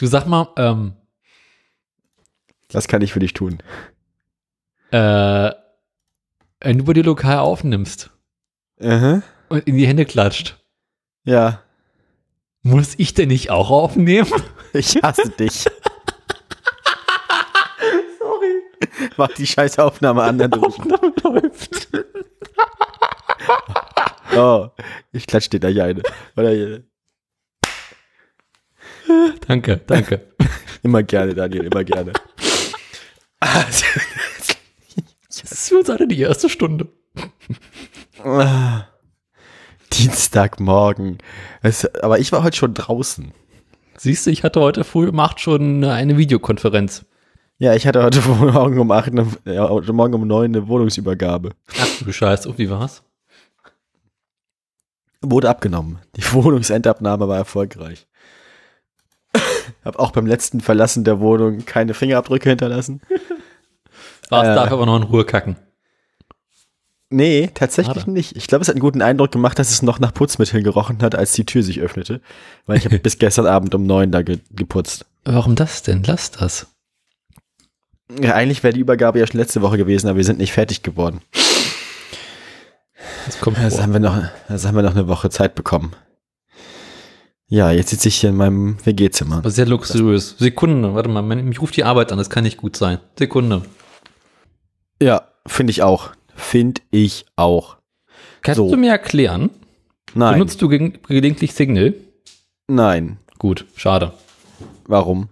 Du sag mal, ähm, Was kann ich für dich tun? äh, wenn du bei dir lokal aufnimmst Aha. und in die Hände klatscht, Ja. muss ich denn nicht auch aufnehmen? Ich hasse dich. Sorry. Mach die scheiß Aufnahme an, dann du. Aufnahme läuft. Oh, ich klatsch dir gleich eine. Oder hier. Danke, danke. Immer gerne, Daniel, immer gerne. Das ist für uns alle die erste Stunde. Ah. Dienstagmorgen. Es, aber ich war heute schon draußen. Siehst du, ich hatte heute früh um 8 schon eine Videokonferenz. Ja, ich hatte heute Morgen um acht, eine, ja, heute Morgen um neun eine Wohnungsübergabe. Ach du Scheiße, und wie war's? Wurde abgenommen. Die Wohnungsendabnahme war erfolgreich. Hab auch beim letzten Verlassen der Wohnung keine Fingerabdrücke hinterlassen. War's Äh. darf aber noch in Ruhe kacken. Nee, tatsächlich Schade. nicht. Ich glaube, es hat einen guten Eindruck gemacht, dass es noch nach Putzmitteln gerochen hat, als die Tür sich öffnete. Weil ich habe bis gestern Abend um neun da ge geputzt. Warum das denn? Lass das. Ja, eigentlich wäre die Übergabe ja schon letzte Woche gewesen, aber wir sind nicht fertig geworden. Das kommt Also vor. haben wir noch, also haben wir noch eine Woche Zeit bekommen. Ja, jetzt sitze ich hier in meinem WG-Zimmer. Sehr luxuriös. Sekunde, warte mal, mich ruft die Arbeit an, das kann nicht gut sein. Sekunde. Ja, finde ich auch. Finde ich auch. Kannst So. du mir erklären, Nein, benutzt du ge gelegentlich Signal? nein. Gut, schade. Warum?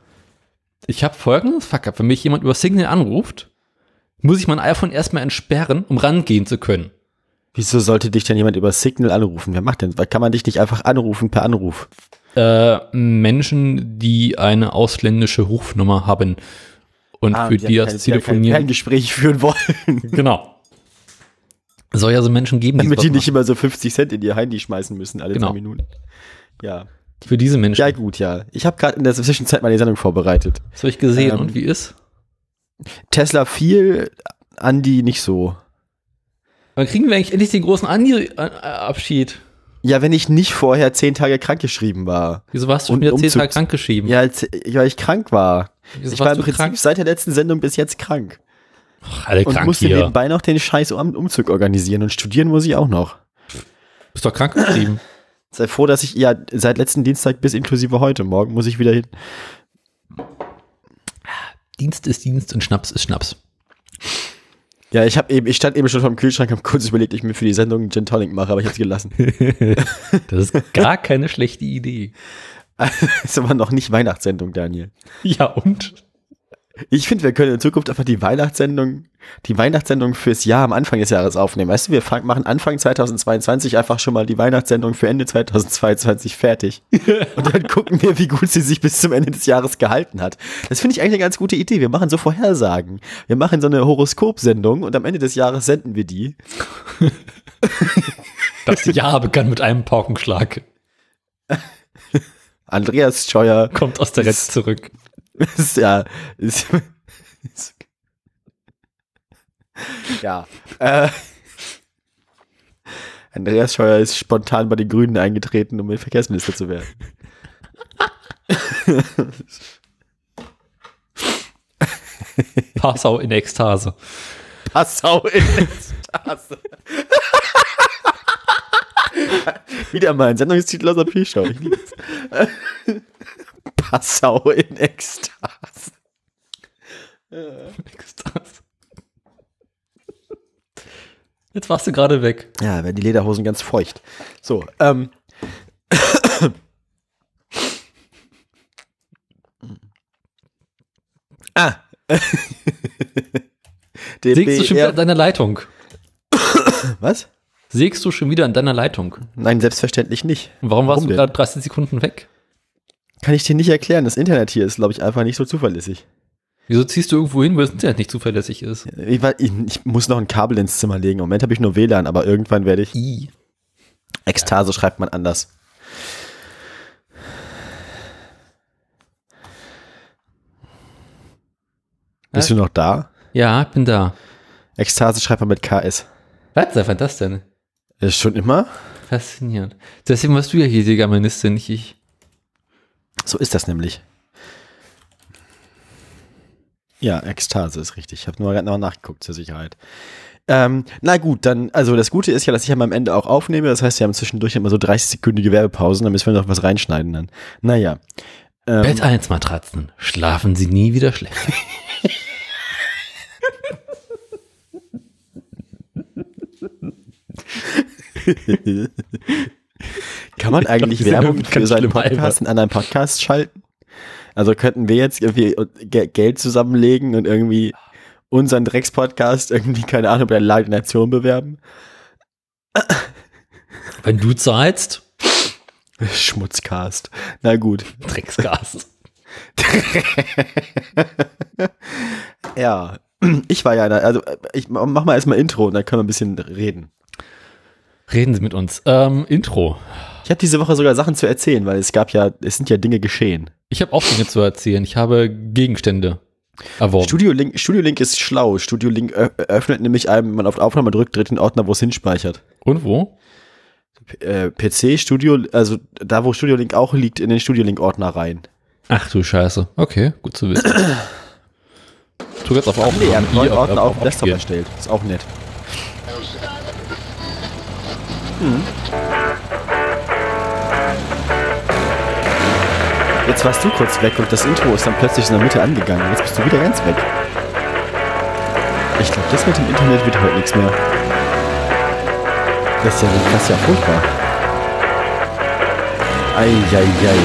Ich habe folgendes Fuck-up. Wenn mich jemand über Signal anruft, muss ich mein iPhone erstmal entsperren, um rangehen zu können. Wieso sollte dich denn jemand über Signal anrufen? Wer macht denn? Weil kann man dich nicht einfach anrufen per Anruf? Äh, Menschen, die eine ausländische Rufnummer haben und für die das Kein Telefonieren. Gespräch führen wollen. Genau. Soll ja so Menschen geben, die Damit die nicht machen. immer so 50 Cent in ihr Handy schmeißen müssen, alle Genau. zwei Minuten. Ja. Für diese Menschen. Ja, gut, ja. Ich habe gerade in der Zwischenzeit meine Sendung vorbereitet. Das habe ich gesehen. Ähm, und wie ist? Tesla viel, Andi nicht so. Wann kriegen wir eigentlich endlich den großen Andi-Abschied? Ja, wenn ich nicht vorher zehn Tage krankgeschrieben war. Wieso warst du schon wieder zehn Tage krankgeschrieben? Ja, als, weil ich krank war. Wieso ich war im du Prinzip krank? seit der letzten Sendung bis jetzt krank. Ach, alle Und krank musste hier. nebenbei noch den scheiß Um- Umzug organisieren und studieren muss ich auch noch. Bist doch krank geschrieben. Sei froh, dass ich, ja, seit letzten Dienstag bis inklusive heute. Morgen muss ich wieder hin. Dienst ist Dienst und Schnaps ist Schnaps. Ja, ich habe eben, ich stand eben schon vom Kühlschrank, habe kurz überlegt, ich mir für die Sendung einen Gin Tonic mache, aber ich habe es gelassen. Das ist gar keine schlechte Idee. ist aber noch nicht Weihnachtssendung, Daniel. Ja, und? Ich finde, wir können in Zukunft einfach die Weihnachtssendung, die Weihnachtssendung fürs Jahr am Anfang des Jahres aufnehmen. Weißt du, wir machen Anfang 2022 einfach schon mal die Weihnachtssendung für Ende 2022 fertig. Und dann gucken wir, wie gut sie sich bis zum Ende des Jahres gehalten hat. Das finde ich eigentlich eine ganz gute Idee. Wir machen so Vorhersagen. Wir machen so eine Horoskopsendung und am Ende des Jahres senden wir die. Das Jahr begann mit einem Paukenschlag. Andreas Scheuer Kommt aus der Rest zurück. Ist ja, ist, ist ja, äh, Andreas Scheuer ist spontan bei den Grünen eingetreten, um Verkehrsminister zu werden. Passau in Ekstase. Passau in Ekstase. Wieder mal ein Sendungstitel aus der Pre-Show. Ich liebe es. Passau in Ekstase. Ekstase. Jetzt warst du gerade weg. Ja, werden die Lederhosen ganz feucht. So, ähm. ah. Sägst du schon wieder an deiner Leitung? Was? Sägst du schon wieder an deiner Leitung? Nein, selbstverständlich nicht. Und warum warst Warum du denn? gerade 30 Sekunden weg? Kann ich dir nicht erklären. Das Internet hier ist, glaube ich, einfach nicht so zuverlässig. Wieso ziehst du irgendwo hin, wo das Internet nicht zuverlässig ist? Ich, war- ich, ich muss noch ein Kabel ins Zimmer legen. Im Moment habe ich nur WLAN, aber irgendwann werde ich. I. Ekstase schreibt man anders. Bist du noch da? Ja, bin da. Ekstase schreibt man mit KS. Was sei das denn? Ist schon immer? Faszinierend. Deswegen warst du ja hier die Germanistin, nicht ich. So ist das nämlich. Ja, Ekstase ist richtig. Ich habe nur gerade noch nachgeguckt zur Sicherheit. Ähm, na gut, dann, also das Gute ist ja, dass ich am Ende auch aufnehme. Das heißt, wir haben zwischendurch immer so 30-sekündige Werbepausen, dann müssen wir noch was reinschneiden dann. Naja. Ähm, Bett 1 Matratzen. Schlafen Sie nie wieder schlecht. Kann man eigentlich Sendung Werbung für ganz seinen schlimm Podcast albern. in anderen Podcast schalten? Also könnten wir jetzt irgendwie Ge- Geld zusammenlegen und irgendwie unseren Drecks-Podcast irgendwie, keine Ahnung, bei der Nation bewerben? Wenn du zahlst, Schmutzcast. Na gut. Drecksgas. Ja. Ich war ja, der- also ich mach mal erstmal Intro und dann können wir ein bisschen reden. Reden Sie mit uns. Ähm, Intro. Ich habe diese Woche sogar Sachen zu erzählen, weil es gab ja, es sind ja Dinge geschehen. Ich habe auch Dinge zu erzählen. Ich habe Gegenstände erworben. Studio Link, Studio Link ist schlau. Studio Link öffnet nämlich einem, wenn man auf Aufnahme drückt, direkt den Ordner, wo es hinspeichert. Und wo? P- Äh, PC, Studio, also da, wo Studio Link auch liegt, in den Studio Link Ordner rein. Ach du Scheiße. Okay, gut zu wissen. Tu jetzt auf Aufnahme. Nee, er hat einen neuen Ordner auf dem auf Desktop erstellt. Ist auch nett. Jetzt warst du kurz weg und das Intro ist dann plötzlich in der Mitte angegangen. Jetzt bist du wieder ganz weg. Ich glaube, das mit dem Internet wird heute nichts mehr. Das ist ja, das ist ja furchtbar. Eieiei.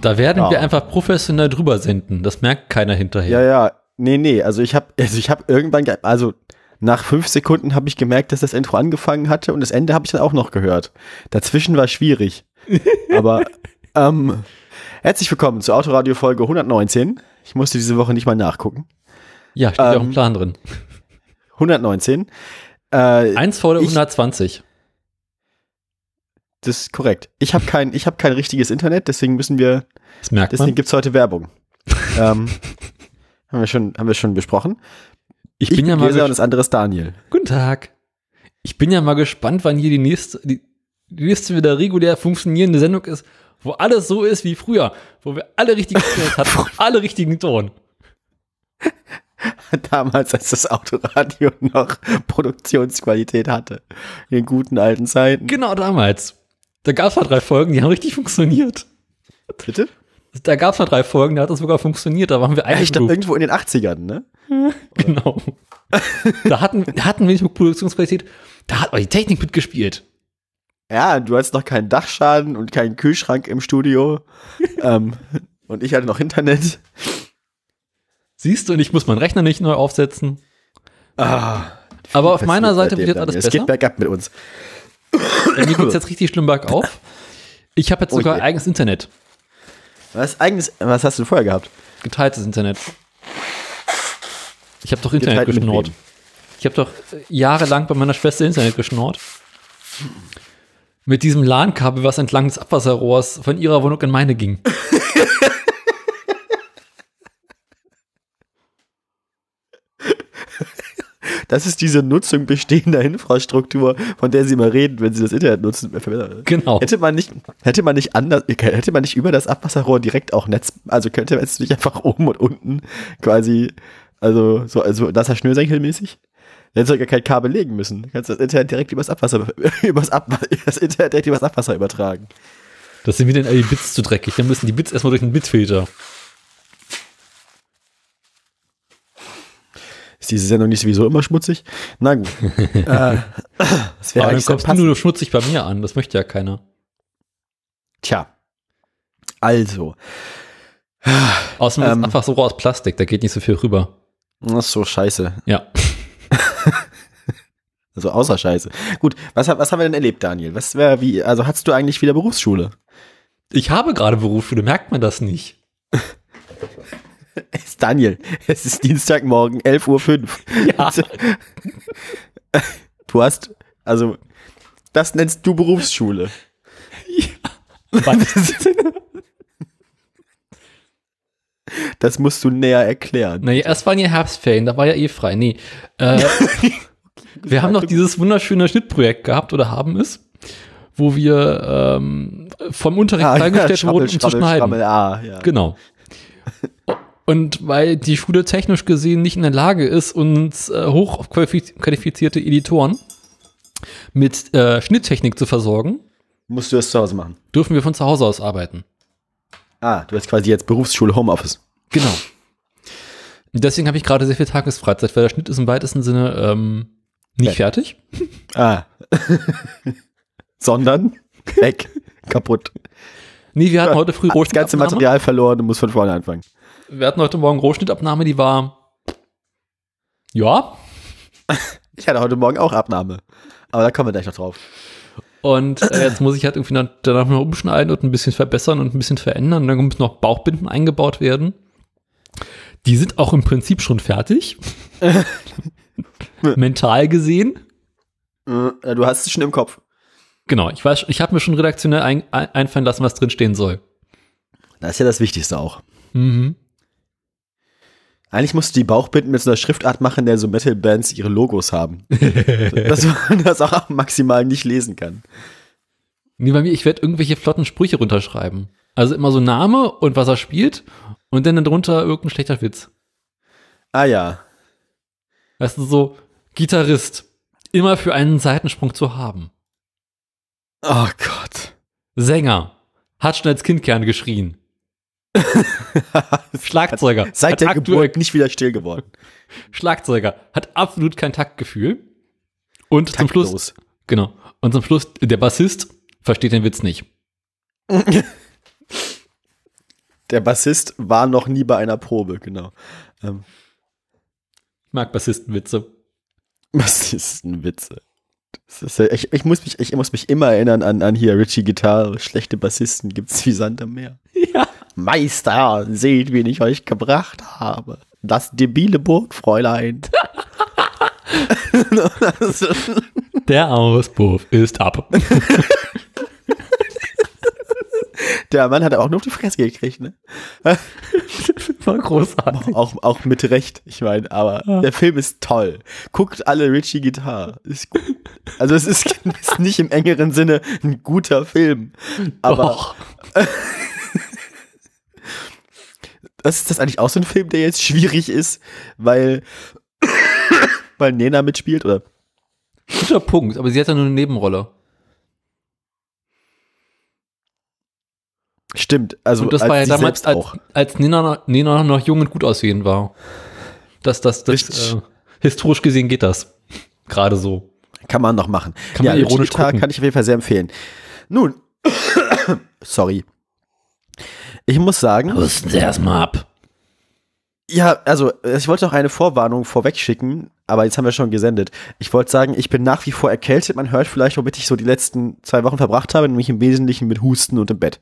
Da werden Ja. wir einfach professionell drüber senden. Das merkt keiner hinterher. Ja, ja. Nee, nee. Also ich habe also ich habe irgendwann, ge- also nach fünf Sekunden habe ich gemerkt, dass das Intro angefangen hatte und das Ende habe ich dann auch noch gehört. Dazwischen war schwierig. Aber ähm, herzlich willkommen zur Autoradio Folge 119. Ich musste diese Woche nicht mal nachgucken. Ja, steht ja auch Ähm, im Plan drin. 119. Äh, Eins vor der ich- 120. das ist korrekt. Ich habe kein, ich habe kein richtiges Internet, deswegen müssen wir, Das merkt deswegen man. gibt's heute Werbung. ähm, haben wir schon, haben wir schon besprochen. Ich bin ja mal Gesa und gespannt. das andere ist Daniel. Guten Tag. Ich bin ja mal gespannt, wann hier die nächste, die, die nächste wieder regulär funktionierende Sendung ist, wo alles so ist wie früher, wo wir alle richtigen hatten, alle richtigen Ton. Damals, als das Autoradio noch Produktionsqualität hatte. In den guten alten Zeiten. Genau damals. Da gab es mal drei Folgen, die haben richtig funktioniert. Bitte? Da gab es mal drei Folgen, da hat das sogar funktioniert. Da waren wir Ja, ich glaube, eingegroovt. irgendwo in den 80ern, ne? Genau. da hatten, da hatten wir nicht mit Produktionsqualität, da hat aber die Technik mitgespielt. Ja, du hattest noch keinen Dachschaden und keinen Kühlschrank im Studio. ähm, und ich hatte noch Internet. Siehst du, und ich muss meinen Rechner nicht neu aufsetzen. Ah, Aber auf meiner Seite wird dann? alles Es besser. geht bergab mit uns. Bei mir geht's jetzt richtig schlimm bergauf. Ich habe jetzt Oh sogar je. eigenes Internet. Was, eigenes, was hast du vorher gehabt? Geteiltes Internet. Ich habe doch Internet Geteilt wem? Ich habe doch äh, jahrelang bei meiner Schwester Internet geschnort. Mit diesem LAN-Kabel, was entlang des Abwasserrohrs von ihrer Wohnung in meine ging. Das ist diese Nutzung bestehender Infrastruktur, von der sie immer reden, wenn sie das Internet nutzen. Genau. Hätte man nicht, hätte man nicht anders, hätte man nicht über das Abwasserrohr direkt auch Netz, also könnte man jetzt nicht einfach oben und unten quasi, also so, also das ist Schnürsenkelmäßig? Dann hättest du gar kein Kabel legen müssen. Du kannst das Internet direkt übers Abwasser, übers Ab, das Internet direkt übers Abwasser übertragen. Das sind wieder die Bits zu dreckig. Dann müssen die Bits erstmal durch den Bitfilter. Ist diese Sendung nicht sowieso immer schmutzig? Na gut. äh, das wäre eigentlich kommst du passend. nur schmutzig bei mir an. Das möchte ja keiner. Tja. Also. Außerdem ist Ähm. es einfach so aus Plastik. Da geht nicht so viel rüber. Das ist so scheiße. Ja. Also außer Scheiße. Gut, was, was haben wir denn erlebt, Daniel? Was wäre wie, also hattest du eigentlich wieder Berufsschule? Ich habe gerade Berufsschule. Merkt man das nicht? Es ist Daniel, es ist Dienstagmorgen, 11.05 Uhr. Ja. Du hast, also, das nennst du Berufsschule. Das musst du näher erklären. Naja, erst waren ja Herbstferien, da war ja eh frei. Nee. Äh, wir haben noch dieses wunderschöne Schnittprojekt gehabt oder haben es, wo wir ähm, vom Unterricht Ah, freigestellt Schrammel, wurden, um zu schneiden. Schrammel, ah, ja. Genau. Und weil die Schule technisch gesehen nicht in der Lage ist, uns äh, hochqualifizierte Editoren mit äh, Schnitttechnik zu versorgen, Musst du das zu Hause machen. dürfen wir von zu Hause aus arbeiten. Ah, du hast quasi jetzt Berufsschule Homeoffice. Genau. Und deswegen habe ich gerade sehr viel Tagesfreizeit, weil der Schnitt ist im weitesten Sinne ähm, nicht Weg. fertig. Ah. Sondern weg, kaputt. Nee, wir hatten heute früh Das ganze. Material verloren, du musst von vorne anfangen. Wir hatten heute Morgen Rohschnittabnahme, die war ja. Ich hatte heute Morgen auch Abnahme. Aber da kommen wir gleich noch drauf. Und äh, jetzt muss ich halt irgendwie dann- danach noch umschneiden und ein bisschen verbessern und ein bisschen verändern. Und dann müssen noch Bauchbinden eingebaut werden. Die sind auch im Prinzip schon fertig. Mental gesehen. Äh, Du hast es schon im Kopf. Genau, ich weiß, ich habe mir schon redaktionell ein, ein, einfallen lassen, was drin stehen soll. Das ist ja das Wichtigste auch. Mhm. Eigentlich musst du die Bauchbinden mit so einer Schriftart machen, der so Metal-Bands ihre Logos haben. dass man das auch maximal nicht lesen kann. Nee, bei mir, ich werde irgendwelche flotten Sprüche runterschreiben. Also immer so Name und was er spielt und dann darunter irgendein schlechter Witz. Ah ja. Weißt du, so Gitarrist, immer für einen Seitensprung zu haben. Oh Gott. Sänger, hat schon als Kind gern geschrien. Schlagzeuger, Seit hat der Geburt nicht wieder still geworden. Schlagzeuger, hat absolut kein Taktgefühl. Und zum Schluss, Taktlos. genau, und zum Schluss, der Bassist versteht den Witz nicht. Der Bassist war noch nie bei einer Probe, genau. Ähm, Ich mag Bassistenwitze. Bassistenwitze. Ja, ich, ich, muss mich, ich muss mich immer erinnern an, an hier Richie Guitar. Schlechte Bassisten gibt's wie Sand am Meer. Ja. Meister, seht, wen ich euch gebracht habe. Das debile Burgfräulein. Der Auspuff ist ab. Der Mann hat auch nur auf die Fresse gekriegt, ne? War großartig. Auch, auch mit Recht, ich meine, aber der Film ist toll. Guckt alle Richie Guitar. Ist gut. Also es ist, ist nicht im engeren Sinne ein guter Film. Aber ist das eigentlich auch so ein Film, der jetzt schwierig ist, weil, weil Nena mitspielt, oder? Guter Punkt, aber sie hat ja nur eine Nebenrolle. Stimmt, also Und das als war ja sie damals, als, auch. als Nina, noch- Nina noch jung und gut aussehen war. Das, das, das, äh, historisch gesehen geht das. Gerade so. Kann man noch machen. Kann man Richie ironisch gucken. kann ich auf jeden Fall sehr empfehlen. Nun, sorry. Ich muss sagen, Husten Sie erstmal ab. Ja, also ich wollte noch eine Vorwarnung vorweg schicken, aber jetzt haben wir schon gesendet. Ich wollte sagen, ich bin nach wie vor erkältet. Man hört vielleicht, womit ich so die letzten zwei Wochen verbracht habe, nämlich im Wesentlichen mit Husten und im Bett.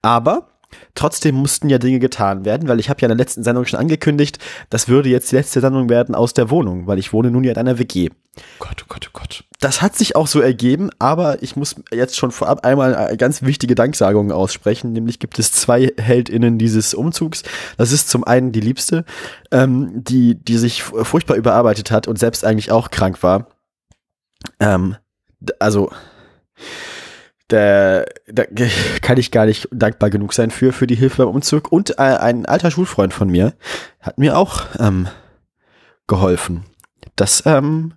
Aber trotzdem mussten ja Dinge getan werden, weil ich habe ja in der letzten Sendung schon angekündigt, das würde jetzt die letzte Sendung werden aus der Wohnung, weil ich wohne nun ja in einer WG. Gott, oh Gott, oh Gott. Das hat sich auch so ergeben, aber ich muss jetzt schon vorab einmal eine ganz wichtige Danksagungen aussprechen. Nämlich gibt es zwei HeldInnen dieses Umzugs. Das ist zum einen die Liebste, ähm, die, die sich fu- furchtbar überarbeitet hat und selbst eigentlich auch krank war. Ähm, also, da, da kann ich gar nicht dankbar genug sein für, für die Hilfe beim Umzug. Und äh, ein alter Schulfreund von mir hat mir auch ähm, geholfen. Das ähm,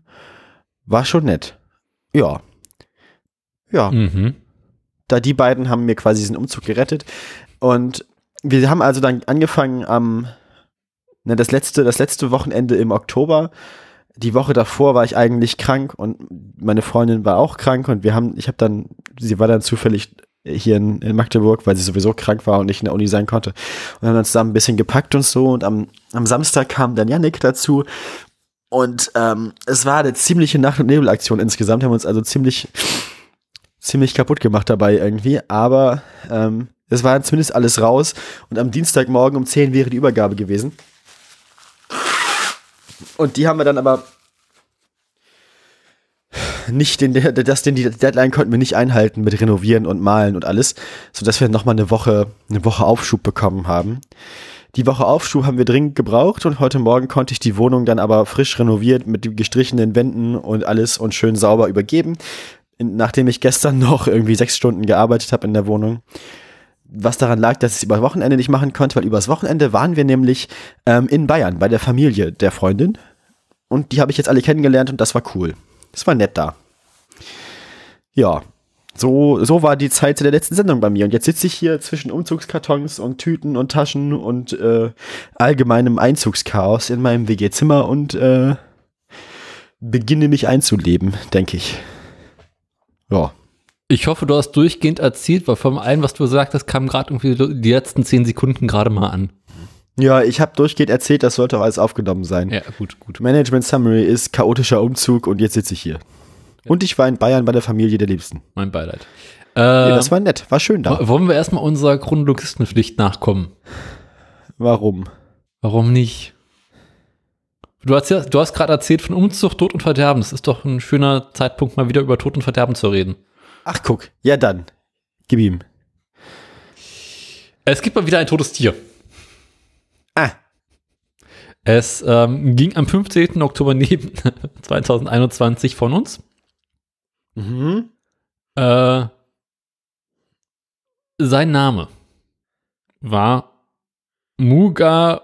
war schon nett. Ja. Ja, Mhm. da die beiden haben mir quasi diesen Umzug gerettet. Und wir haben also dann angefangen am, ne, das letzte, das letzte Wochenende im Oktober. Die Woche davor war ich eigentlich krank und meine Freundin war auch krank und wir haben, ich habe dann, sie war dann zufällig hier in, in Magdeburg, weil sie sowieso krank war und nicht in der Uni sein konnte. Und haben dann zusammen ein bisschen gepackt und so. Und am, am Samstag kam dann Yannick dazu. Und ähm, es war eine ziemliche Nacht- und Nebelaktion insgesamt. Haben uns also ziemlich, ziemlich kaputt gemacht dabei irgendwie. Aber ähm, es war zumindest alles raus. Und am Dienstagmorgen um 10 wäre die Übergabe gewesen. Und die haben wir dann aber nicht den, das, den die Deadline konnten wir nicht einhalten mit Renovieren und Malen und alles, sodass wir nochmal eine Woche, eine Woche Aufschub bekommen haben. Die Woche Aufschub haben wir dringend gebraucht und heute Morgen konnte ich die Wohnung dann aber frisch renoviert mit gestrichenen Wänden und alles und schön sauber übergeben. nachdem ich gestern noch irgendwie sechs Stunden gearbeitet habe in der Wohnung. Was daran lag, dass ich es über Wochenende nicht machen konnte, weil übers Wochenende waren wir nämlich ähm, in Bayern bei der Familie der Freundin. Und die habe ich jetzt alle kennengelernt und das war cool. Das war nett da. Ja, so, so war die Zeit der letzten Sendung bei mir. Und jetzt sitze ich hier zwischen Umzugskartons und Tüten und Taschen und äh, allgemeinem Einzugschaos in meinem WG-Zimmer und äh, beginne mich einzuleben, denke ich. Ja. Ich hoffe, du hast durchgehend erzählt, weil von allem, was du gesagt hast, kam gerade irgendwie die letzten zehn Sekunden gerade mal an. Ja, ich habe durchgehend erzählt, das sollte auch alles aufgenommen sein. Ja, gut, gut. Management Summary ist chaotischer Umzug und jetzt sitze ich hier. Und ich war in Bayern bei der Familie der Liebsten. Mein Beileid. Äh, ja, das war nett, war schön da. Wollen wir erstmal unserer Chronologistenpflicht nachkommen? Warum? Warum nicht? Du hast, ja, du hast gerade erzählt von Umzug, Tod und Verderben. Das ist doch ein schöner Zeitpunkt, mal wieder über Tod und Verderben zu reden. Ach, guck. Ja, dann. Gib ihm. Es gibt mal wieder ein totes Tier. Ah. Es ähm, ging am 15. Oktober neben 2021 von uns. Mhm. Äh, sein Name war Mugaruka.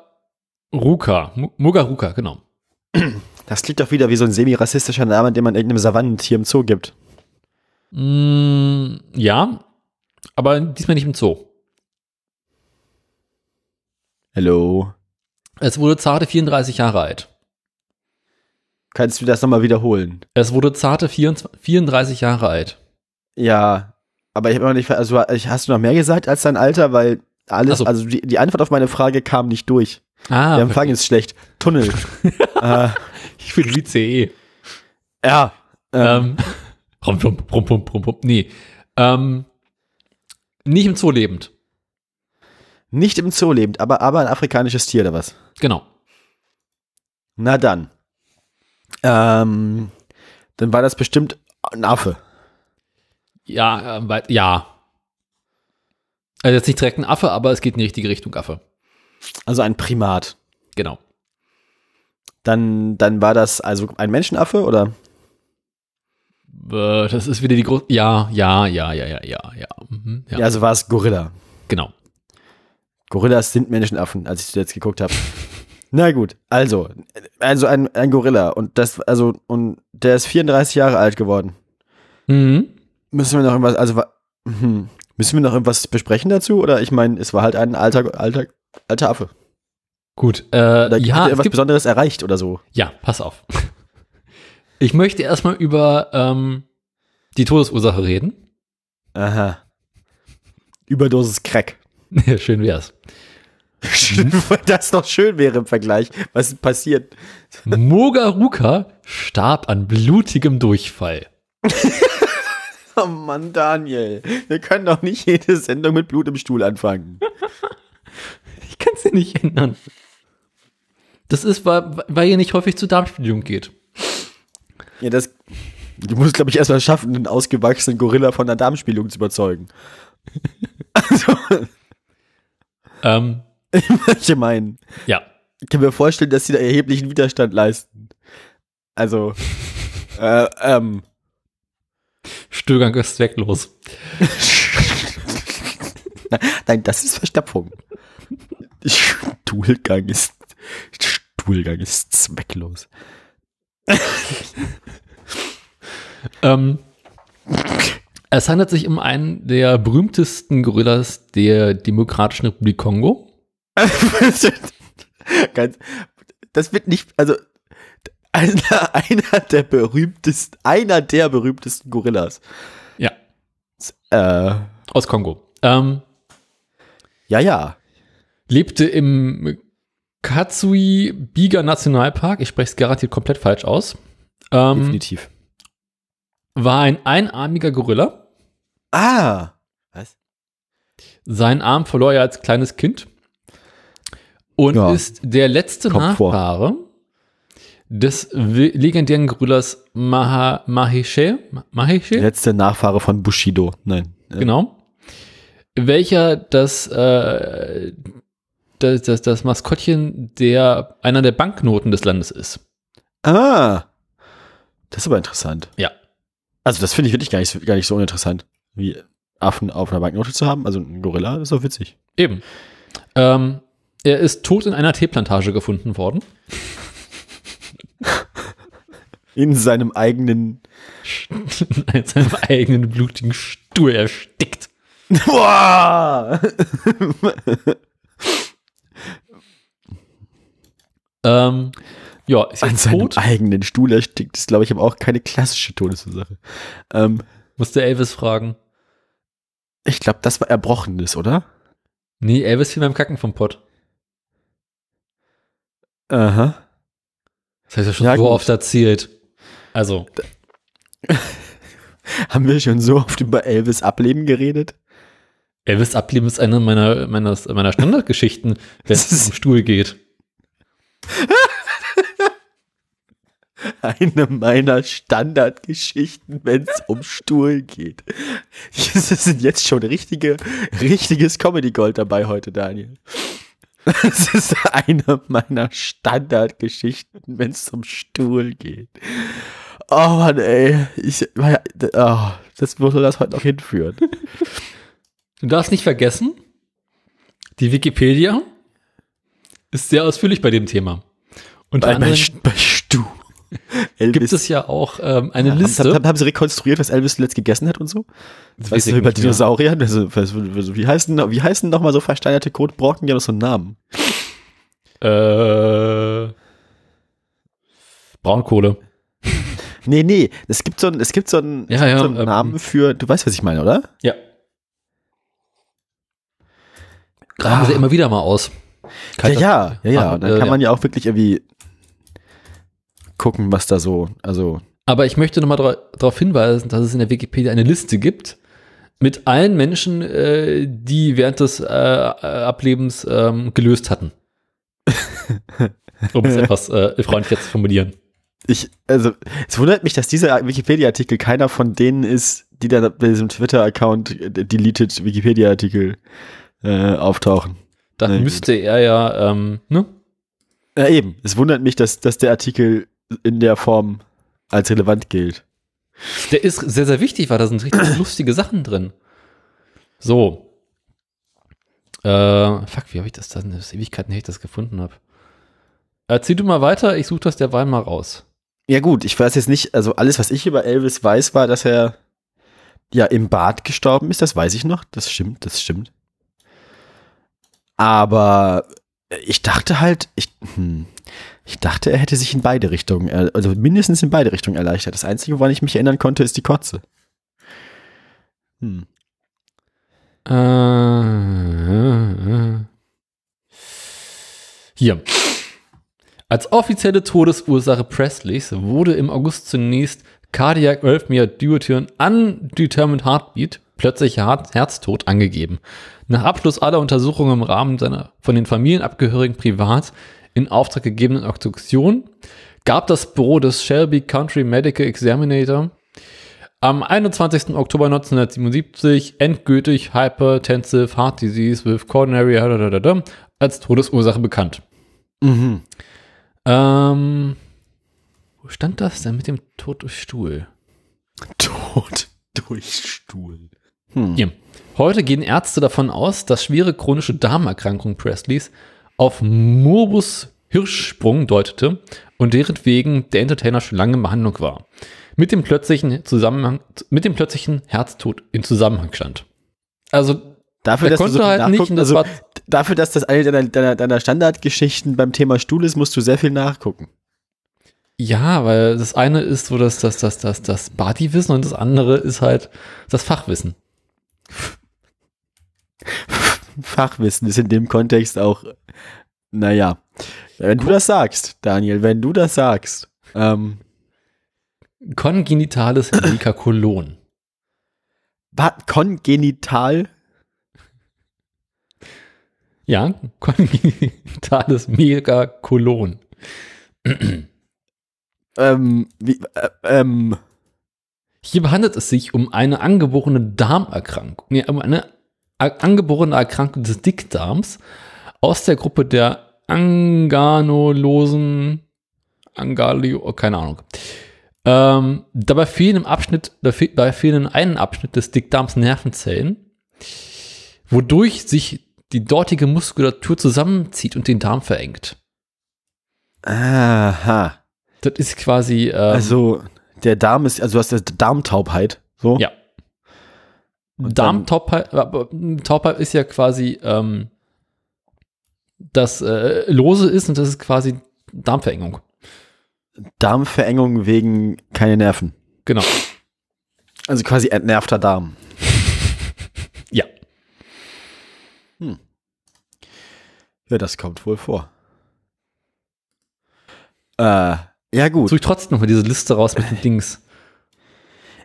Mu- Mugaruka, genau. Das klingt doch wieder wie so ein semi-rassistischer Name, den man irgendeinem Savannentier im Zoo gibt. Mm, ja, aber diesmal nicht im Zoo. Hello. Es wurde zarte 34 Jahre alt. Kannst du das nochmal wiederholen? Es wurde zarte 24, 34 Jahre alt. Ja, aber ich habe noch nicht, also hast du noch mehr gesagt als dein Alter, weil alles, so. also die, die Antwort auf meine Frage kam nicht durch. Ah, Der Empfang ist schlecht. Tunnel. äh, ich bin CE. ja. Ähm, Ähm, rum, rum, rum, rum, rum, rum. Nee. Ähm, nicht im Zoo lebend. nicht im Zoo lebend, aber, aber ein afrikanisches Tier oder was? Genau. Na dann. Ähm, dann war das bestimmt ein Affe. Ja, äh, ja. Also jetzt nicht direkt ein Affe, aber es geht in die richtige Richtung Affe. Also ein Primat. Genau. Dann, dann war das also ein Menschenaffe oder? Äh, das ist wieder die große. Ja, ja, ja, ja, ja, ja, ja. Mhm, ja. Ja, also war es Gorilla. Genau. Gorillas sind Menschenaffen, als ich jetzt geguckt habe. Na gut, also, also ein, ein Gorilla und das, also, und der ist 34 Jahre alt geworden. Mhm. Müssen wir noch irgendwas, also, hm, müssen wir noch irgendwas besprechen dazu? Oder ich meine, es war halt ein alter, alter, alter Affe. Gut. Äh, Oder ja, hat er es was gibt, Besonderes erreicht oder so? ja, pass auf. Ich möchte erstmal über ähm, die Todesursache reden. Aha. Überdosis Crack. Schön wär's. das doch schön wäre im Vergleich. Was ist passiert? Mogaruka starb an blutigem Durchfall. Oh Mann, Daniel. Wir können doch nicht jede Sendung mit Blut im Stuhl anfangen. Ich kann es ja nicht ändern. Das ist, weil, weil ihr nicht häufig zur Darmspiegelung geht. Ja, das. Du musst, glaube ich, erstmal schaffen, einen ausgewachsenen Gorilla von der Darmspielung zu überzeugen. Also, Ähm, ich meine, ja. ich kann mir vorstellen, dass sie da erheblichen Widerstand leisten. Also, äh, ähm. Stillgang ist zwecklos. Nein, das ist Verstopfung. Stuhlgang ist. Stuhlgang ist zwecklos. Ähm, es handelt sich um einen der berühmtesten Gorillas der Demokratischen Republik Kongo. Das wird nicht, also einer, einer der berühmtesten, einer der berühmtesten Gorillas. Ja, Äh, aus Kongo. Ähm, ja, ja. lebte im Katsui Biga Nationalpark. Ich spreche es garantiert komplett falsch aus. Ähm, Definitiv. war ein einarmiger Gorilla. Ah. Was? Seinen Arm verlor er als kleines Kind und Ja. ist der letzte Kommt vor. Nachfahre des legendären Gorillas Maha, Maheshe, Ma- Maheshe? Der letzte Nachfahre von Bushido. Nein. Genau. Welcher das, äh, das, das, das Maskottchen der, einer der Banknoten des Landes ist. Ah. Das ist aber interessant. Ja. Also das finde ich wirklich gar nicht, so- gar nicht so uninteressant, wie Affen auf einer Banknote zu haben. Also ein Gorilla ist doch witzig. Eben. Ähm, er ist tot in einer Teeplantage gefunden worden. In seinem eigenen. in seinem eigenen blutigen Stuhl erstickt. Boah! Ähm, ja, ist An jetzt seinem tot. eigenen Stuhl erstickt. ist, glaube ich, aber auch keine klassische Todesursache. Ähm, Musste Elvis fragen. ich glaube, das war Erbrochenes, oder? Nee, Elvis fiel beim Kacken vom Pott. Aha. Das heißt ja schon Ja, so gut. oft erzählt. Also, Haben wir schon so oft über Elvis Ableben geredet? Elvis Ableben ist eine meiner, meiner, meiner Standardgeschichten, wenn es um Stuhl geht. Eine meiner Standardgeschichten, wenn es um Stuhl geht. Das sind jetzt schon richtige, richtiges Comedy Gold dabei heute, Daniel. Das ist eine meiner Standardgeschichten, wenn es um Stuhl geht. Oh Mann, ey. Ich, oh, das würde das heute noch hinführen. Du darfst nicht vergessen, die Wikipedia ist sehr ausführlich bei dem Thema. Unter Bei, bei, bei gibt Elvis. es ja auch ähm, eine Haben, Liste. haben, haben sie rekonstruiert, was Elvis zuletzt gegessen hat und so? Das Weißt weiß du, mehr. Dinosauriern? Also, also, also, wie heißen, wie heißen nochmal so versteinerte Kotbrocken? Die haben doch so einen Namen. Äh, Braunkohle. Nee, nee, es gibt so einen, es gibt so einen, Ja, ja, so einen ähm, Namen für, du weißt, was ich meine, oder? Ja. Graben Ah. sie immer wieder mal aus. Ja, ja, ja, ja. Ah, dann äh, kann man ja auch wirklich irgendwie gucken, was da so, also, Aber ich möchte nochmal darauf hinweisen, dass es in der Wikipedia eine Liste gibt mit allen Menschen, äh, die während des äh, äh, Ablebens ähm, gelöst hatten. um es etwas äh, freundlicher zu formulieren. ich, also, es wundert mich, dass dieser Wikipedia-Artikel keiner von denen ist, die dann bei diesem Twitter-Account äh, deleted Wikipedia-Artikel äh, auftauchen. Dann Nee, müsste er ja, ähm, ne? Ja, eben. Es wundert mich, dass, dass der Artikel in der Form als relevant gilt. Der ist sehr, sehr wichtig, weil da sind richtig lustige Sachen drin. So. Äh, fuck, wie habe ich das dann? Das ist Ewigkeiten, her, ich das gefunden habe. Erzähl du mal weiter, ich suche das derweil mal raus. Ja gut, ich weiß jetzt nicht, also alles, was ich über Elvis weiß, war, dass er ja im Bad gestorben ist, das weiß ich noch, das stimmt, das stimmt. Aber ich dachte halt, ich, hm, ich dachte, er hätte sich in beide Richtungen, er- also mindestens in beide Richtungen erleichtert. Das Einzige, woran ich mich erinnern konnte, ist die Kotze. Hm. Äh, hier. Als offizielle Todesursache Presleys wurde im August zunächst Cardiac Arrhythmia due to an undetermined heartbeat, plötzlicher Her- Herztod, angegeben. Nach Abschluss aller Untersuchungen im Rahmen seiner von den Familienabgehörigen privat in Auftrag gegebenen Obduktion gab das Büro des Shelby Country Medical Examinator am 21. Oktober 1977 endgültig Hypertensive Heart Disease with Coronary als Todesursache bekannt. Mhm. Ähm, wo stand das denn mit dem Tod durch Stuhl? Tod durch Stuhl. Hm. Hier. Heute gehen Ärzte davon aus, dass schwere chronische Darmerkrankung Presleys auf Morbus Hirschsprung deutete und deren wegen der Entertainer schon lange in Behandlung war. Mit dem plötzlichen Zusammenhang, mit dem plötzlichen Herztod in Zusammenhang stand. Also, Dafür, dass du so konnte halt nicht das also, war- dafür, dass das eine deiner, deiner, deiner Standardgeschichten beim Thema Stuhl ist, musst du sehr viel nachgucken. ja, weil das eine ist so das, das, das, das, das Partywissen und das andere ist halt das Fachwissen. Fachwissen ist in dem Kontext auch, naja, wenn du das sagst, Daniel, wenn du das sagst, ähm, Kongenitales Melikakolon. war kongenital, Ja, kongenitales Megakolon. ähm, wie, äh, ähm, Hierbei handelt es sich um eine angeborene Darmerkrankung, nee, um eine angeborene Erkrankung des Dickdarms aus der Gruppe der Anganolosen, Angalio, oh, keine Ahnung. Ähm, dabei fehlen im Abschnitt, dabei fehlen in einem Abschnitt des Dickdarms Nervenzellen, wodurch sich die dortige Muskulatur zusammenzieht und den Darm verengt. Aha. Das ist quasi. Ähm, Also der Darm ist, also du hast Darmtaubheit. So. Ja. Darmtaubheit Taubheit ist ja quasi ähm, das äh, Lose ist und das ist quasi Darmverengung. Darmverengung wegen keine Nerven. Genau. Also quasi entnervter Darm. Ja. Ja, das kommt wohl vor. Äh, ja gut. Suche ich trotzdem noch mal diese Liste raus mit den Dings.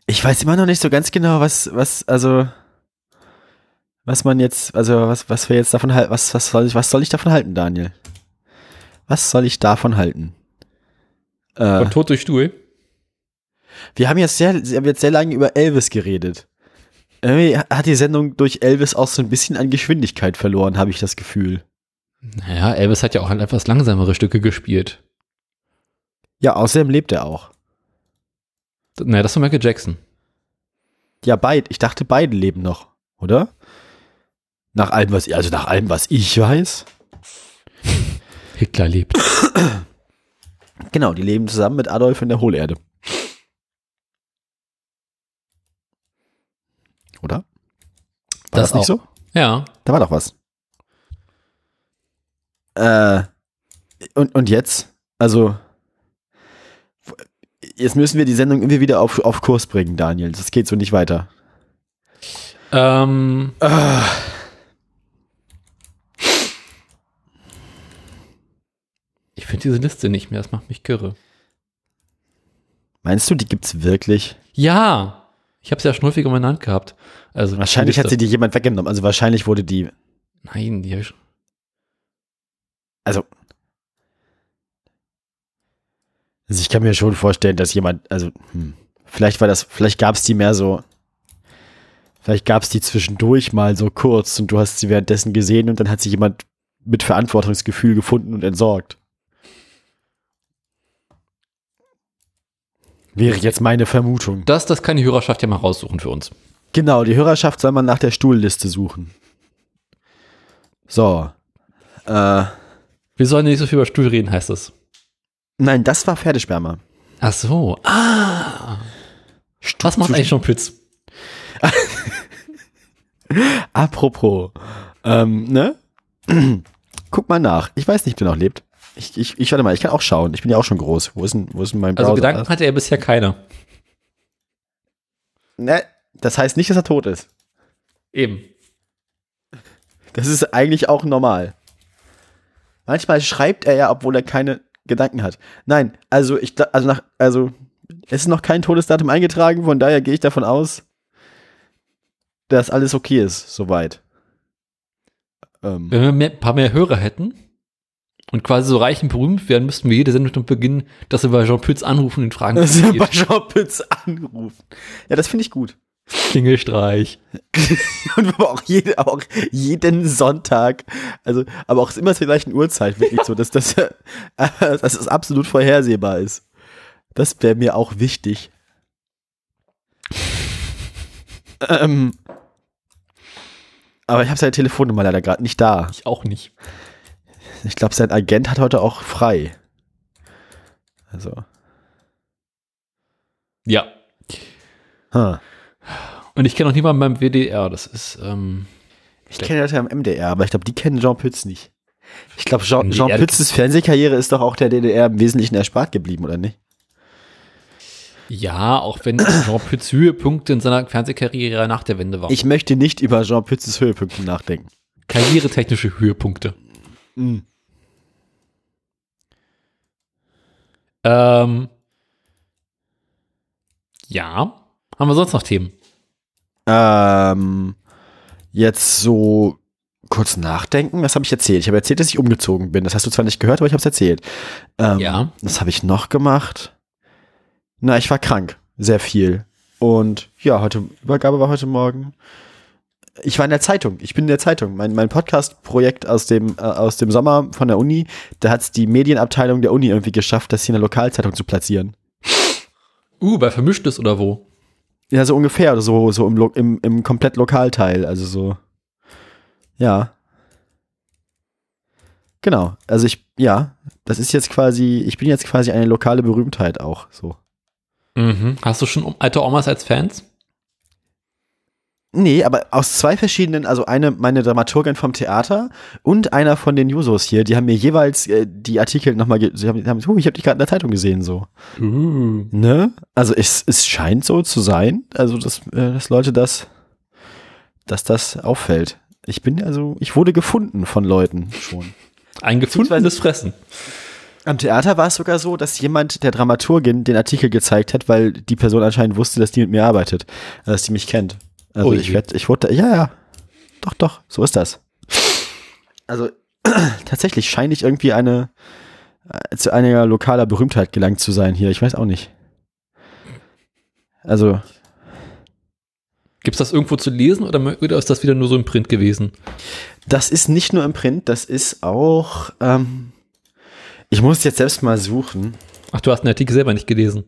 Ich weiß immer noch nicht so ganz genau, was, was, also, was man jetzt, also, was, was wir jetzt davon halten, was, was soll ich, was soll ich davon halten, Daniel? Was soll ich davon halten? Äh, Von Tod durch Stuhl. wir haben jetzt sehr, wir haben jetzt sehr lange über Elvis geredet. Irgendwie hat die Sendung durch Elvis auch so ein bisschen an Geschwindigkeit verloren, habe ich das Gefühl. Naja, Elvis hat ja auch halt etwas langsamere Stücke gespielt. Ja, außerdem lebt er auch. Naja, das war Michael Jackson. Ja, beid, ich dachte, beide leben noch, oder? Nach allem, was, also nach allem, was ich weiß. Hitler lebt. Genau, die leben zusammen mit Adolf in der Hohlerde. Oder? War Das das, nicht so? Ja. Da war doch was. Äh, und, und jetzt? Also, jetzt müssen wir die Sendung irgendwie wieder auf, auf Kurs bringen, Daniel. Das geht so nicht weiter. Ähm, ich finde diese Liste nicht mehr, das macht mich kirre. Meinst du, die gibt's wirklich? Ja, ich habe es ja schon häufiger mal in Hand gehabt. Also Wahrscheinlich hat sie die jemand weggenommen. Also wahrscheinlich wurde die, Nein, die hab ich schon. also. Also ich kann mir schon vorstellen, dass jemand, also, hm, vielleicht war das, vielleicht gab es die mehr so, vielleicht gab es die zwischendurch mal so kurz und du hast sie währenddessen gesehen und dann hat sie jemand mit Verantwortungsgefühl gefunden und entsorgt. Wäre jetzt meine Vermutung. Das, das kann die Hörerschaft ja mal raussuchen für uns. Genau, die Hörerschaft soll man nach der Stuhlliste suchen. So. Äh, Wir sollen nicht so viel über Stuhl reden, heißt es. Nein, das war Pferdesperma. Ach so. Ah. Was macht eigentlich schon Pütz? Apropos, ähm, ne? Guck mal nach. Ich weiß nicht, ob der noch lebt. Ich, ich, ich warte mal, ich kann auch schauen. Ich bin ja auch schon groß. Wo ist denn, wo ist denn mein Browser? Also Gedanken hatte er bisher keine. ne, das heißt nicht, dass er tot ist. Eben. Das ist eigentlich auch normal. Manchmal schreibt er ja, obwohl er keine Gedanken hat. Nein, also ich, also nach, also es ist noch kein Todesdatum eingetragen, von daher gehe ich davon aus, dass alles okay ist, soweit. Ähm, Wenn wir mehr, ein paar mehr Hörer hätten und quasi so reich und berühmt werden, müssten wir jede Sendung beginnen, dass wir bei Jean Pütz anrufen und ihn fragen, dass wir bei. Jean Pütz anrufen. Ja, das finde ich gut. Klingelstreich. Und aber auch, jede, auch jeden Sonntag, also, aber auch immer zur gleichen Uhrzeit, wirklich so, dass das, äh, dass es absolut vorhersehbar ist. Das wäre mir auch wichtig. ähm, aber ich habe seine Telefonnummer leider gerade nicht da. Ich auch nicht. Ich glaube, sein Agent hat heute auch frei. Also, Ja. hm. Und ich kenne auch niemanden beim WDR. Das ist, ähm, ich kenne Leute am MDR, aber ich glaube, die kennen Jean Pütz nicht. Ich glaube, Jean, Jean Pützes Fernsehkarriere ist doch auch der DDR im Wesentlichen erspart geblieben, oder nicht? ja, auch wenn Jean Pütz Höhepunkte in seiner Fernsehkarriere nach der Wende waren. Ich möchte nicht über Jean Pützes Höhepunkte nachdenken. Karrieretechnische Höhepunkte. Mhm. Ähm, ja. Haben wir sonst noch Themen? Ähm, jetzt so kurz nachdenken. Was habe ich erzählt? Ich habe erzählt, dass ich umgezogen bin. Das hast du zwar nicht gehört, aber ich habe es erzählt. Ähm, Ja. Was habe ich noch gemacht? Na, ich war krank. Sehr viel. Und ja, heute, Übergabe war heute Morgen. Ich war in der Zeitung. Ich bin in der Zeitung. Mein, mein Podcast-Projekt aus dem, äh, aus dem Sommer von der Uni, da hat es die Medienabteilung der Uni irgendwie geschafft, das hier in der Lokalzeitung zu platzieren. Uh, bei Vermischtes oder wo? Ja, so ungefähr, so, so im, im, im komplett Lokalteil, also so. Ja. Genau, also ich, ja, das ist jetzt quasi, ich bin jetzt quasi eine lokale Berühmtheit auch, so. Mhm. Hast du schon alte Omas als Fans? Nee, aber aus zwei verschiedenen, also eine, meine Dramaturgin vom Theater und einer von den Jusos hier, die haben mir jeweils äh, die Artikel nochmal, sie haben, haben, oh, ich habe dich gerade in der Zeitung gesehen, so. Uh. Ne? Also es, es scheint so zu sein, also dass, äh, dass Leute das, dass das auffällt. Ich bin also, ich wurde gefunden von Leuten schon. Ein gefundenes Fressen. Am Theater war es sogar so, dass jemand der Dramaturgin den Artikel gezeigt hat, weil die Person anscheinend wusste, dass die mit mir arbeitet, äh, dass die mich kennt. Also Oh ich je. werd, ich wurde, ja, ja, doch, doch, so ist das. Also tatsächlich scheine ich irgendwie eine äh, zu einiger lokaler Berühmtheit gelangt zu sein hier. Ich weiß auch nicht. Also Gibt es das irgendwo zu lesen oder ist das wieder nur so im Print gewesen? Das ist nicht nur im Print, das ist auch. Ähm, ich muss jetzt selbst mal suchen. Ach, du hast den Artikel selber nicht gelesen.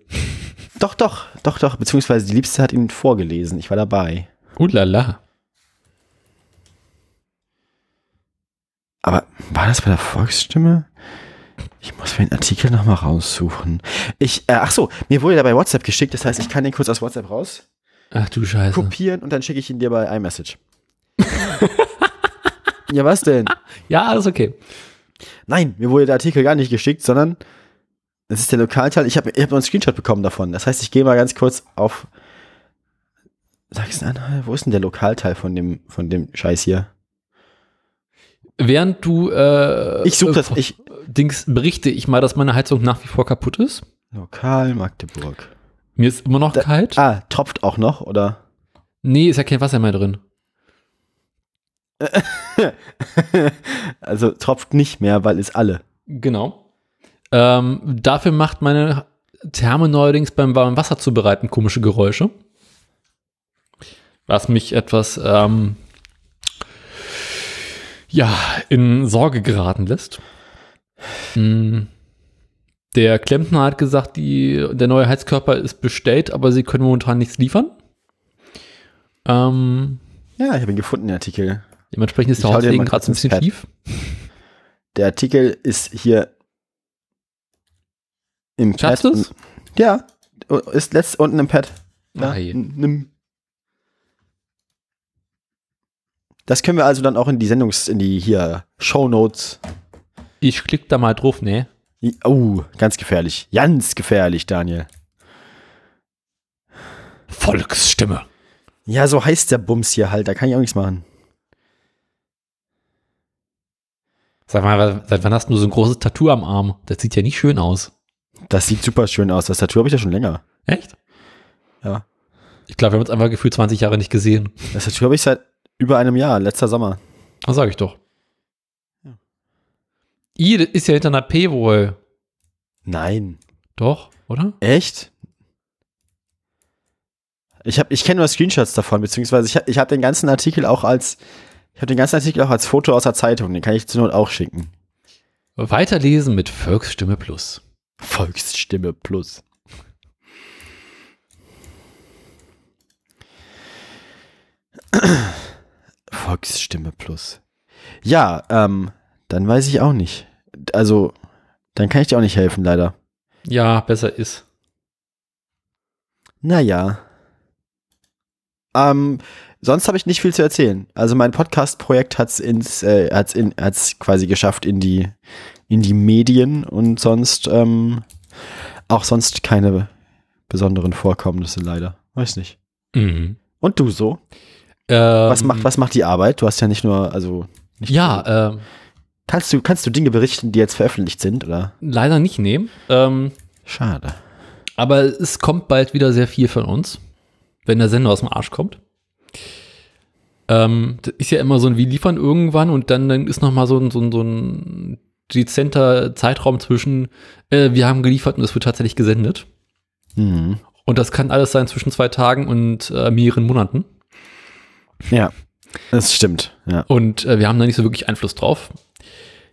Doch, doch, doch, doch. Beziehungsweise die Liebste hat ihn vorgelesen. Ich war dabei. Uh la la. Aber war das bei der Volksstimme? Ich muss mir den Artikel nochmal raussuchen. Ich, äh, ach so, mir wurde der bei WhatsApp geschickt. Das heißt, ich kann den kurz aus WhatsApp raus Ach du Scheiße. kopieren und dann schicke ich ihn dir bei iMessage. ja, was denn? Ja, alles okay. Nein, mir wurde der Artikel gar nicht geschickt, sondern das ist der Lokalteil. Ich habe ich hab noch einen Screenshot bekommen davon. Das heißt, ich gehe mal ganz kurz auf Sachsen-Anhalt. Wo ist denn der Lokalteil von dem, von dem Scheiß hier? Während du äh, Ich suche das. äh, Ich, Dings berichte ich mal, dass meine Heizung nach wie vor kaputt ist. Lokal Magdeburg. Mir ist immer noch Da- kalt. Ah, tropft auch noch, oder? Nee, ist ja kein Wasser mehr drin. also tropft nicht mehr, weil es alle. Genau. Ähm, dafür macht meine Therme neuerdings beim warmen Wasser zubereiten komische Geräusche. Was mich etwas ähm, ja, in Sorge geraten lässt. Mm. Der Klempner hat gesagt, die, der neue Heizkörper ist bestellt, aber sie können momentan nichts liefern. Ähm, Ja, ich habe ihn gefunden, den Artikel. dementsprechend ist Ich der hau dir Haussegen mal gerade so ein bisschen Pad. tief. Der Artikel ist hier im Schaffst Pad. du es? Ja, ist letzt unten im Pad. Ja, Ah, je. n- nimm. Das können wir also dann auch in die Sendungs, in die hier Show Notes. Ich klick da mal drauf, ne? Oh, ganz gefährlich. Ganz gefährlich, Daniel. Volksstimme. Ja, so heißt der Bums hier halt. Da kann ich auch nichts machen. Sag mal, seit wann hast du so ein großes Tattoo am Arm? Das sieht ja nicht schön aus. Das sieht super schön aus. Das Tattoo habe ich ja schon länger. Echt? Ja. Ich glaube, wir haben uns einfach gefühlt 20 Jahre nicht gesehen. Das Tattoo habe ich seit über einem Jahr, letzter Sommer. Das sage ich doch. Ja. I, ist ja hinter einer P wohl. Nein. Doch, oder? Echt? Ich habe, ich kenne nur Screenshots davon, beziehungsweise ich habe, ich habe den ganzen Artikel auch als, ich habe den ganzen Artikel auch als Foto aus der Zeitung. Den kann ich zur Not auch schicken. Weiterlesen mit Volksstimme Plus. Volksstimme plus. Volksstimme plus. Ja, ähm, dann weiß ich auch nicht. Also, dann kann ich dir auch nicht helfen, leider. Ja, besser ist. Naja. Ähm, sonst habe ich nicht viel zu erzählen. Also mein Podcast-Projekt hat's ins, äh, hat's in, hat's quasi geschafft in die, in die Medien und sonst, ähm, auch sonst keine besonderen Vorkommnisse leider. Weiß nicht. Mhm. Und du so? Ähm, Was macht, was macht die Arbeit? Du hast ja nicht nur, also, nicht Ja, ähm, kannst du, kannst du Dinge berichten, die jetzt veröffentlicht sind, oder? leider nicht nehmen. Ähm, Schade. aber es kommt bald wieder sehr viel von uns, wenn der Sender aus dem Arsch kommt. Ähm, das ist ja immer so ein, wir liefern irgendwann und dann, dann ist noch mal so ein, so ein, so ein dezenter Zeitraum zwischen, äh, wir haben geliefert und es wird tatsächlich gesendet. Mhm. Und das kann alles sein zwischen zwei Tagen und äh, mehreren Monaten. Ja, das stimmt, ja. Und äh, wir haben da nicht so wirklich Einfluss drauf.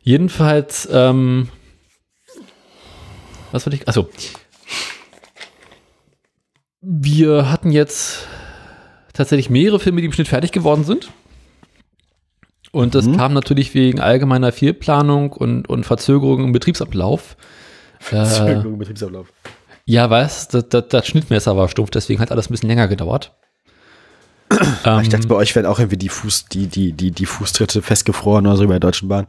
Jedenfalls, ähm, was wollte ich? Achso. wir hatten jetzt tatsächlich mehrere Filme, die im Schnitt fertig geworden sind. Und das Mhm. kam natürlich wegen allgemeiner Fehlplanung und, und Verzögerung im Betriebsablauf. Äh, Verzögerung im Betriebsablauf. ja, weißt das, das, das Schnittmesser war stumpf, deswegen hat alles ein bisschen länger gedauert. Ähm, Ich dachte, bei euch werden auch irgendwie die Fuß, die, die, die, die Fußtritte festgefroren oder so bei der Deutschen Bahn.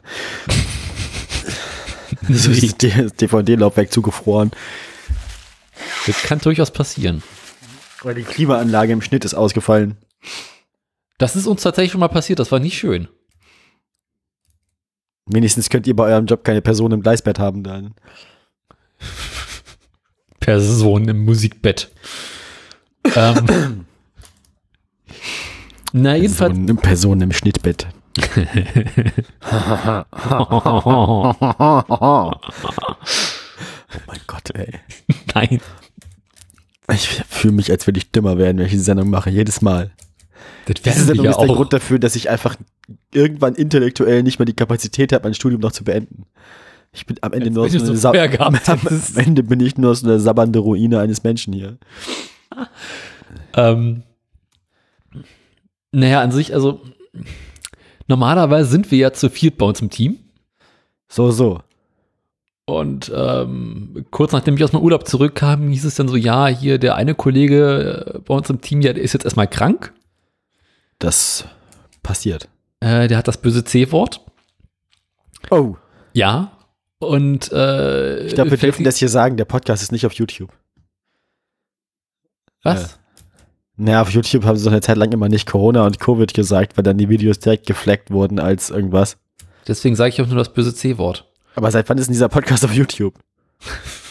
so ist das DVD-Laufwerk zugefroren. das kann durchaus passieren. Oder die Klimaanlage im Schnitt ist ausgefallen. Das ist uns tatsächlich schon mal passiert, das war nicht schön. Wenigstens könnt ihr bei eurem Job keine Person im Gleisbett haben dann. Person im Musikbett. ähm, na, jedenfalls. Person, Person im Schnittbett. Oh mein Gott, ey. Nein. Ich fühle mich, als würde ich dümmer werden, wenn ich diese Sendung mache, jedes Mal. Das Diese Sendung ist der auch. Grund dafür, dass ich einfach irgendwann intellektuell nicht mehr die Kapazität habe, mein Studium noch zu beenden. Ich bin am Ende Als nur so eine so am hättest. Ende bin ich nur so eine sabbernde Ruine eines Menschen hier. Ähm, naja, an sich, also normalerweise sind wir ja zu viert bei uns im Team. So, so. Und ähm, kurz nachdem ich aus meinem Urlaub zurückkam, hieß es dann so, ja, hier der eine Kollege äh, bei uns im Team, ja, der ist jetzt erstmal krank. Das passiert. Äh, der hat das böse C-Wort. Oh. Ja. Und äh, Ich glaube, wir dürfen das hier sagen, der Podcast ist nicht auf YouTube. Was? Naja, auf YouTube haben sie so eine Zeit lang immer nicht Corona und Covid gesagt, weil dann die Videos direkt gefleckt wurden als irgendwas. Deswegen sage ich auch nur das böse C-Wort. Aber seit wann ist denn dieser Podcast auf YouTube?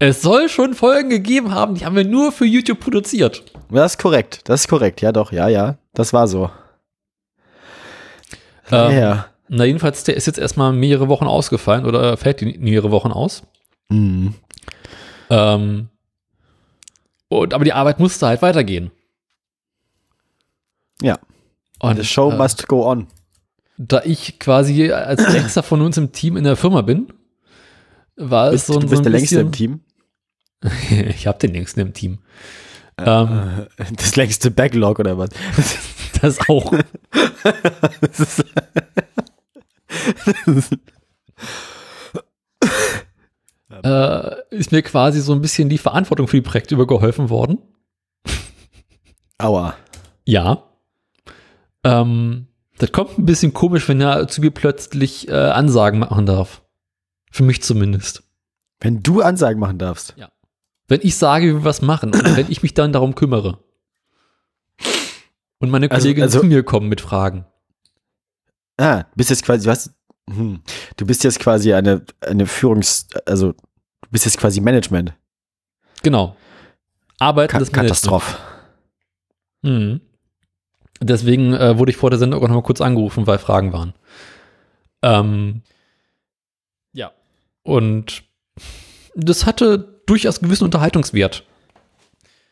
Es soll schon Folgen gegeben haben, die haben wir nur für YouTube produziert. Das ist korrekt, das ist korrekt. Ja, doch, ja, ja. Das war so. Ähm, ja. Na, jedenfalls, der ist jetzt erstmal mehrere Wochen ausgefallen oder fällt die mehrere Wochen aus. Mhm. Ähm, und, aber die Arbeit musste halt weitergehen. Ja. Und The show äh, must go on. da ich quasi als längster von uns im Team in der Firma bin, war es Bist, so, du so bist ein der längste im bisschen- Team. ich habe den längsten im Team. Ähm, Das längste Backlog oder was? das auch. Das ist äh, ist mir quasi so ein bisschen die Verantwortung für die Projekte übergeholfen worden. Aua. Ja. Ähm, das kommt ein bisschen komisch, wenn er zu mir plötzlich äh, Ansagen machen darf. Für mich zumindest. Wenn du Ansagen machen darfst. Wenn ich sage, wie wir was machen und wenn ich mich dann darum kümmere. Und meine Also- Kolleginnen also- zu mir kommen mit Fragen. Ah, du bist jetzt quasi, du hast, hm, du bist jetzt quasi eine, eine Führungs, also, du bist jetzt quasi Management. Genau. Arbeiten Ka des Management. Katastrophe. Mhm. Deswegen äh, wurde ich vor der Sendung auch noch mal kurz angerufen, weil Fragen waren. Ähm, ja. Und das hatte durchaus gewissen Unterhaltungswert.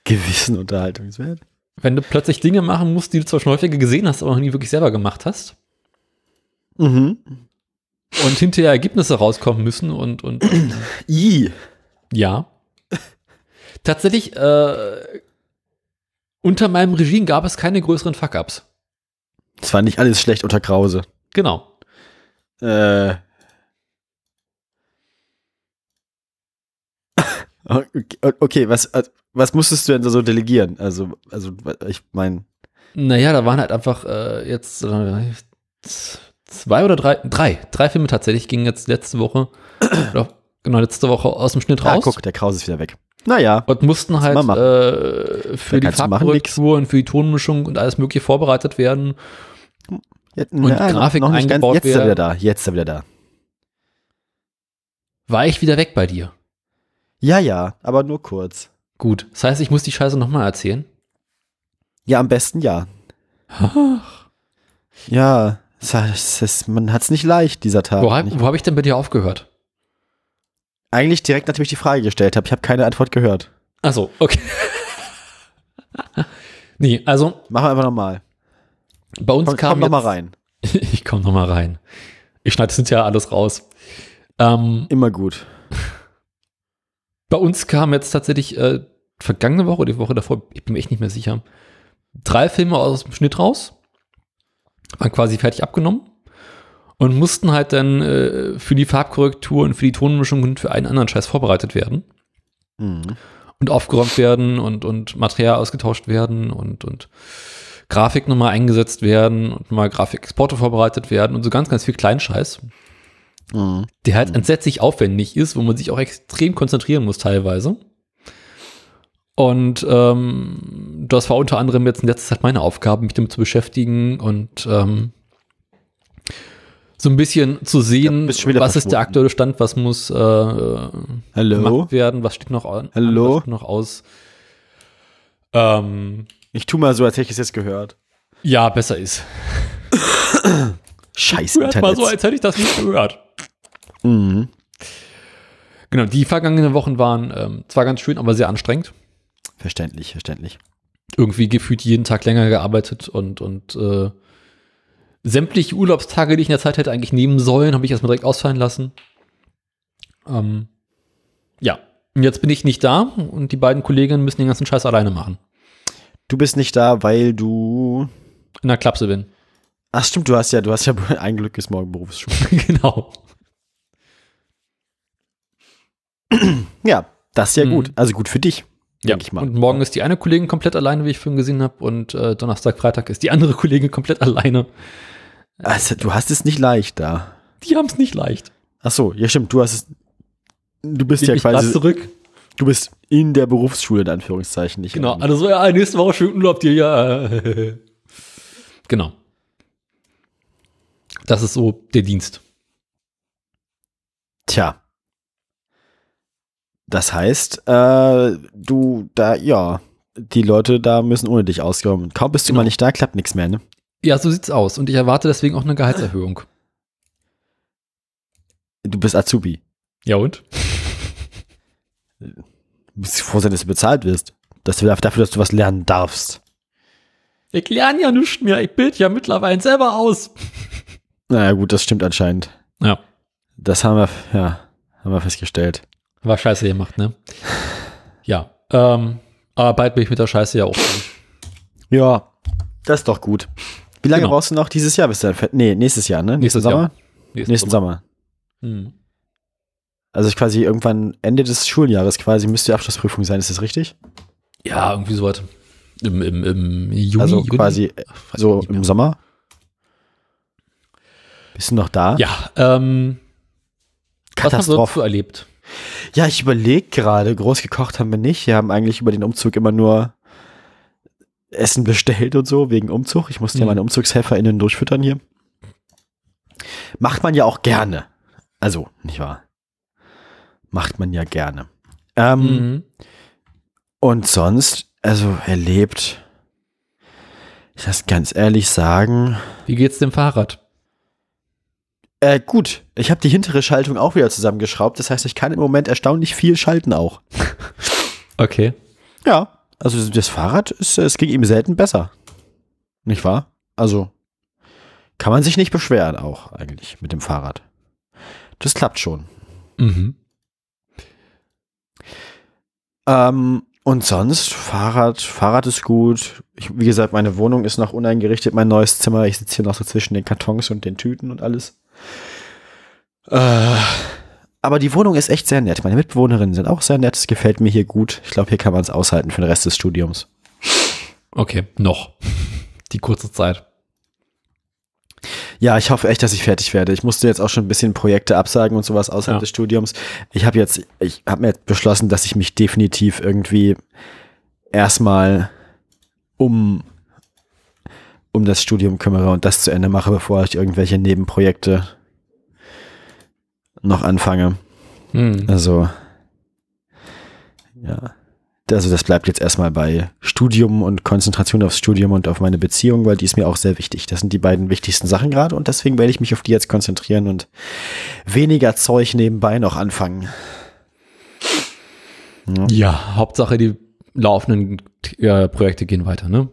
Gewissen Unterhaltungswert. Wenn du plötzlich Dinge machen musst, die du zwar schon häufiger gesehen hast, aber noch nie wirklich selber gemacht hast Mhm. Und hinterher Ergebnisse rauskommen müssen und, und I. ja. Tatsächlich, äh, unter meinem Regime gab es keine größeren Fuck-Ups. Es war nicht alles schlecht unter Krause. Genau. Äh. Okay, was, äh, was musstest du denn so delegieren? Also, also ich meine, Naja, da waren halt einfach äh, jetzt äh, zwei oder drei, drei, drei Filme tatsächlich gingen jetzt letzte Woche, oder, genau, letzte Woche aus dem Schnitt ah, raus. guck, der Krause ist wieder weg. Naja, Und mussten halt äh, für Da die. Farbkorrektur und für die Tonmischung und alles mögliche vorbereitet werden. Jetzt, Grafik eingebaut Jetzt ist er werden. wieder da, jetzt ist er wieder da. War ich wieder weg bei dir? Ja, ja, aber nur kurz. Gut. Das heißt, ich muss die Scheiße nochmal erzählen. Ja, am besten ja. Ja, es, es, man hat es nicht leicht, dieser Tag. Wo, wo habe ich denn bei dir aufgehört? Eigentlich direkt, nachdem ich die Frage gestellt habe. Ich habe keine Antwort gehört. Achso, okay. nee, also Machen wir einfach nochmal. bei uns Komm, kam komm noch mal jetzt- rein. ich komme noch mal rein. Ich schneide das hinterher alles raus. Ähm, Immer gut. bei uns kam jetzt tatsächlich äh, vergangene Woche, die Woche davor, ich bin mir echt nicht mehr sicher, drei Filme aus dem Schnitt raus, waren quasi fertig abgenommen und mussten halt dann äh, für die Farbkorrektur und für die Tonmischung und für einen anderen Scheiß vorbereitet werden Mhm. und aufgeräumt werden und, und Material ausgetauscht werden und, und Grafik nochmal eingesetzt werden und mal Grafikexporte vorbereitet werden und so ganz, ganz viel Kleinscheiß, Mhm. der halt entsetzlich aufwendig ist, wo man sich auch extrem konzentrieren muss teilweise. Und ähm, das war unter anderem jetzt in letzter Zeit meine Aufgabe, mich damit zu beschäftigen und ähm, so ein bisschen zu sehen, was ist der aktuelle Stand, was muss äh, gemacht werden, was steht noch an, Hallo? was steht noch aus. Ähm, Ich tu mal so, als hätte ich es jetzt gehört. ja, besser ist. Scheiß Hört mal so, als hätte ich das nicht gehört. Mhm. Genau, die vergangenen Wochen waren ähm, zwar ganz schön, aber sehr anstrengend. Verständlich, verständlich. Irgendwie gefühlt jeden Tag länger gearbeitet und, und äh, sämtliche Urlaubstage, die ich in der Zeit hätte eigentlich nehmen sollen, habe ich erstmal direkt ausfallen lassen. Ähm, ja, und jetzt bin ich nicht da und die beiden Kolleginnen müssen den ganzen Scheiß alleine machen. Du bist nicht da, weil du. In der Klapse bin. Ach stimmt, du hast ja, du hast ja ein Glück ist morgen Berufsschule. genau. Ja, das ist ja Mhm. gut. Also gut für dich, Ja, ich mal. und morgen ist die eine Kollegin komplett alleine, wie ich vorhin gesehen habe, und äh, Donnerstag, Freitag ist die andere Kollegin komplett alleine. Also, du hast es nicht leicht da. Die haben es nicht leicht. Ach so, ja stimmt, du hast es. Du bist Leg ja quasi, zurück. du bist in der Berufsschule in Anführungszeichen nicht. Genau, also so, ja, nächste Woche schön Urlaub dir, ja. genau. Das ist so der Dienst. Tja. Das heißt, äh, du da, ja, die Leute da müssen ohne dich auskommen. Kaum bist du Genau. mal nicht da, klappt nichts mehr, ne? Ja, so sieht's aus. Und ich erwarte deswegen auch eine Gehaltserhöhung. Du bist Azubi. Ja und? Du bist froh sein, dass du bezahlt wirst. Dass du dafür, dass du was lernen darfst. Ich lerne ja nichts mehr. Ich bild ja mittlerweile selber aus. Naja, gut, das stimmt anscheinend. Ja, Das haben wir, ja, haben wir festgestellt. War scheiße gemacht, ne? Ja, ähm, aber bald bin ich mit der Scheiße ja auch durch. Ja, das ist doch gut. Wie lange Genau. brauchst du noch dieses Jahr bis dann? Nee, nächstes Jahr, ne? Nächstes Sommer? Jahr. Nächsten Nächsten Sommer. Hm. Also quasi irgendwann Ende des Schuljahres quasi müsste die Abschlussprüfung sein, ist das richtig? Ja, irgendwie so was. Im, im, im Juni. also quasi Weiß so ich im Sommer? Bist du noch da? Ja, ähm, was hast du sonst Katastrophe. erlebt? Ja, ich überlege gerade, groß gekocht haben wir nicht. Wir haben eigentlich über den Umzug immer nur Essen bestellt und so, wegen Umzug. Ich musste ja Mhm. meine UmzugshelferInnen durchfüttern hier. Macht man ja auch gerne. Also, nicht wahr? Macht man ja gerne. Ähm, Mhm. Und sonst, also erlebt, ich das ganz ehrlich sagen, Wie geht's dem Fahrrad? Äh, gut, ich habe die hintere Schaltung auch wieder zusammengeschraubt. Das heißt, ich kann im Moment erstaunlich viel schalten auch. Okay. Ja, also das Fahrrad, ist, es ging ihm selten besser. Nicht wahr? Also kann man sich nicht beschweren auch eigentlich mit dem Fahrrad. Das klappt schon. Mhm. Ähm, und sonst, Fahrrad, Fahrrad ist gut. Ich, wie gesagt, meine Wohnung ist noch uneingerichtet, mein neues Zimmer. Ich sitze hier noch so zwischen den Kartons und den Tüten und alles. Äh, aber die Wohnung ist echt sehr nett. Meine Mitbewohnerinnen sind auch sehr nett. Es gefällt mir hier gut. Ich glaube, hier kann man es aushalten für den Rest des Studiums. Okay, noch. Die kurze Zeit. Ja, ich hoffe echt, dass ich fertig werde. Ich musste jetzt auch schon ein bisschen Projekte absagen und sowas außerhalb Ja. des Studiums. Ich habe jetzt, ich habe mir jetzt beschlossen, dass ich mich definitiv irgendwie erstmal um um das Studium kümmere und das zu Ende mache, bevor ich irgendwelche Nebenprojekte noch anfange. Hm. Also ja, also das bleibt jetzt erstmal bei Studium und Konzentration aufs Studium und auf meine Beziehung, weil die ist mir auch sehr wichtig. Das sind die beiden wichtigsten Sachen gerade und deswegen werde ich mich auf die jetzt konzentrieren und weniger Zeug nebenbei noch anfangen. Ja, Hauptsache die laufenden äh, Projekte gehen weiter, ne?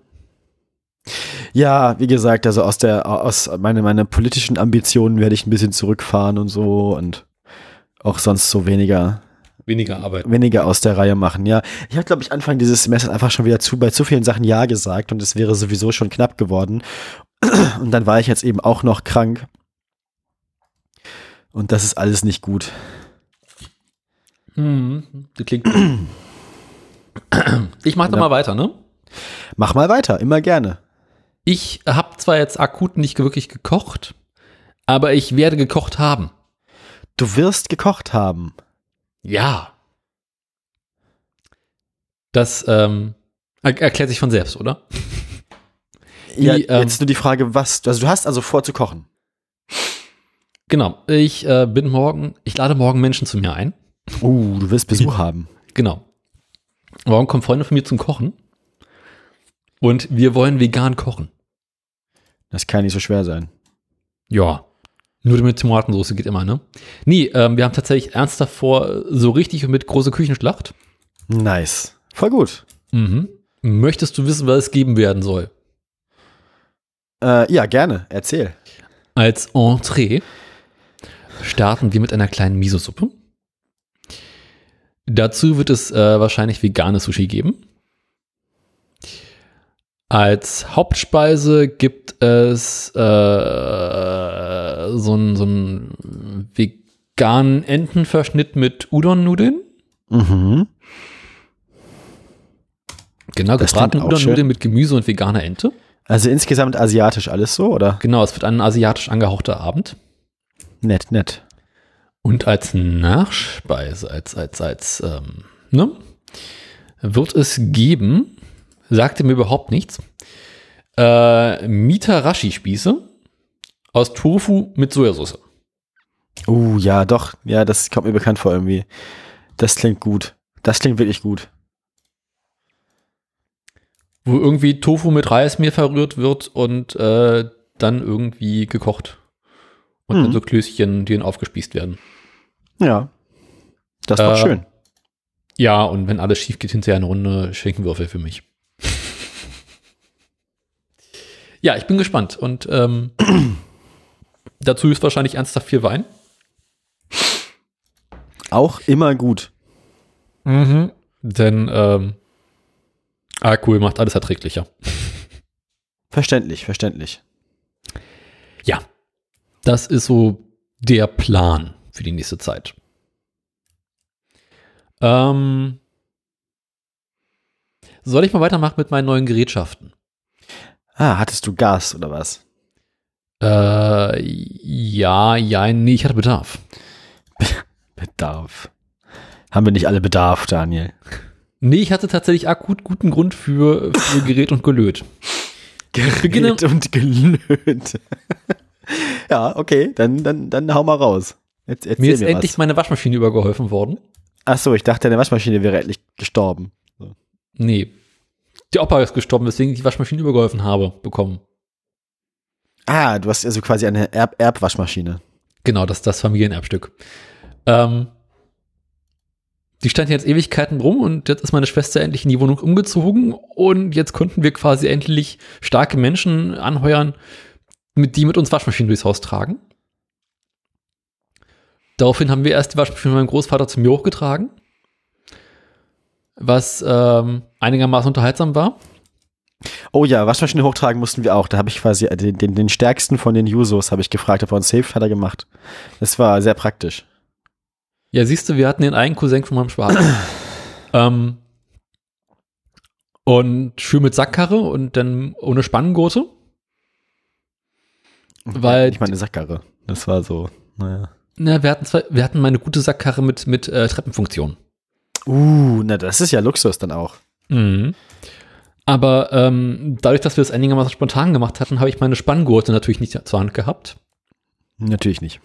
Ja, wie gesagt, also aus der aus meine meine politischen Ambitionen werde ich ein bisschen zurückfahren und so und auch sonst so weniger Weniger Arbeit. weniger aus der Reihe machen. Ja, ich habe, glaube ich, Anfang dieses Semesters einfach schon wieder zu bei zu vielen Sachen Ja gesagt und es wäre sowieso schon knapp geworden. Und dann war ich jetzt eben auch noch krank. Und das ist alles nicht gut. Hm, das klingt. ich mach doch Ja. mal weiter, ne? Mach mal weiter, immer gerne. Ich habe zwar jetzt akut nicht wirklich gekocht, aber ich werde gekocht haben. Du wirst gekocht haben. Ja. Das ähm, er erklärt sich von selbst, oder? Ja, Wie, ähm, jetzt nur die Frage, was. Also du hast also vor zu kochen. Genau. Ich äh, bin morgen, ich lade morgen Menschen zu mir ein. Uh, du wirst Besuch haben. Genau. Morgen kommen Freunde von mir zum Kochen. Und wir wollen vegan kochen. Das kann nicht so schwer sein. Ja. Nur mit Tomatensauce geht immer, ne? Nee, ähm, wir haben tatsächlich ernsthaft vor, so richtig und mit großer Küchenschlacht. Nice. Voll gut. Mhm. Möchtest du wissen, was es geben werden soll? Äh, ja, gerne. Erzähl. Als Entree starten wir mit einer kleinen Miso-Suppe. Dazu wird es äh, wahrscheinlich veganes Sushi geben. Als Hauptspeise gibt es äh, so einen so einen veganen Entenverschnitt mit Udon-Nudeln. Mhm. Genau, Das gebratene. Udon-Nudeln mit Gemüse und veganer Ente. Also insgesamt asiatisch alles so, oder? Genau, es wird ein asiatisch angehauchter Abend. Nett, nett. Und als Nachspeise, als, als, als, ähm, ne, wird es geben, sagte mir überhaupt nichts, äh, Mitarashi-Spieße aus Tofu mit Sojasauce. Uh, ja, doch. Ja, das kommt mir bekannt vor irgendwie. Das klingt gut. Das klingt wirklich gut. Wo irgendwie Tofu mit Reismehl verrührt wird und äh, dann irgendwie gekocht. Und dann Mhm. so Klößchen, die dann aufgespießt werden. Ja. Das doch Äh, schön. Ja, und wenn alles schief geht, hinterher eine Runde Schinkenwürfel für mich. Ja, ich bin gespannt. Und ähm, dazu ist wahrscheinlich ernsthaft viel Wein. Auch immer gut. Denn ähm, Alkohol macht alles erträglicher. Verständlich, verständlich. Ja, das ist so der Plan für die nächste Zeit. Ähm, soll ich mal weitermachen mit meinen neuen Gerätschaften? Ah, hattest du Gas oder was? Äh, ja, ja, nee, ich hatte Bedarf. Bedarf. Haben wir nicht alle Bedarf, Daniel? Nee, ich hatte tatsächlich akut guten Grund für, für Gerät und Gelöt. Gerät und gelöt. ja, okay, dann, dann, dann hau mal raus. Jetzt, Mir ist mir endlich was. meine Waschmaschine übergeholfen worden. Ach so, ich dachte, deine Waschmaschine wäre endlich gestorben. Nee. Die Opa ist gestorben, weswegen ich die Waschmaschine übergeholfen habe, bekommen. Ah, du hast also quasi eine Erb Erbwaschmaschine. Genau, das das Familienerbstück. Ähm, die stand jetzt Ewigkeiten rum und jetzt ist meine Schwester endlich in die Wohnung umgezogen und jetzt konnten wir quasi endlich starke Menschen anheuern, mit die mit uns Waschmaschinen durchs Haus tragen. Daraufhin haben wir erst die Waschmaschine von meinem Großvater zu mir hochgetragen, was ähm, einigermaßen unterhaltsam war. Oh ja, Waschmaschine hochtragen mussten wir auch. Da habe ich quasi den, den, den stärksten von den Jusos habe ich gefragt, ob er uns hilft, hat er gemacht. Das war sehr praktisch. Ja, siehst du, wir hatten den einen Cousin von meinem Schwager. ähm, und schön mit Sackkarre und dann ohne Spannengurte. Weil- ich meine Sackkarre. Das war so, naja. Na, wir hatten zwei, wir hatten mal eine gute Sackkarre mit, mit äh, Treppenfunktion. Uh, na das ist ja Luxus dann auch. Mhm. Aber ähm, dadurch, dass wir es einigermaßen spontan gemacht hatten, habe ich meine Spanngurte natürlich nicht zur Hand gehabt Natürlich nicht.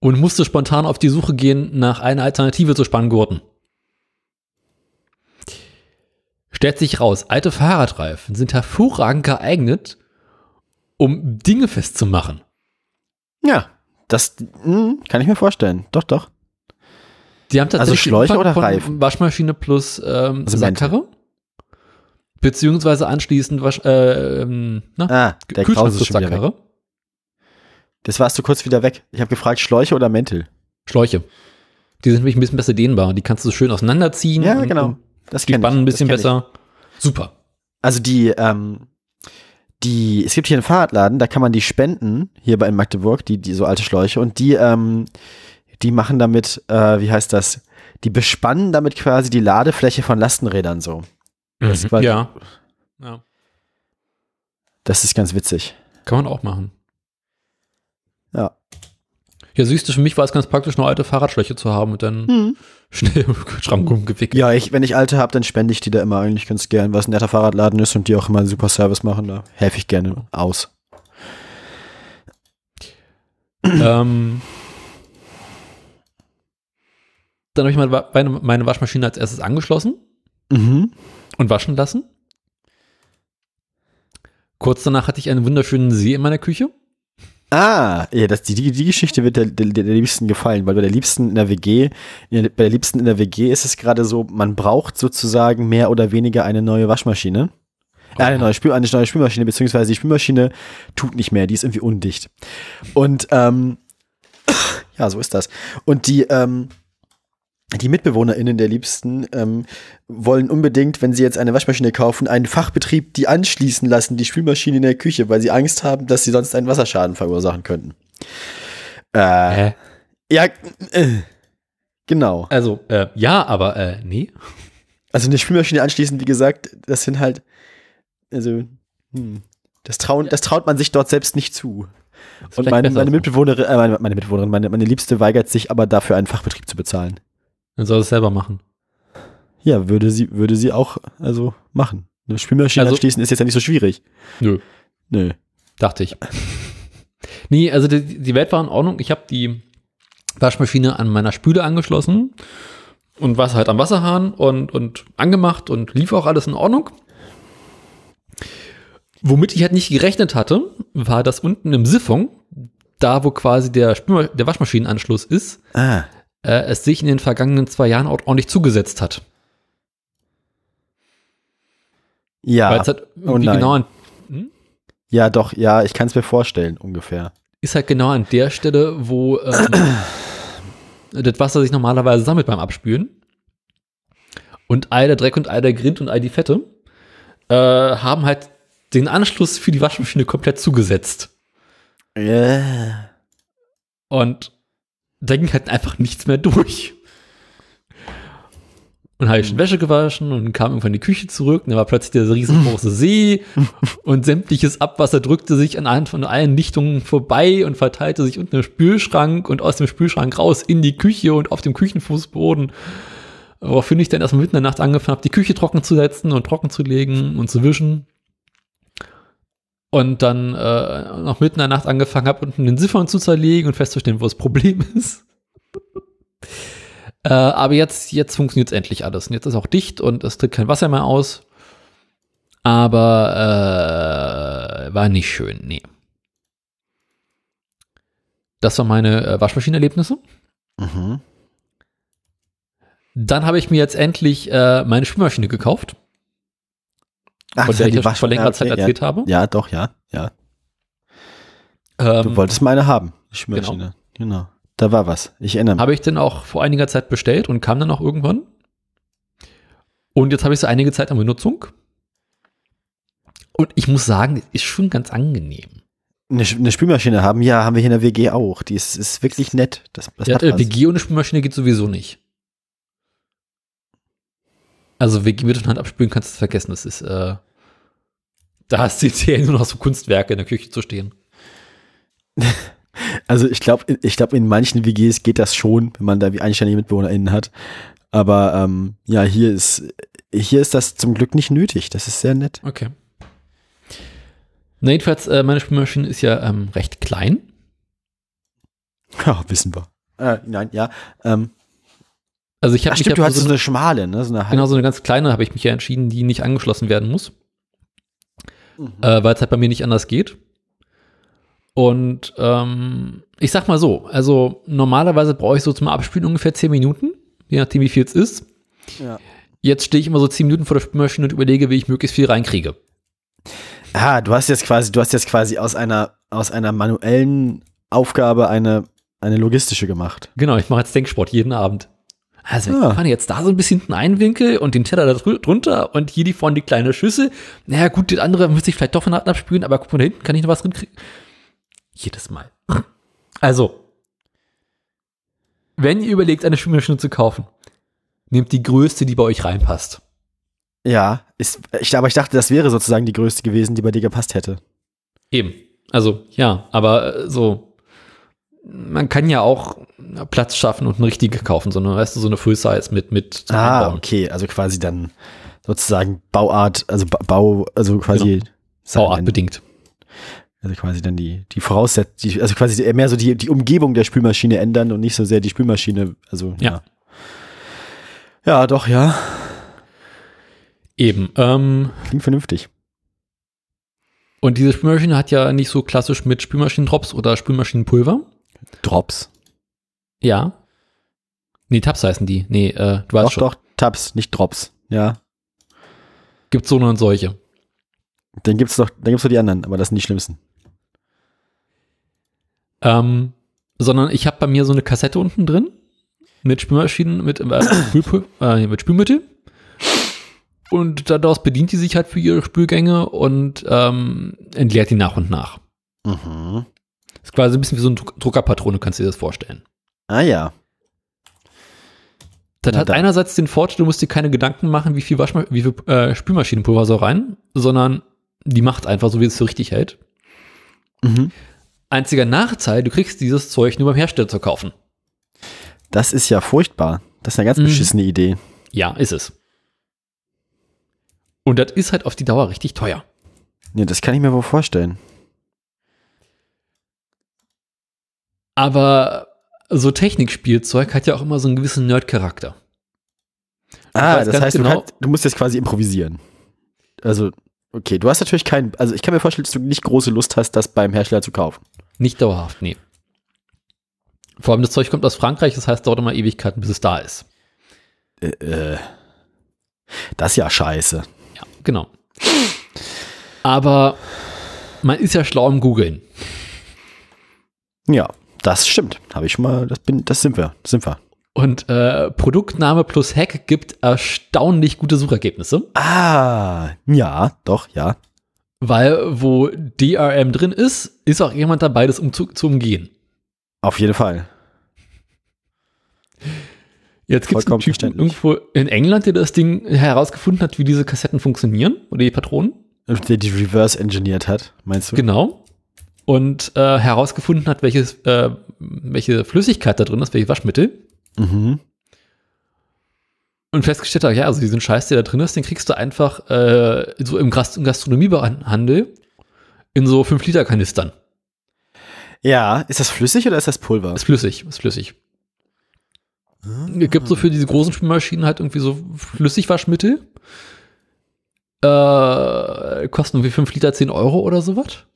und musste spontan auf die Suche gehen nach einer Alternative zu Spanngurten. Stellt sich raus, alte Fahrradreifen sind hervorragend geeignet, um Dinge festzumachen. Ja, das mh, kann ich mir vorstellen. Doch, doch. Die haben tatsächlich den Schläuche oder Reifen? Waschmaschine plus ähm, Also Sackkarre. Beziehungsweise anschließend Wasch, äh, ähm, na, Ah, der Kühlschrank plus. Sackkarre. Das warst du kurz wieder weg. Ich habe gefragt, Schläuche oder Mäntel? Schläuche. Die sind nämlich ein bisschen besser dehnbar. Die kannst du schön auseinanderziehen. Ja, und, genau. Das die spannen ein ich, das bisschen kenn ich. besser. Super. Also die, ähm, die, es gibt hier einen Fahrradladen, da kann man die spenden, hier bei in Magdeburg, die, die so alte Schläuche, und die, ähm, die machen damit, äh, wie heißt das? Die bespannen damit quasi die Ladefläche von Lastenrädern so. Das Mhm. war- Ja. ja. Das ist ganz witzig. Kann man auch machen. Ja. Ja, siehst du, für mich war es ganz praktisch, nur alte Fahrradschläuche zu haben und dann schnell im Schrank umgewickelt. Ja, ich, wenn ich alte habe, dann spende ich die da immer eigentlich ganz gern, was ein netter Fahrradladen ist und die auch immer einen super Service machen, da helfe ich gerne aus. ähm, dann habe ich meine, meine, Waschmaschine als erstes angeschlossen Mhm. und waschen lassen. Kurz danach hatte ich einen wunderschönen See in meiner Küche. Ah, ja, das, die, die, Geschichte wird der, der, der Liebsten gefallen, weil bei der Liebsten in der WG, in der, bei der Liebsten in der WG ist es gerade so, man braucht sozusagen mehr oder weniger eine neue Waschmaschine. Äh, eine, neue Spül, eine neue Spülmaschine, beziehungsweise die Spülmaschine tut nicht mehr, die ist irgendwie undicht. Und ähm, ja, so ist das. Und die, ähm, die MitbewohnerInnen der Liebsten ähm, wollen unbedingt, wenn sie jetzt eine Waschmaschine kaufen, einen Fachbetrieb die anschließen lassen, die Spülmaschine in der Küche, weil sie Angst haben, dass sie sonst einen Wasserschaden verursachen könnten. Äh, Hä? ja, äh, genau. Also, äh, ja, aber äh, nee. Also eine Spülmaschine anschließen, wie gesagt, das sind halt, also, hm, das, trauen, das traut man sich dort selbst nicht zu. Und meine, meine. Mitbewohnerin, äh, meine, meine Mitbewohnerin, meine, meine Liebste weigert sich aber dafür einen Fachbetrieb zu bezahlen. Dann soll es selber machen. Ja, würde sie, würde sie auch, also, machen. Eine Spülmaschine Also- anschließen ist jetzt ja nicht so schwierig. Nö. Nö. Dachte ich. nee, also die, die Welt war in Ordnung. Ich habe die Waschmaschine an meiner Spüle angeschlossen und Wasser halt am Wasserhahn und, und angemacht und lief auch alles in Ordnung. Womit ich halt nicht gerechnet hatte, war, dass unten im Siphon, da wo quasi der, Spülma der Waschmaschinenanschluss ist, Ah. Äh, es sich in den vergangenen zwei Jahren auch ordentlich zugesetzt hat. Ja. Weil es halt Oh nein. genau an, Ja, doch, ja, ich kann es mir vorstellen, ungefähr. ist halt genau an der Stelle, wo ähm, das Wasser sich normalerweise sammelt beim Abspülen. Und all der Dreck und all der Grind und all die Fette äh, haben halt den Anschluss für die Waschmaschine komplett zugesetzt. Ja. Und da ging halt einfach nichts mehr durch. Und habe ich schon Wäsche gewaschen und kam irgendwann in die Küche zurück und da war plötzlich dieser riesengroße See und sämtliches Abwasser drückte sich an allen von allen Lichtungen vorbei und verteilte sich unten im Spülschrank und aus dem Spülschrank raus in die Küche und auf dem Küchenfußboden. Woraufhin ich dann erstmal mitten in der Nacht angefangen habe, die Küche trocken zu setzen und trocken zu legen und zu wischen. Und dann äh, noch mitten in der Nacht angefangen habe, unten den Siphon zu zerlegen und festzustellen, wo das Problem ist. äh, aber jetzt, jetzt funktioniert es endlich alles. Und jetzt ist auch dicht und es tritt kein Wasser mehr aus. Aber äh, war nicht schön, nee. Das waren meine äh, Waschmaschinenerlebnisse. Mhm. Dann habe ich mir jetzt endlich äh, meine Spülmaschine gekauft, Ach, von der ich ja vor längerer ja, Zeit erzählt habe. Ja, ja, doch, ja, ja. Du Ähm, wolltest meine haben, Spülmaschine. Genau. Da war was. Ich erinnere mich. Habe ich denn auch vor einiger Zeit bestellt und kam dann auch irgendwann. Und jetzt habe ich so einige Zeit an Benutzung. Und ich muss sagen, ist schon ganz angenehm. Eine, eine Spülmaschine haben, ja, haben wir hier in der WG auch. Die ist, ist wirklich nett. Das, das Ja, äh. WG ohne Spülmaschine geht sowieso nicht. Also WG mit und Hand abspülen kannst du vergessen. Das ist, äh, da hast du zählen nur noch so Kunstwerke in der Küche zu stehen. Also ich glaube, ich glaube, in manchen WGs geht das schon, wenn man da wie einständige MitbewohnerInnen hat. Aber ähm, ja, hier ist, hier ist das zum Glück nicht nötig. Das ist sehr nett. Okay. Na, jedenfalls, äh, meine Spülmaschine ist ja ähm, recht klein. Ja, wissen wir. Äh, nein, ja. Ähm, Also ich habe mich stimmt, ja du hast so so eine schmale, ne? So eine Genau, so eine ganz kleine habe ich mich ja entschieden, die nicht angeschlossen werden muss, Mhm. äh, weil es halt bei mir nicht anders geht. Und ähm, ich sag mal so, also normalerweise brauche ich so zum Abspülen ungefähr 10 Minuten, je nachdem wie viel es ist. Ja. Jetzt stehe ich immer so 10 Minuten vor der Spülmaschine und überlege, wie ich möglichst viel reinkriege. Ah, du hast jetzt quasi, du hast jetzt quasi aus einer, aus einer manuellen Aufgabe eine eine logistische gemacht. Genau, ich mache jetzt Denksport jeden Abend. Also Ah. ich kann jetzt da so ein bisschen hinten einwinkel und den Teller da drunter und hier die vorne die kleine Schüssel. Naja, gut, das andere müsste ich vielleicht doch von der Hand abspülen, aber guck mal, da hinten kann ich noch was drin kriegen. Jedes Mal. Also, wenn ihr überlegt, eine Spülmaschine zu kaufen, nehmt die größte, die bei euch reinpasst. Ja, ist, ich, aber ich dachte, das wäre sozusagen die größte gewesen, die bei dir gepasst hätte. Eben. Also, ja, aber äh, so, man kann ja auch Platz schaffen und eine richtige kaufen, sondern weißt du, so eine Full Size mit, mit Ah, Einbauen. okay, also quasi dann sozusagen Bauart, also ba Bau, also quasi Bauart bedingt. Also quasi dann die, die Voraussetzung, also quasi mehr so die, die Umgebung der Spülmaschine ändern und nicht so sehr die Spülmaschine, also Ja. Ja, doch, ja. Eben. Ähm, Klingt vernünftig. und diese Spülmaschine hat ja nicht so klassisch mit Spülmaschinendrops oder Spülmaschinenpulver. Drops. Ja. Nee, Tabs heißen die. Nee, äh, du weißt Doch, schon. doch, Tabs, nicht Drops. Ja. Gibt so und solche. Dann gibt's doch, dann gibt's doch die anderen, aber das sind die schlimmsten. Ähm, sondern ich habe bei mir so eine Kassette unten drin mit Spülmaschinen, mit, äh, Spülpul äh, mit Spülmittel. Und daraus bedient die sich halt für ihre Spülgänge und ähm, entleert die nach und nach. Mhm. Ist quasi ein bisschen wie so eine Druck Druckerpatrone, kannst du dir das vorstellen. Ah ja. Das Na hat dann. einerseits den Vorteil, du musst dir keine Gedanken machen, wie viel, Waschma wie viel äh, Spülmaschinenpulver soll rein, sondern die macht einfach so, wie es für richtig hält. Mhm. Einziger Nachteil, du kriegst dieses Zeug nur beim Hersteller zu kaufen. Das ist ja furchtbar. Das ist eine ganz Mhm. beschissene Idee. Ja, ist es. Und das ist halt auf die Dauer richtig teuer. Nee, das kann ich mir wohl vorstellen. Aber so Technikspielzeug hat ja auch immer so einen gewissen Nerd-Charakter. Ah, das heißt, genau- du, kannst, du musst jetzt quasi improvisieren. Also, okay, du hast natürlich keinen, also ich kann mir vorstellen, dass du nicht große Lust hast, das beim Hersteller zu kaufen. Nicht dauerhaft, nee. Vor allem das Zeug kommt aus Frankreich, das heißt, dauert immer Ewigkeiten, bis es da ist. Äh, äh, das ist ja scheiße. Ja, genau. Aber man ist ja schlau im Googeln. Ja, das stimmt. Habe ich schon mal, das bin, das sind wir, das sind wir. Und äh, Produktname plus Hack gibt erstaunlich gute Suchergebnisse, Ah, ja, doch, ja. weil wo DRM drin ist, ist auch jemand dabei, das um zu, zu umgehen. Auf jeden Fall. Jetzt gibt es einen Typen irgendwo in England, der das Ding herausgefunden hat, wie diese Kassetten funktionieren oder die Patronen. Der die reverse engineert hat, meinst du? Genau. Und äh, herausgefunden hat, welches, äh, welche Flüssigkeit da drin ist, welche Waschmittel. Mhm. Und festgestellt hat, ja, also diesen Scheiß, der da drin ist, den kriegst du einfach äh, so im, Gast im Gastronomiehandel in so 5-Liter-Kanistern. Ja, ist das flüssig oder ist das Pulver? Ist flüssig, ist flüssig. Es gibt so für diese großen Spülmaschinen halt irgendwie so Flüssigwaschmittel. Äh, kosten irgendwie 5 Liter 10 Euro oder sowas.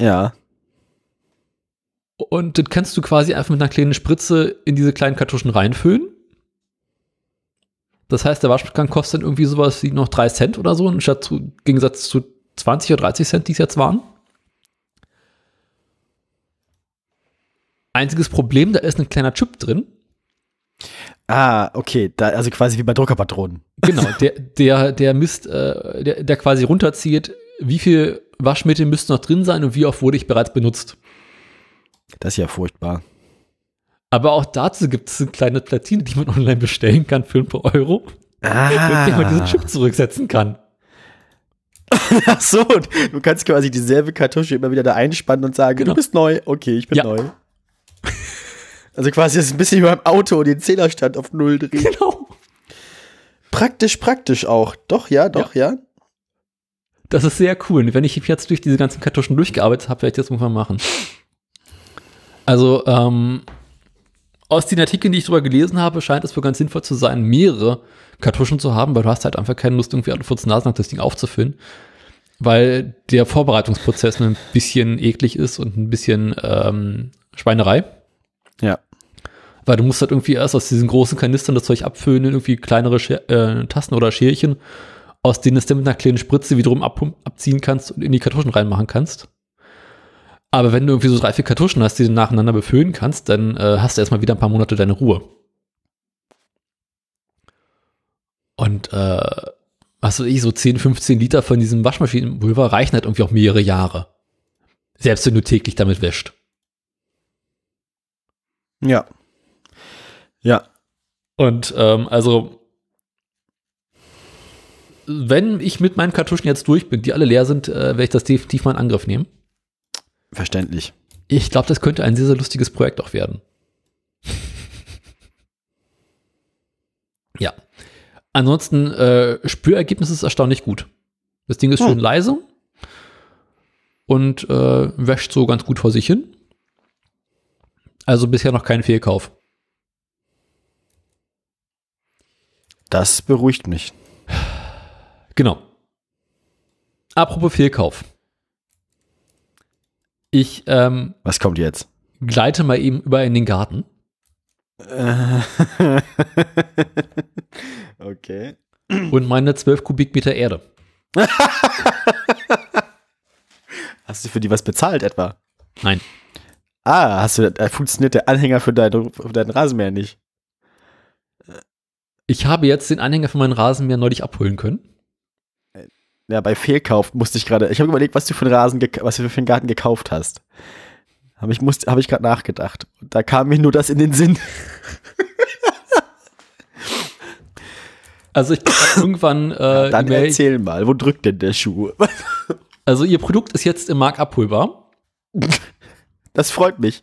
Ja. Und das kannst du quasi einfach mit einer kleinen Spritze in diese kleinen Kartuschen reinfüllen. Das heißt, der Waschgang kostet dann irgendwie sowas wie noch 3 Cent oder so, zu, im Gegensatz zu 20 oder 30 Cent, die es jetzt waren. Einziges Problem, da ist ein kleiner Chip drin. Ah, okay, da, also quasi wie bei Druckerpatronen. Genau, der, der, der misst, äh, der, der quasi runterzieht, wie viel Waschmittel müsste noch drin sein und wie oft wurde ich bereits benutzt. Das ist ja furchtbar. Aber auch dazu gibt es eine kleine Platine, die man online bestellen kann für ein paar Euro, mit der man diesen Ah. Chip zurücksetzen kann. Ach so, und du kannst quasi dieselbe Kartusche immer wieder da einspannen und sagen, Genau. du bist neu. Okay, ich bin Ja. neu. Also quasi ist ein bisschen wie beim Auto den Zählerstand auf Null drehen. Genau. Praktisch, praktisch auch. Doch, ja, doch, ja. Das ist sehr cool. Und wenn ich jetzt durch diese ganzen Kartuschen durchgearbeitet habe, werde ich das irgendwann machen. Also, ähm, aus den Artikeln, die ich drüber gelesen habe, scheint es wohl ganz sinnvoll zu sein, mehrere Kartuschen zu haben, weil du hast halt einfach keine Lust, irgendwie alle 14 Nasen das Ding aufzufüllen. Weil der Vorbereitungsprozess ein bisschen eklig ist und ein bisschen ähm, Schweinerei. Ja. Weil du musst halt irgendwie erst aus diesen großen Kanistern das Zeug abfüllen in irgendwie kleinere Scher äh, Tassen oder Scherchen, aus denen es dann mit einer kleinen Spritze wiederum ab abziehen kannst und in die Kartuschen reinmachen kannst. Aber wenn du irgendwie so drei, vier Kartuschen hast, die du nacheinander befüllen kannst, dann äh, hast du erstmal wieder ein paar Monate deine Ruhe. Und äh, was weiß ich, so 10, 15 Liter von diesem Waschmaschinenpulver reichen halt irgendwie auch mehrere Jahre. Selbst wenn du täglich damit wäscht. Ja. Ja. Und ähm, also, wenn ich mit meinen Kartuschen jetzt durch bin, die alle leer sind, äh, werde ich das definitiv mal in Angriff nehmen. Verständlich. Ich glaube, das könnte ein sehr, sehr lustiges Projekt auch werden. ja. Ansonsten, äh, Spürergebnis ist erstaunlich gut. Das Ding ist Hm. schön leise und äh, wäscht so ganz gut vor sich hin. Also bisher noch kein Fehlkauf. Das beruhigt mich. Genau. Apropos Fehlkauf. Ich ähm, Was kommt jetzt? gleite mal eben über in den Garten. okay. und meine 12 Kubikmeter Erde. Hast du für die was bezahlt etwa? Nein. Ah, hast du, da funktioniert der Anhänger für, dein, für deinen Rasenmäher nicht. Ich habe jetzt den Anhänger für meinen Rasenmäher neulich abholen können. Ja, bei Fehlkauf musste ich gerade, ich habe überlegt, was du für einen Rasen, was du für einen Garten gekauft hast. Habe ich, musste- habe ich gerade nachgedacht. Und da kam mir nur das in den Sinn. Also ich grad irgendwann äh, Dann die Mail- erzähl mal, wo drückt denn der Schuh? Also ihr Produkt ist jetzt im Markt abholbar. Das freut mich.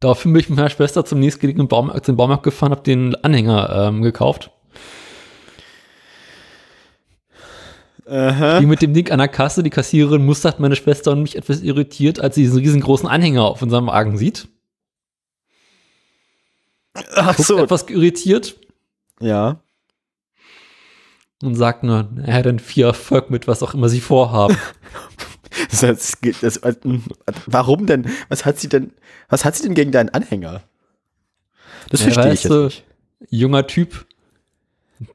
Daraufhin bin ich mit meiner Schwester zum nächstgelegenen Baumarkt, zum Baumarkt gefahren, habe den Anhänger ähm, gekauft. Aha. Die mit dem Ding an der Kasse, die Kassiererin mustert meine Schwester und mich etwas irritiert, als sie diesen riesengroßen Anhänger auf unserem Wagen sieht. Ach Guckt so. etwas irritiert Ja. und sagt nur, naja, dann viel Erfolg mit was auch immer sie vorhaben. Das, das, das, warum denn? Was hat sie denn? Was hat sie denn gegen deinen Anhänger? Das Ja, verstehe ich jetzt du, nicht. junger Typ,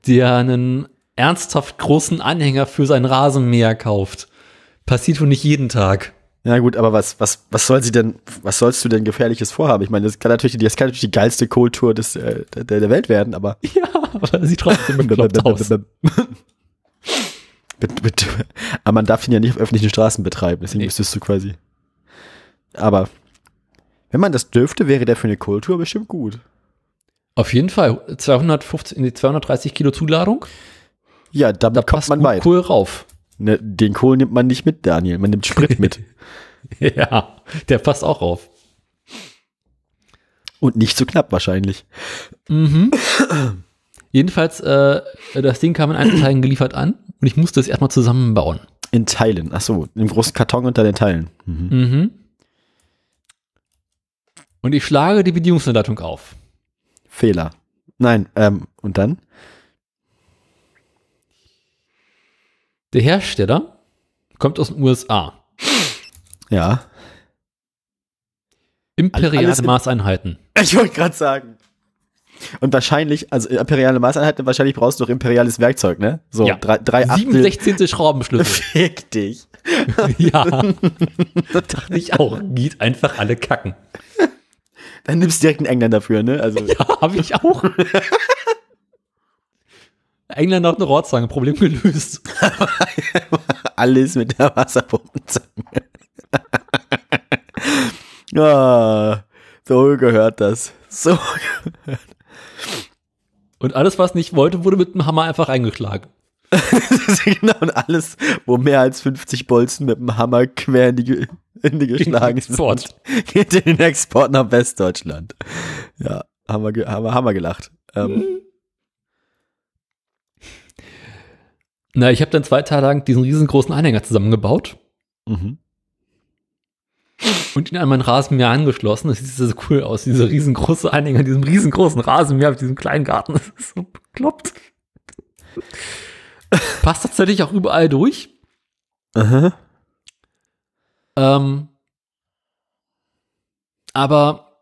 der einen ernsthaft großen Anhänger für sein Rasenmäher kauft. Passiert wohl nicht jeden Tag. Ja gut, aber was, was, was soll sie denn, was sollst du denn gefährliches vorhaben? Ich meine, das kann natürlich, das kann natürlich die geilste Kultur des, äh, der, der Welt werden, aber Ja, aber sieht trotzdem bekloppt aus. Mit- mit- aber man darf ihn ja nicht auf öffentlichen Straßen betreiben, deswegen Nee. müsstest du quasi. Aber wenn man das dürfte, wäre der für eine Kultur bestimmt gut. Auf jeden Fall. 250, nee, 230 Kilo Zuladung. Ja, damit Da kommt passt man weit. Kohl rauf. Ne, den Kohl nimmt man nicht mit, Daniel. Man nimmt Sprit mit. Ja, der passt auch rauf. Und nicht zu knapp wahrscheinlich. Mhm. Jedenfalls, äh, das Ding kam in Einzelteilen geliefert an und ich musste es erstmal zusammenbauen. In Teilen. Ach so, im großen Karton unter den Teilen. Mhm. Mhm. Und ich schlage die Bedienungsanleitung auf. Fehler. Nein, ähm, und dann? Der Hersteller kommt aus den USA. Ja. Imperiale Alles in- Maßeinheiten. Ich wollte gerade sagen. Und wahrscheinlich, also imperiale Maßeinheiten, wahrscheinlich brauchst du doch imperiales Werkzeug, ne? So, Ja. drei, drei Sieben Achtel. Sechzehntel Schraubenschlüssel. Fick dich. ja. Dachte ich auch. Geht einfach alle kacken. Dann nimmst du direkt einen Engländer dafür, ne? Also, Ja, habe ich auch. Engländer hat eine Rohrzange, Problem gelöst. alles mit der Wasserpumpenzange. ah, so gehört das. So. Und alles, was nicht wollte, wurde mit dem Hammer einfach eingeschlagen. genau, und alles, wo mehr als 50 Bolzen mit dem Hammer quer in die, in die geschlagen sind, geht in den Export nach Westdeutschland. Ja, haben wir, haben wir, haben wir gelacht. Ähm, Na, ich habe dann zwei Tage lang diesen riesengroßen Anhänger zusammengebaut mhm. und ihn an meinen Rasenmäher angeschlossen. Das sieht so cool aus, dieser riesengroße Anhänger, diesem riesengroßen Rasenmäher auf diesem kleinen Garten. Das ist so bekloppt. Passt tatsächlich auch überall durch. Aha. Ähm, aber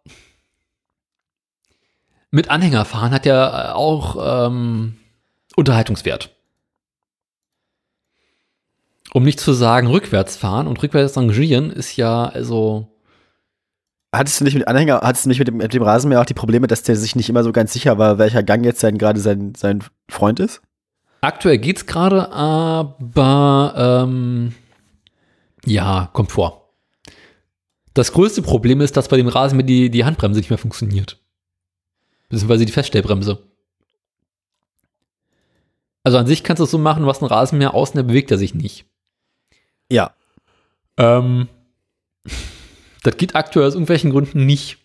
mit Anhänger fahren hat ja auch ähm, Unterhaltungswert. Um nicht zu sagen, rückwärts fahren und rückwärts rangieren ist ja also hattest du nicht mit Anhänger, hattest du nicht mit dem, mit dem Rasenmäher auch die Probleme, dass der sich nicht immer so ganz sicher war, welcher Gang jetzt sein, gerade sein, sein Freund ist? Aktuell geht's gerade, aber ähm, ja, kommt vor. Das größte Problem ist, dass bei dem Rasenmäher die, die Handbremse nicht mehr funktioniert. Beziehungsweise die Feststellbremse. Also an sich kannst du es so machen, was ein Rasenmäher außen, der bewegt er sich nicht. Ja. Ähm, das geht aktuell aus irgendwelchen Gründen nicht.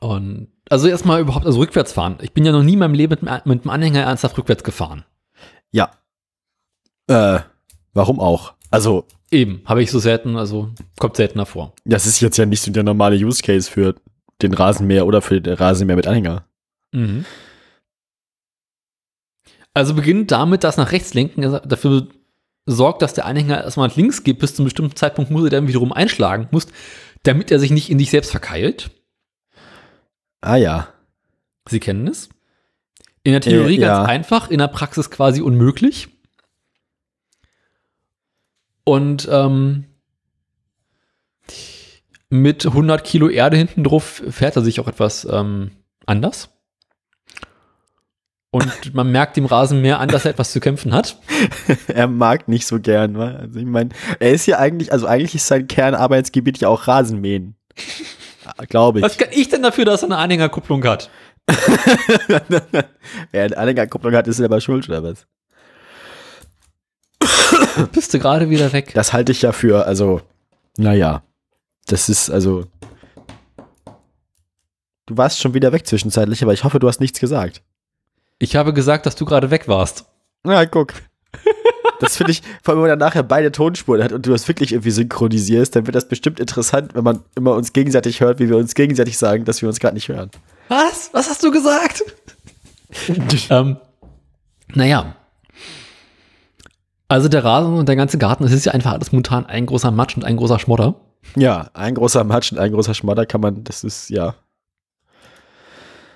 Und also erstmal überhaupt, also rückwärts fahren. Ich bin ja noch nie in meinem Leben mit, mit dem Anhänger ernsthaft rückwärts gefahren. Ja. Äh, warum auch? Also, Eben, habe ich so selten, also kommt seltener vor. das ist jetzt ja nicht so der normale Use Case für den Rasenmäher oder für den Rasenmäher mit Anhänger. Mhm. Also beginnt damit, dass nach rechts lenken dafür sorgt, dass der Anhänger erstmal nach links geht, bis zu einem bestimmten Zeitpunkt muss er dann wiederum einschlagen muss, damit er sich nicht in dich selbst verkeilt. Ah ja. Sie kennen es. In der Theorie Äh, ja. ganz einfach, in der Praxis quasi unmöglich. Und ähm, mit 100 Kilo Erde hinten drauf fährt er sich auch etwas ähm, anders. Und man merkt dem Rasenmäher an, dass er etwas zu kämpfen hat. er mag nicht so gern. Also ich meine, er ist ja eigentlich, also eigentlich ist sein Kernarbeitsgebiet ja auch Rasenmähen. Glaube ich. Was kann ich denn dafür, dass er eine Anhängerkupplung hat? Wer eine Anhängerkupplung hat, ist selber schuld oder was? Bist du gerade wieder weg? Das halte ich ja für, also, naja. Das ist, also. Du warst schon wieder weg zwischenzeitlich, aber ich hoffe, du hast nichts gesagt. Ich habe gesagt, dass du gerade weg warst. Na, guck. Das finde ich, vor allem wenn man dann nachher beide Tonspuren hat und du das wirklich irgendwie synchronisierst, dann wird das bestimmt interessant, wenn man immer uns gegenseitig hört, wie wir uns gegenseitig sagen, dass wir uns gerade nicht hören. Was? Was hast du gesagt? ähm, naja. Also der Rasen und der ganze Garten, es ist ja einfach alles momentan ein großer Matsch und ein großer Schmodder. Ja, ein großer Matsch und ein großer Schmodder kann man, das ist, ja.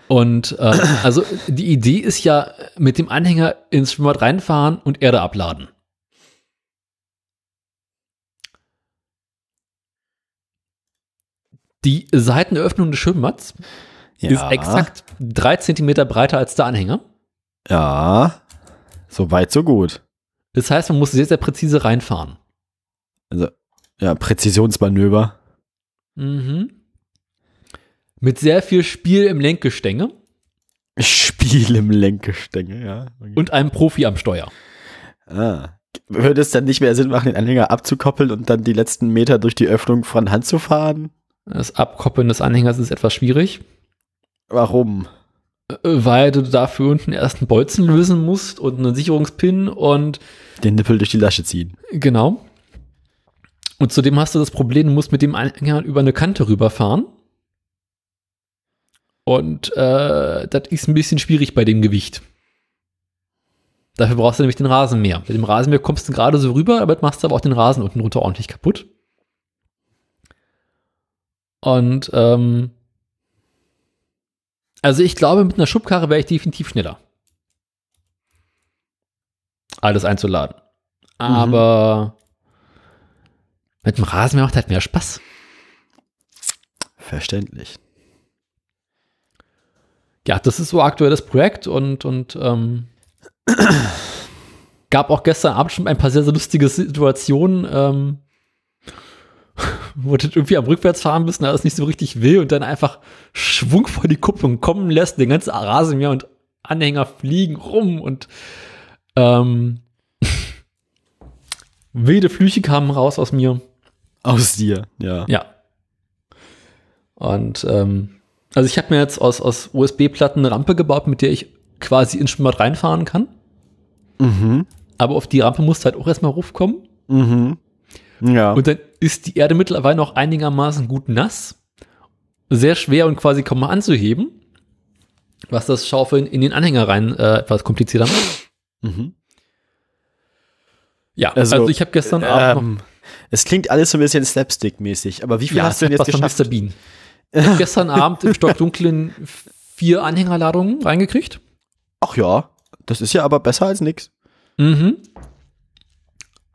Und äh, also die Idee ist ja, mit dem Anhänger ins Schwimmbad reinfahren und Erde abladen. Die Seitenöffnung des Schwimmbads ja. ist exakt drei Zentimeter breiter als der Anhänger. Ja. So weit, so gut. Das heißt, man muss sehr, sehr präzise reinfahren. Also, ja, Präzisionsmanöver. Mhm. Mit sehr viel Spiel im Lenkgestänge Spiel im Lenkgestänge, ja. Okay. und einem Profi am Steuer. Ah. Würde es dann nicht mehr Sinn machen, den Anhänger abzukoppeln und dann die letzten Meter durch die Öffnung von Hand zu fahren? Das Abkoppeln des Anhängers ist etwas schwierig, Warum? äh, weil du dafür unten erst einen Bolzen lösen musst und einen Sicherungspin und Den Nippel durch die Lasche ziehen. genau. Und zudem hast du das Problem, du musst mit dem Anhänger über eine Kante rüberfahren. Und äh, das ist ein bisschen schwierig bei dem Gewicht. Dafür brauchst du nämlich den Rasenmäher. Mit dem Rasenmäher kommst du gerade so rüber, damit machst du aber auch den Rasen unten runter ordentlich kaputt. Und ähm, also ich glaube, mit einer Schubkarre wäre ich definitiv schneller. Alles einzuladen. Aber mit dem Rasenmäher macht halt mehr Spaß. Verständlich. Ja, das ist so aktuell das Projekt und, und ähm, gab auch gestern Abend schon ein paar sehr, sehr lustige Situationen, ähm, wo du irgendwie am Rückwärtsfahren bist und das nicht so richtig will und dann einfach Schwung vor die Kupplung kommen lässt, den ganzen Rasenmäher und Anhänger fliegen rum und ähm, wilde Flüche kamen raus aus mir. Aus dir, ja. Ja. Und ähm, also ich habe mir jetzt aus, aus USB-Platten eine Rampe gebaut, mit der ich quasi ins Schwimmbad reinfahren kann. Mhm. Aber auf die Rampe musst du halt auch erstmal raufkommen. Mhm. Ja. Und dann ist die Erde mittlerweile noch einigermaßen gut nass. Sehr schwer und quasi kaum mal anzuheben. Was das Schaufeln in den Anhänger rein äh, etwas komplizierter macht. mhm. Ja, also, Also, ich habe gestern Abend Ähm, es klingt alles so ein bisschen Slapstick-mäßig, aber wie viel ja, hast du denn jetzt was von geschafft? Mr. Bean. Gestern Abend im Stockdunklen vier Anhängerladungen reingekriegt. Ach ja, das ist ja aber besser als nix. Mhm.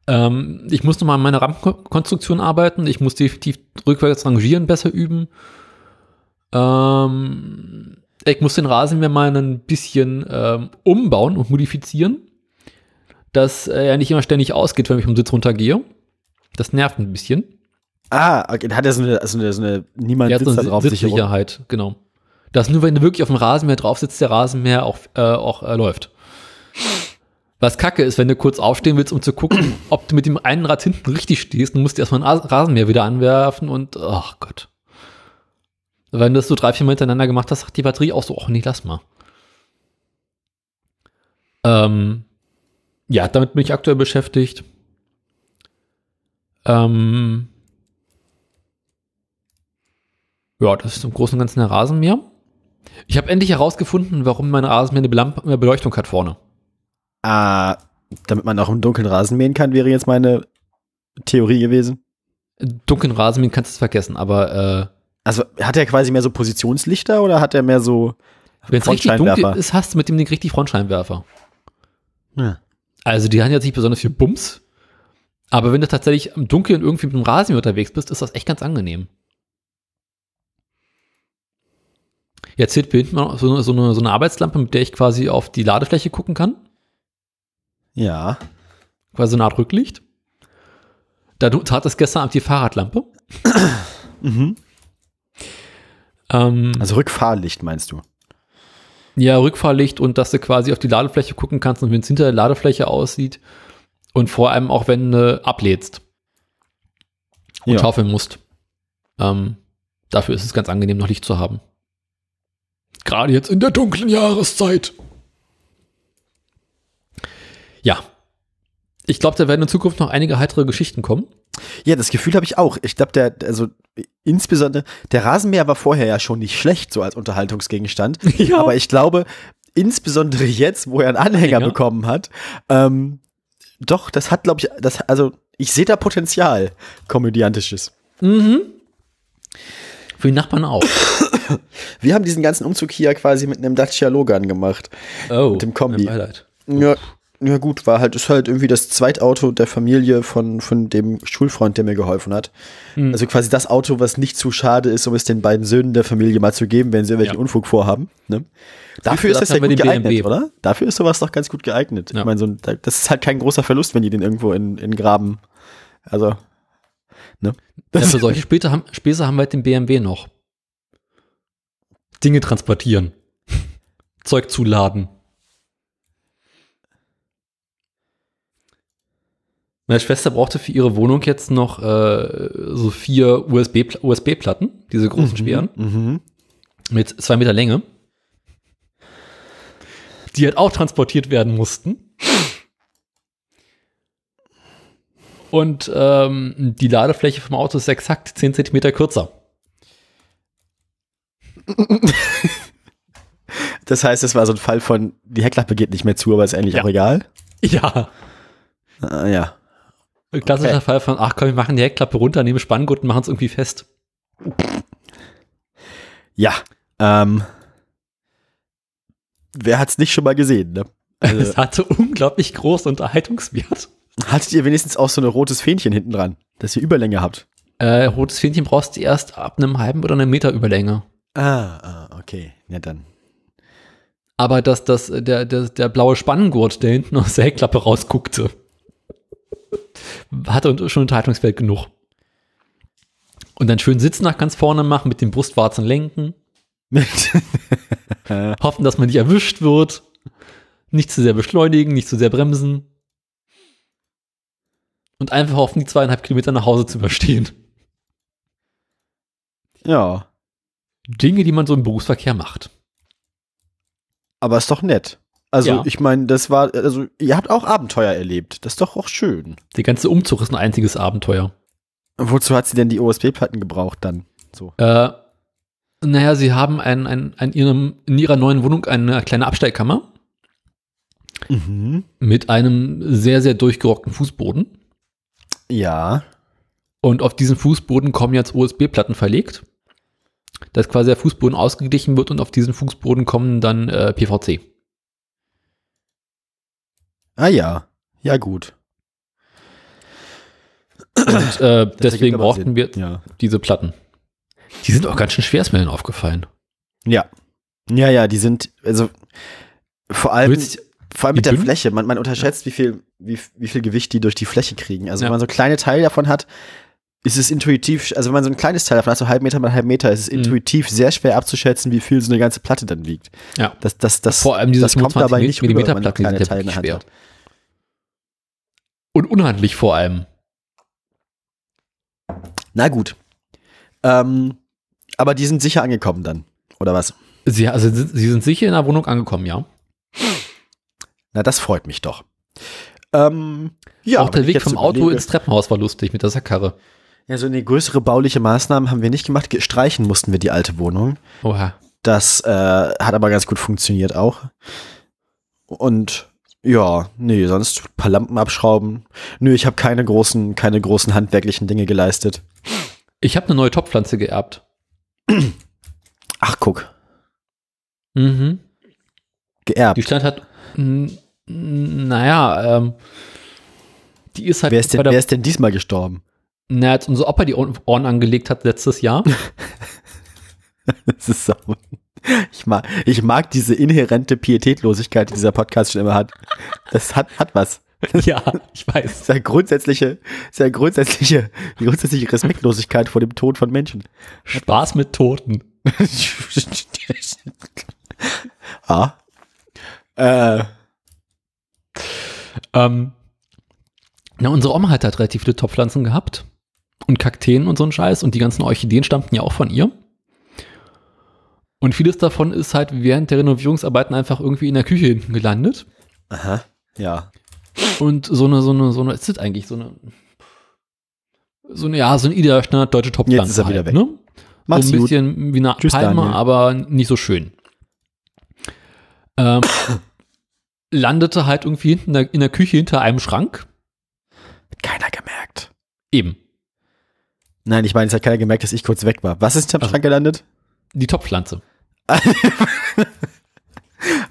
Ähm, ich muss nochmal an meiner Rampenkonstruktion arbeiten. Ich muss definitiv rückwärts rangieren besser üben. Ähm, ich muss den Rasenmäher mal ein bisschen ähm, umbauen und modifizieren, dass er nicht immer ständig ausgeht, wenn ich vom Sitz runtergehe. Das nervt ein bisschen. Ah, okay. hat er so eine, so eine, so eine niemand Er hat so sitzt da eine drauf Sitzsicherheit, genau. Das nur, wenn du wirklich auf dem Rasenmäher drauf sitzt, der Rasenmäher auch, äh, auch äh, läuft. Was kacke ist, wenn du kurz aufstehen willst, um zu gucken, ob du mit dem einen Rad hinten richtig stehst, dann musst du erstmal einen Ras- Rasenmäher wieder anwerfen und, ach Gott. Wenn du das so drei, vier Mal hintereinander gemacht hast, sagt die Batterie auch so, ach nee, lass mal. Ähm, ja, damit bin ich aktuell beschäftigt. Ähm, ja, das ist im Großen und Ganzen der Rasenmäher. Ich habe endlich herausgefunden, warum mein Rasenmäher eine Belamp eine Beleuchtung hat vorne. Ah, damit man auch im Dunkeln Rasen mähen kann, wäre jetzt meine Theorie gewesen. Dunklen Rasenmähen kannst du es vergessen, aber Also hat er quasi mehr so Positionslichter oder hat er mehr so äh, wenn es richtig dunkel ist, hast du mit dem Ding richtig Frontscheinwerfer. Ja. Also die haben jetzt nicht besonders viel Bums, aber wenn du tatsächlich im Dunkeln irgendwie mit dem Rasenmäher unterwegs bist, ist das echt ganz angenehm. Jetzt hier hinten noch so, eine- so, eine, so eine Arbeitslampe, mit der ich quasi auf die Ladefläche gucken kann. Ja. quasi eine Art Rücklicht. Da tat es gestern Abend die Fahrradlampe. Mhm. Ähm, Also Rückfahrlicht meinst du? ja, Rückfahrlicht und dass du quasi auf die Ladefläche gucken kannst und wie es hinter der Ladefläche aussieht. Und vor allem auch, wenn du ablädst und Ja. schaufeln musst. Ähm, dafür ist es ganz angenehm, noch Licht zu haben. Gerade jetzt in der dunklen Jahreszeit. Ja. Ich glaube, da werden in Zukunft noch einige heitere Geschichten kommen. Ja, das Gefühl habe ich auch. Ich glaube, der, also insbesondere, der Rasenmäher war vorher ja schon nicht schlecht, so als Unterhaltungsgegenstand. Ja. Aber ich glaube, insbesondere jetzt, wo er einen Anhänger Anhänger? bekommen hat, ähm, doch, das hat, glaube ich, das, also ich sehe da Potenzial, komödiantisches. Mhm. Für die Nachbarn auch. Wir haben diesen ganzen Umzug hier quasi mit einem Dacia Logan gemacht. Oh, Mit dem Kombi. Ja, ja gut, war halt, ist halt irgendwie das Zweitauto der Familie von, von dem Schulfreund, der mir geholfen hat. Mhm. Also quasi das Auto, was nicht zu schade ist, um es den beiden Söhnen der Familie mal zu geben, wenn sie irgendwelchen Ja. Unfug vorhaben. Ne? Dafür ist das ja gut geeignet, BMW. oder? Dafür ist sowas doch ganz gut geeignet. Ja. Ich meine, so ein, das ist halt kein großer Verlust, wenn die den irgendwo in, in Graben, also, ne? Ja, für solche Später haben, Späße haben wir halt den BMW noch. Dinge transportieren. Zeug zuladen. Meine Schwester brauchte für ihre Wohnung jetzt noch äh, so vier USB-Pla- USB-Platten, diese großen schweren, Mhm. mit zwei Meter Länge, die halt auch transportiert werden mussten. Und ähm, die Ladefläche vom Auto ist exakt 10 Zentimeter kürzer. Das heißt, es war so ein Fall von, die Heckklappe geht nicht mehr zu, aber ist eigentlich Ja. auch egal. Ja. Ah, ja. Ein klassischer Okay. Fall von, ach komm, wir machen die Heckklappe runter, nehmen Spanngurt und machen es irgendwie fest. Ja. Ähm, wer hat's nicht schon mal gesehen, ne? Also, Es hatte unglaublich großen Unterhaltungswert. hattet ihr wenigstens auch so ein rotes Fähnchen hinten dran, dass ihr Überlänge habt? Äh, rotes Fähnchen brauchst du erst ab einem halben oder einem Meter Überlänge. Ah, ah okay. Ja, dann. Aber dass das, der, der, der blaue Spanngurt, der hinten aus der Heckklappe rausguckte, hatte schon Unterhaltungswert genug. Und dann schön Sitz nach ganz vorne machen, mit den Brustwarzen lenken, hoffen, dass man nicht erwischt wird, nicht zu sehr beschleunigen, nicht zu sehr bremsen und einfach hoffen, die zweieinhalb Kilometer nach Hause zu überstehen. ja. Dinge, die man so im Berufsverkehr macht. Aber ist doch nett. Also, Ja. ich meine, das war, also, ihr habt auch Abenteuer erlebt. Das ist doch auch schön. Der ganze Umzug ist ein einziges Abenteuer. Wozu hat sie denn die OSB-Platten gebraucht dann? So. Äh, naja, sie haben ein, ein, ein, in, ihrem, in ihrer neuen Wohnung eine kleine Abstellkammer Mhm. mit einem sehr, sehr durchgerockten Fußboden. Ja. Und auf diesen Fußboden kommen jetzt USB-Platten verlegt, dass quasi der Fußboden ausgeglichen wird und auf diesen Fußboden kommen dann äh, PVC. Ah ja. Ja, gut. Und äh, deswegen brauchten wir Ja. diese Platten. Die sind auch ganz schön schwer, ist mir denn aufgefallen. Ja. Ja, ja, die sind, also vor allem, Willst- vor allem mit der dünn? Fläche. Man, man unterschätzt, wie viel, wie, wie viel Gewicht die durch die Fläche kriegen. Also Ja. wenn man so kleine Teile davon hat, ist es intuitiv, also wenn man so ein kleines Teil davon hat, so halb Meter mal halb Meter, ist es Mhm. intuitiv sehr schwer abzuschätzen, wie viel so eine ganze Platte dann wiegt. Ja. Das, das, das, Vor allem diese das kommt dabei 25 nicht rüber, Millimeter wenn man nur Platten, sind ja Teile in der Hand schwer. hat. Und unhandlich vor allem. Na gut. Ähm, aber die sind sicher angekommen dann, oder was? Sie, also, sie sind sicher in der Wohnung angekommen, ja. Na, das freut mich doch. Ähm, ja, auch wenn der Weg vom Auto ins Treppenhaus war lustig mit der Sackkarre. Ja, so eine größere bauliche Maßnahmen haben wir nicht gemacht. Ge- Streichen mussten wir die alte Wohnung. Oha. Das äh, hat aber ganz gut funktioniert auch. Und ja, nee, sonst ein paar Lampen abschrauben. Nö, ich habe keine großen, keine großen handwerklichen Dinge geleistet. Ich habe eine neue Topfpflanze geerbt. Ach, guck, Mhm. geerbt. Die stand n- n- naja, ähm, die ist halt Wer ist, denn, wer ist denn diesmal gestorben? Na, als unser Opa die Ohren angelegt hat letztes Jahr. Das ist so. Ich mag, ich mag diese inhärente Pietätlosigkeit, die dieser Podcast schon immer hat. Das hat, hat was. ja, ich weiß. Sehr grundsätzliche, sehr grundsätzliche, grundsätzliche Respektlosigkeit vor dem Tod von Menschen. Spaß mit Toten. ah. Äh, Ähm, na, unsere Oma hat halt relativ viele Topfpflanzen gehabt. Und Kakteen und so ein Scheiß. Und die ganzen Orchideen stammten ja auch von ihr. Und vieles davon ist halt während der Renovierungsarbeiten einfach irgendwie in der Küche hinten gelandet. aha, ja. Und so eine, so eine, so eine, ist das eigentlich so eine, so eine, ja, so ein idealer Standard deutsche Topfpflanze. Jetzt ist er wieder halt, weg. Ne? Mach's so ein gut. bisschen wie eine Tschüss, Palme, Daniel. aber nicht so schön. Ähm, landete halt irgendwie hinten in der, in der Küche hinter einem Schrank. Hat keiner gemerkt. Eben. Nein, ich meine, es hat keiner gemerkt, dass ich kurz weg war. Was ist Also- Schrank gelandet? Die Topfpflanze.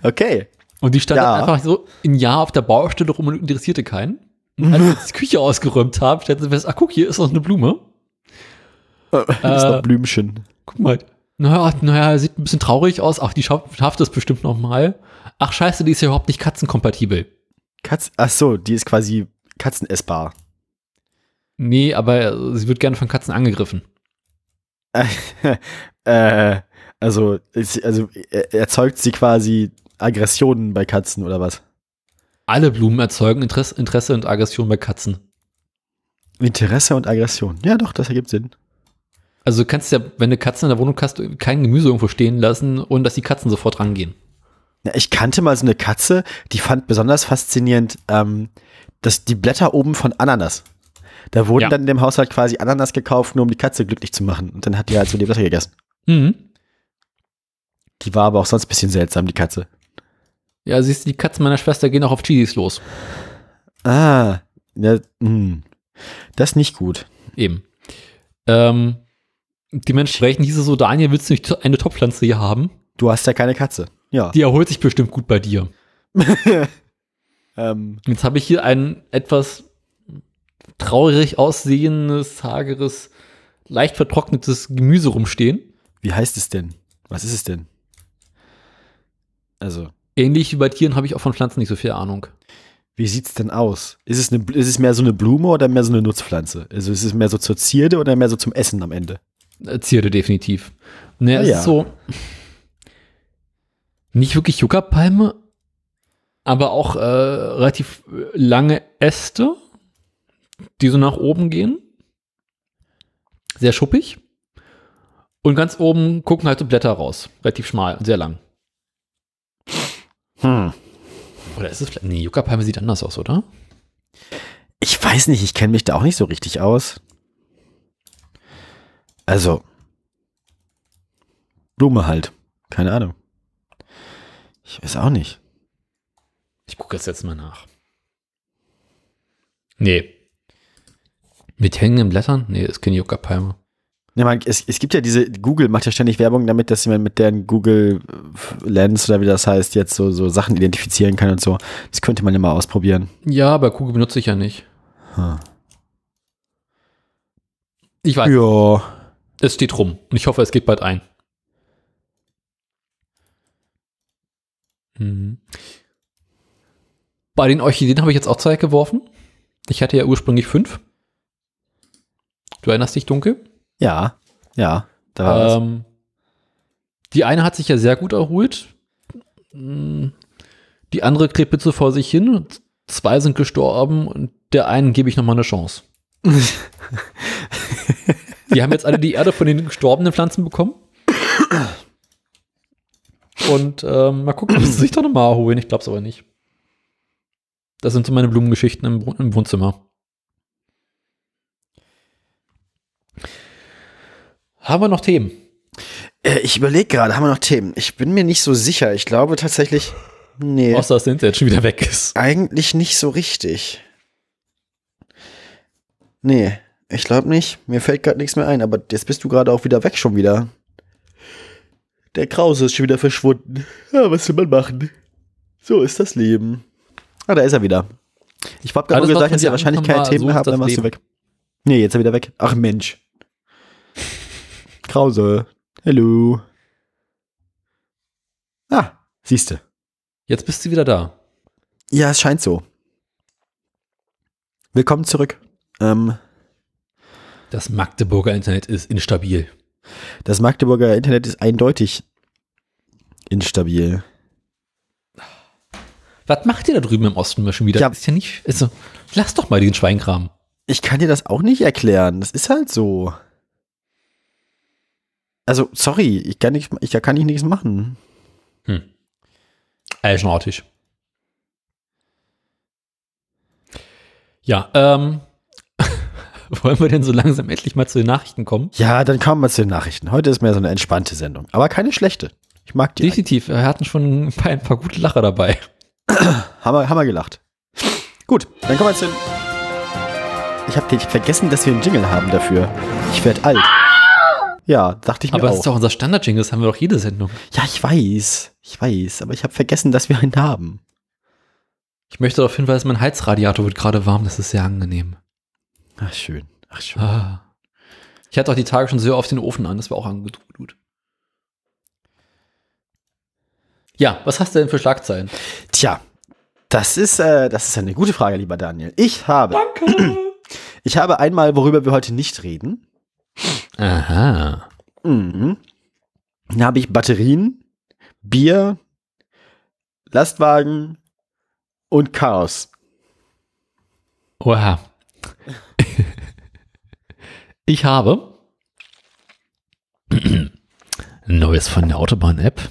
Okay. Und die stand Ja. dann einfach so ein Jahr auf der Baustelle rum und interessierte keinen. Und als wir die Küche ausgeräumt haben, stellten sie fest, ach guck, hier ist noch eine Blume. das ist Äh, noch Blümchen. Guck mal. Naja, naja, sieht ein bisschen traurig aus. Ach, die schafft, schafft es bestimmt noch mal. Ach scheiße, die ist ja überhaupt nicht katzenkompatibel. Katz, ach so, die ist quasi katzenessbar. Nee, aber äh, sie wird gerne von Katzen angegriffen. äh, also, also er- erzeugt sie quasi Aggressionen bei Katzen oder was? Alle Blumen erzeugen Interesse, Interesse und Aggression bei Katzen. Interesse und Aggression. Ja, doch, das ergibt Sinn. Also du kannst ja, wenn du Katzen in der Wohnung hast, kein Gemüse irgendwo stehen lassen, ohne dass die Katzen sofort rangehen. Ja, ich kannte mal so eine Katze, die fand besonders faszinierend, ähm, dass die Blätter oben von Ananas. Da wurden Ja. dann in dem Haushalt quasi Ananas gekauft, nur um die Katze glücklich zu machen. Und dann hat die halt so die Blätter gegessen. Mhm. Die war aber auch sonst ein bisschen seltsam, die Katze. Ja, siehst du, die Katzen meiner Schwester gehen auch auf Chilis los. Ah, ja, hm. das ist nicht gut. Eben. Ähm, dementsprechend hieß es so, Daniel, willst du nicht eine Topfpflanze hier haben? Du hast ja keine Katze. Ja. Die erholt sich bestimmt gut bei dir. ähm, Jetzt habe ich hier ein etwas traurig aussehendes, hageres, leicht vertrocknetes Gemüse rumstehen. wie heißt es denn? Was ist es denn? Also, Ähnlich wie bei Tieren habe ich auch von Pflanzen nicht so viel Ahnung. wie sieht's denn aus? Ist es, eine, ist es mehr so eine Blume oder mehr so eine Nutzpflanze? Also ist es mehr so zur Zierde oder mehr so zum Essen am Ende? Äh, Zierde definitiv. Ne, Ah, es ja. ist so nicht wirklich Juckerpalme, aber auch äh, relativ lange Äste, die so nach oben gehen. Sehr schuppig. Und ganz oben gucken halt so Blätter raus. Relativ schmal, sehr lang. Hm. Oder ist es vielleicht. Nee, Juckerpalme sieht anders aus, oder? Ich weiß nicht, ich kenne mich da auch nicht so richtig aus. Also, Blume halt. Keine Ahnung. Ich weiß auch nicht. Ich gucke das jetzt mal nach. Nee. Mit hängenden Blättern? Nee, ist keine Juckerpalme. Ja, man, es, es gibt ja diese, Google macht ja ständig Werbung damit, dass man mit deren Google Lens oder wie das heißt, jetzt so, so Sachen identifizieren kann und so. Das könnte man ja mal ausprobieren. Ja, aber Kugel benutze ich ja nicht. Hm. Ich weiß, Ja. es steht rum und ich hoffe, es geht bald ein. Mhm. Bei den Orchideen habe ich jetzt auch Zeit geworfen. Ich hatte ja ursprünglich fünf. Du erinnerst dich dunkel? Ja. Ja. Da war was. Ähm, die eine hat sich ja sehr gut erholt. Mm, Die andere kriegt so vor sich hin. Zwei sind gestorben und der einen gebe ich noch mal eine Chance. die haben jetzt alle die Erde von den gestorbenen Pflanzen bekommen. Und ähm, mal gucken, ob sie sich doch noch mal erholen. Ich glaube es aber nicht. Das sind so meine Blumengeschichten im, im Wohnzimmer. Haben wir noch Themen? Äh, ich überlege gerade, haben wir noch Themen? Ich bin mir nicht so sicher. Ich glaube tatsächlich, nee, Außer dass der Internet schon wieder weg ist. eigentlich nicht so richtig. Nee, ich glaube nicht. Mir fällt gerade nichts mehr ein, aber jetzt bist du gerade auch wieder weg schon wieder. Der Krause ist schon wieder verschwunden. Ja, was will man machen? So ist das Leben. Ah, da ist er wieder. Ich habe gerade gesagt, dass ihr wahrscheinlich keine Themen so habt, dann warst du weg. Nee, jetzt ist er wieder weg. Ach Mensch. Krause. Hallo. Ah, siehste. Jetzt bist du wieder da. Ja, es scheint so. Willkommen zurück. Ähm, Das Magdeburger Internet ist instabil. das Magdeburger Internet ist eindeutig instabil. Was macht ihr da drüben im Osten mal schon wieder? Ja. Ist ja nicht. Also, lass doch mal den Schweinkram. Ich kann dir das auch nicht erklären. Das ist halt so. Also, sorry, ich kann nicht, ich da kann ich nichts machen. Hm. Eigenartig. Ja, ähm. Wollen wir denn so langsam endlich mal zu den Nachrichten kommen? Ja, dann kommen wir zu den Nachrichten. Heute ist mehr so eine entspannte Sendung. Aber keine schlechte. Ich mag die. Definitiv. Wir hatten schon ein paar, ein paar gute Lacher dabei. Haben wir, haben wir gelacht. Gut, dann kommen wir zu den. Ich habe vergessen, dass wir einen Jingle haben dafür. Ich werde alt. Ja, dachte ich mir Aber auch. das ist doch unser Standard-Jingle, das haben wir doch jede Sendung. Ja, ich weiß. Ich weiß. Aber ich habe vergessen, dass wir einen haben. Ich möchte darauf hinweisen, mein Heizradiator wird gerade warm, das ist sehr angenehm. Ach, schön. Ach, schön. Ah. Ich hatte auch die Tage schon sehr oft den Ofen an, das war auch gut. Ja, was hast du denn für Schlagzeilen? Tja, das ist, äh, das ist eine gute Frage, lieber Daniel. Ich habe, Danke. ich habe einmal, worüber wir heute nicht reden. Aha. Mhm. Dann habe ich Batterien, Bier, Lastwagen und Chaos. Oha. ich habe Neues von der Autobahn-App.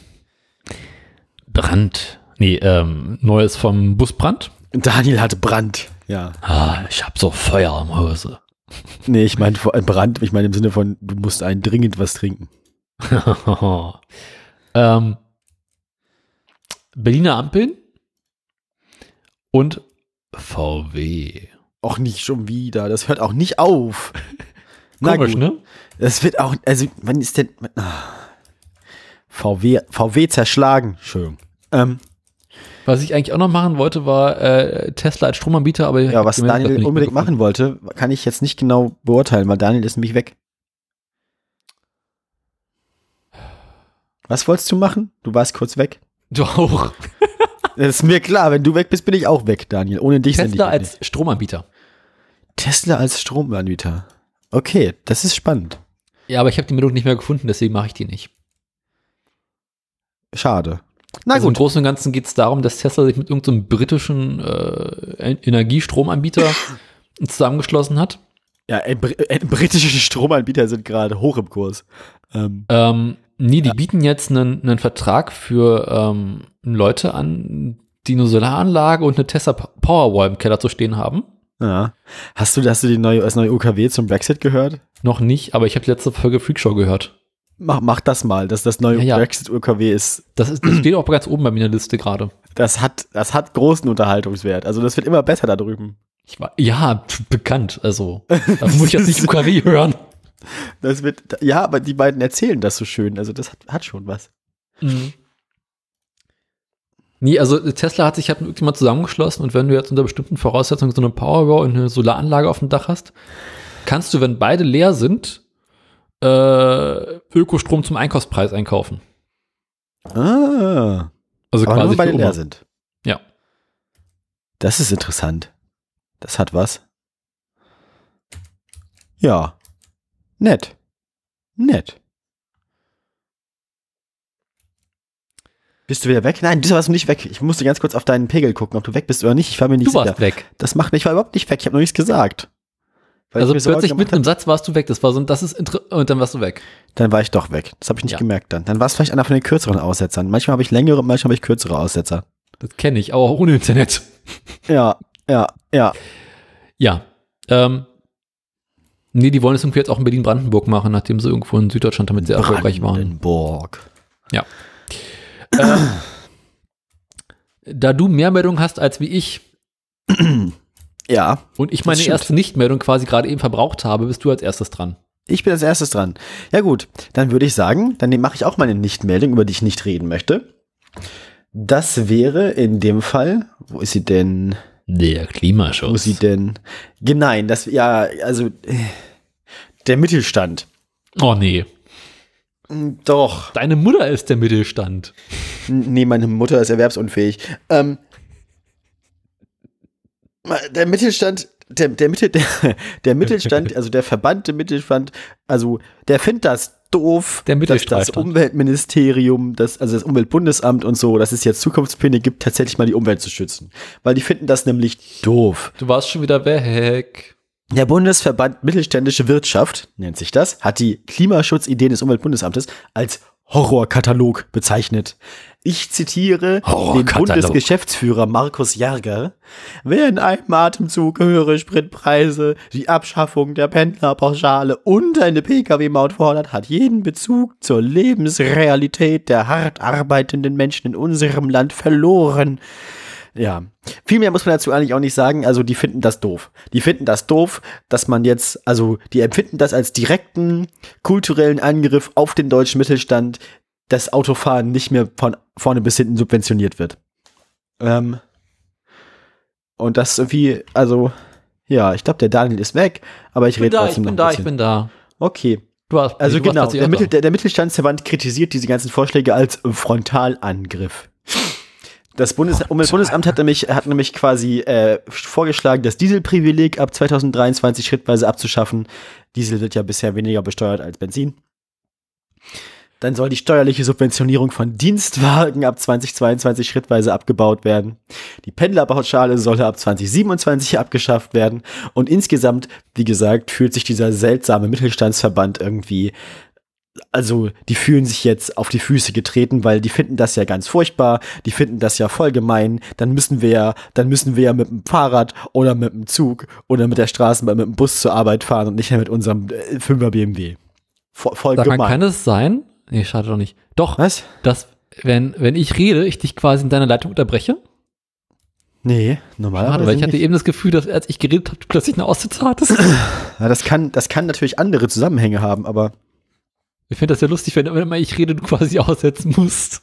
Brand. Nee, ähm, Neues vom Busbrand. Daniel hatte Brand. Ja. Ah, ich habe so Feuer am Hause. Nee, ich meine vor allem Brand, ich meine im Sinne von, du musst einen dringend was trinken. ähm, Berliner Ampeln und VW. Auch nicht schon wieder. Das hört auch nicht auf. Komisch, ne? Das wird auch, also, wann ist denn, ah. VW, VW zerschlagen. Entschuldigung. Ähm, Was ich eigentlich auch noch machen wollte, war äh, Tesla als Stromanbieter, aber ich ja, was Daniel unbedingt nicht machen wollte, kann ich jetzt nicht genau beurteilen, weil Daniel ist nämlich weg. Was wolltest du machen? Du warst kurz weg. Du auch. Das ist mir klar, wenn du weg bist, bin ich auch weg, Daniel. Ohne dich sind Tesla ich als Stromanbieter. Tesla als Stromanbieter. Okay, das ist spannend. Ja, aber ich habe die Meldung nicht mehr gefunden, deswegen mache ich die nicht. Schade. Na also im gut. Großen und Ganzen geht es darum, dass Tesla sich mit irgendeinem britischen äh, Energiestromanbieter zusammengeschlossen hat. Ja, äh, Br äh, britische Stromanbieter sind gerade hoch im Kurs. Ähm, Ähm, nee, die bieten jetzt einen, einen Vertrag für ähm, Leute an, die eine Solaranlage und eine Tesla Powerwall im Keller zu stehen haben. ja. Hast du, hast du die neue, das neue UKW zum Brexit gehört? Noch nicht, aber ich habe die letzte Folge Freakshow gehört. Mach, mach das mal, dass das neue Ja, ja. Brexit-UKW ist. Das, ist, das steht auch ganz oben bei mir in der Liste gerade. Das hat, das hat großen Unterhaltungswert. Also das wird immer besser da drüben. Ich war, ja, bekannt. Also, da muss ich jetzt nicht UKW hören. Das wird, ja, aber die beiden erzählen das so schön. Also das hat, hat schon was. Nee, also Tesla hat sich halt irgendjemand zusammengeschlossen und wenn du jetzt unter bestimmten Voraussetzungen so eine Powerwall und eine Solaranlage auf dem Dach hast, kannst du, wenn beide leer sind, äh, Ökostrom zum Einkaufspreis einkaufen. Ah. Also Aber quasi nur beide für leer sind. Ja. Das ist interessant. Das hat was. Ja. Nett. Nett. Bist du wieder weg? Nein, du warst nicht weg. Ich musste ganz kurz auf deinen Pegel gucken, ob du weg bist oder nicht. Ich war mir nicht Du sicher. warst weg. Das macht mich war überhaupt nicht weg. Ich habe noch nichts gesagt. Weil Also plötzlich mitten im Satz warst du weg. Das war so, das ist und dann warst du weg. Dann war ich doch weg. Das habe ich nicht Ja. gemerkt dann. Dann war es vielleicht einer von den kürzeren Aussetzern. Manchmal habe ich längere, manchmal habe ich kürzere Aussetzer. Das kenne ich, aber auch ohne Internet. Ja, ja, ja. Ja. Ähm, nee, die wollen es irgendwie jetzt auch in Berlin-Brandenburg machen, nachdem sie irgendwo in Süddeutschland damit sehr erfolgreich waren. Brandenburg. Ähm, da du mehr Meldungen hast als wie ich Ja, und ich meine erste Nichtmeldung quasi gerade eben verbraucht habe, bist du als erstes dran. Ich bin als erstes dran. Ja gut, dann würde ich sagen, dann mache ich auch meine Nichtmeldung, über die ich nicht reden möchte. Das wäre in dem Fall, wo ist sie denn? Der Wo Klimaschutz. ist sie denn? Nein, das ja, also der Mittelstand. Oh nee. Hm, Doch. Deine Mutter ist der Mittelstand. Nee, meine Mutter ist erwerbsunfähig. Ähm, der Mittelstand, der, der, Mittel, der, der Mittelstand, also der verbannte Mittelstand, also der findet das doof, Der dass das. Umweltministerium, das, also das Umweltbundesamt und so, dass es jetzt Zukunftspläne gibt, tatsächlich mal die Umwelt zu schützen. Weil die finden das nämlich doof. Du warst schon wieder weg. Der Bundesverband Mittelständische Wirtschaft, nennt sich das, hat die Klimaschutzideen des Umweltbundesamtes als Horrorkatalog bezeichnet. Ich zitiere den Horrorkatalog. Bundesgeschäftsführer Markus Jarger. Wer in einem Atemzug höhere Spritpreise, die Abschaffung der Pendlerpauschale und eine Pkw-Maut fordert, hat jeden Bezug zur Lebensrealität der hart arbeitenden Menschen in unserem Land verloren. Ja, viel mehr muss man dazu eigentlich auch nicht sagen. Also die finden das doof. Die finden das doof, dass man jetzt, also die empfinden das als direkten kulturellen Angriff auf den deutschen Mittelstand, dass Autofahren nicht mehr von vorne bis hinten subventioniert wird. Ähm, und das irgendwie, also ja, ich glaube, der Daniel ist weg, aber ich Ich bin rede da, ich trotzdem bin noch ein da, ich bin da. Okay, Du warst, also du genau, der, Mittel, der, der Mittelstandsverband kritisiert diese ganzen Vorschläge als Frontalangriff. Das Bundes Umweltbundesamt hat nämlich, hat nämlich quasi äh, vorgeschlagen, das Dieselprivileg ab 2023 schrittweise abzuschaffen. Diesel wird ja bisher weniger besteuert als Benzin. Dann soll die steuerliche Subventionierung von Dienstwagen ab 2022 schrittweise abgebaut werden. Die Pendlerpauschale solle ab 2027 abgeschafft werden. Und insgesamt, wie gesagt, fühlt sich dieser seltsame Mittelstandsverband irgendwie also die fühlen sich jetzt auf die Füße getreten, weil die finden das ja ganz furchtbar, die finden das ja voll gemein, dann müssen wir ja, dann müssen wir ja mit dem Fahrrad oder mit dem Zug oder mit der Straßenbahn, mit dem Bus zur Arbeit fahren und nicht mehr mit unserem äh, 5er BMW. Voll, voll mal, gemein. kann es sein? Nee, schade doch nicht. Doch, Was? dass, wenn, wenn ich rede, ich dich quasi in deiner Leitung unterbreche? Nee, Schade, normalerweise weil ich hatte nicht. eben das Gefühl, dass als ich geredet habe, du plötzlich eine Aussetzer hattest. Ja, das kann, das kann natürlich andere Zusammenhänge haben, aber Ich finde das ja lustig, wenn, immer ich rede, du quasi aussetzen musst.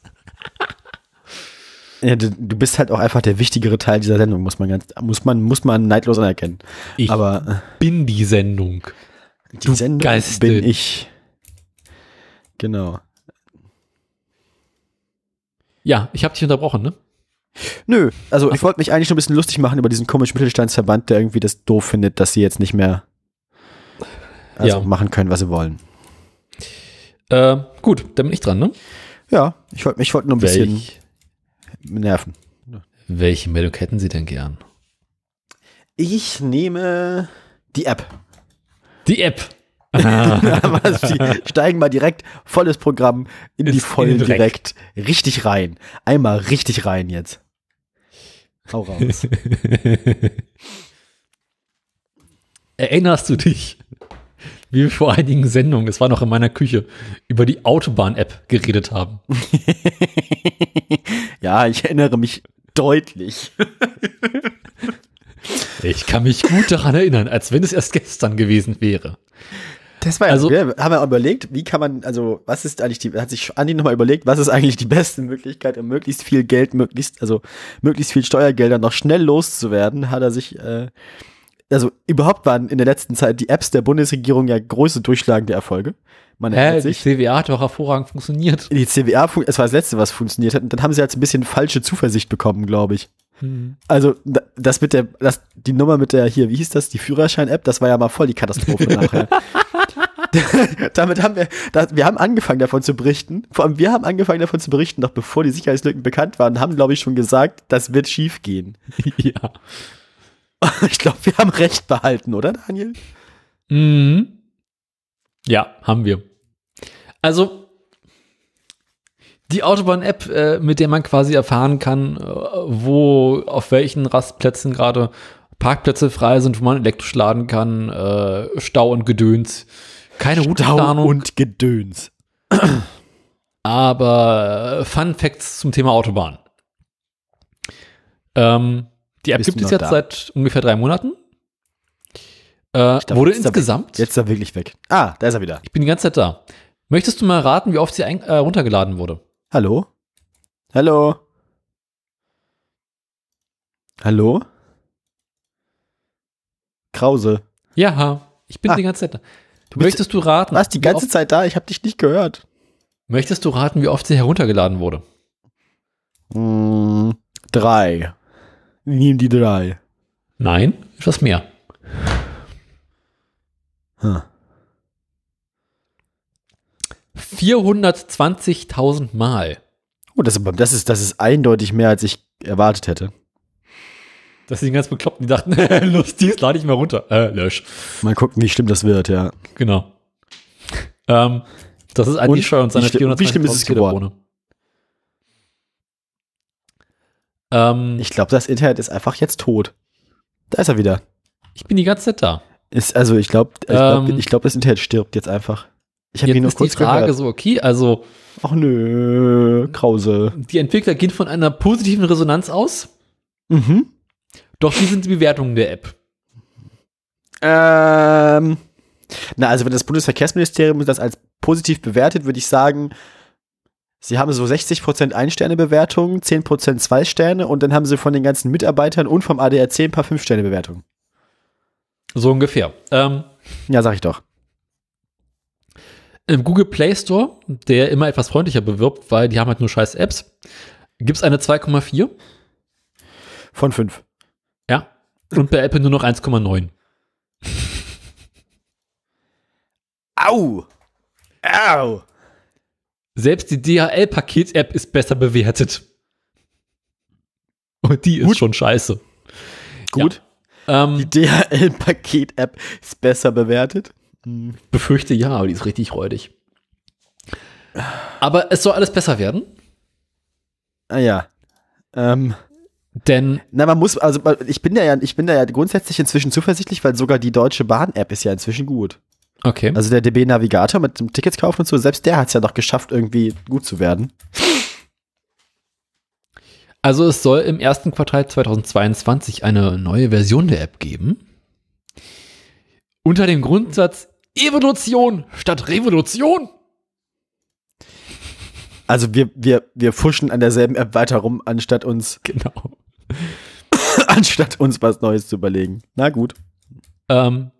ja, du, du bist halt auch einfach der wichtigere Teil dieser Sendung, muss man ganz, muss man, muss man neidlos anerkennen. Ich Aber bin die Sendung. äh, die du Sendung Geistin. bin ich. Genau. Ja, ich habe dich unterbrochen, ne? Nö, also ich wollte mich eigentlich nur ein bisschen lustig machen über diesen komischen Mittelstandsverband, der irgendwie das doof findet, dass sie jetzt nicht mehr also Ja. machen können, was sie wollen. Äh, gut, dann bin ich dran, ne? Ja, ich wollte ich wollte nur ein bisschen Welch, nerven. welche Meldung hätten Sie denn gern? Ich nehme die App. Die App. Die steigen mal direkt volles Programm in die Ist vollen in direkt richtig rein. Einmal richtig rein jetzt. Hau raus. Erinnerst du dich, wie wir vor einigen Sendungen, es war noch in meiner Küche, über die Autobahn-App geredet haben? ja, ich erinnere mich deutlich. Ich kann mich gut daran erinnern, als wenn es erst gestern gewesen wäre. Das war ja, Also- wir haben ja überlegt, wie kann man, also was ist eigentlich die, hat sich Andi nochmal überlegt, was ist eigentlich die beste Möglichkeit, um möglichst viel Geld, möglichst, also möglichst viel Steuergelder noch schnell loszuwerden, hat er sich äh, also überhaupt waren in der letzten Zeit die Apps der Bundesregierung ja große durchschlagende Erfolge. Man Hä, erinnert die sich. CWA hat doch hervorragend funktioniert. Die CWA, es war das letzte, was funktioniert hat. Und dann haben sie halt so ein bisschen falsche Zuversicht bekommen, glaube ich. Also da- das mit der, das, die Nummer mit der hier, wie hieß das, die Führerschein-App, das war ja mal voll die Katastrophe nachher. Damit haben wir, da, wir haben angefangen davon zu berichten. Vor allem wir haben angefangen davon zu berichten, noch bevor die Sicherheitslücken bekannt waren, haben glaube ich schon gesagt, das wird schief gehen. ja. Ich glaube, wir haben recht behalten, oder Daniel? Mhm. Ja, haben wir. Also, die Autobahn-App, äh, mit der man quasi erfahren kann, äh, wo, auf welchen Rastplätzen gerade Parkplätze frei sind, wo man elektrisch laden kann, äh, Stau und Gedöns. Keine Routenplanung, und Gedöns. aber äh, Fun Facts zum Thema Autobahn. Ähm, die App gibt es jetzt da? seit ungefähr drei Monaten. Äh, glaub, wurde jetzt insgesamt Jetzt ist er wirklich weg. Ah, da ist er wieder. Ich bin die ganze Zeit da. Möchtest du mal raten, wie oft sie ein, äh, runtergeladen wurde? Hallo? Hallo? Hallo? Krause. Ja, ich bin Ah. die ganze Zeit da. Du Möchtest du raten? Warst die ganze oft, Zeit da? Ich habe dich nicht gehört. Möchtest du raten, wie oft sie heruntergeladen wurde? Mm, drei. Nimm die drei. Nein, etwas mehr. Hm. 420.000 Mal. Oh, das, ist das, ist, das ist eindeutig mehr, als ich erwartet hätte. Das sind die ganz Bekloppten, die dachten, lustig, lade ich mal runter. Äh, lösch. Mal gucken, wie schlimm das wird, ja. Genau. Ähm, das ist Und Andi Scheu und seine wie schlimm- wie schlimm ist es 420.000 Telefone. Ähm, ich, Ich glaube, das Internet ist einfach jetzt tot. Da ist er wieder. bin die ganze Zeit da. Ist, also ich glaube, ich glaube, Ähm, ich glaub, das Internet stirbt jetzt einfach. Ich habe ihn nur ist die kurz Frage gehört. so, okay, also Ach nö, Krause. die Entwickler gehen von einer positiven Resonanz aus, Mhm. Doch wie sind die Bewertungen der App? Ähm, na, also wenn das Bundesverkehrsministerium das als positiv bewertet, würde ich sagen, sie haben so 60% Ein-Sterne-Bewertungen, 10% Zwei-Sterne und dann haben sie von den ganzen Mitarbeitern und vom ADRC ein paar Fünf-Sterne-Bewertungen. So ungefähr. Ähm, ja, sag ich doch. Im Google Play Store, der immer etwas freundlicher bewirbt, weil die haben halt nur scheiß Apps, gibt es eine 2,4. Von 5. Und bei Apple nur noch 1,9. Au! Au! Selbst die DHL-Paket-App ist besser bewertet. Und die ist Gut. schon scheiße. Gut. Ähm, Die DHL-Paket-App ist besser bewertet. befürchte ja, aber die ist richtig räudig. Aber es soll alles besser werden, Ah ja. Ähm, denn na, man muss, also ich bin da ja, ich bin da ja grundsätzlich inzwischen zuversichtlich, weil sogar die Deutsche Bahn-App ist ja inzwischen gut. okay. Also der DB Navigator mit dem Tickets kaufen und so, selbst der hat es ja noch geschafft, irgendwie gut zu werden. Also es soll im ersten Quartal 2022 eine neue Version der App geben. Unter dem Grundsatz Evolution statt Revolution. Also wir, wir, wir fuschen an derselben App weiter rum, anstatt uns, Genau. anstatt uns was Neues zu überlegen. Na gut. Ähm,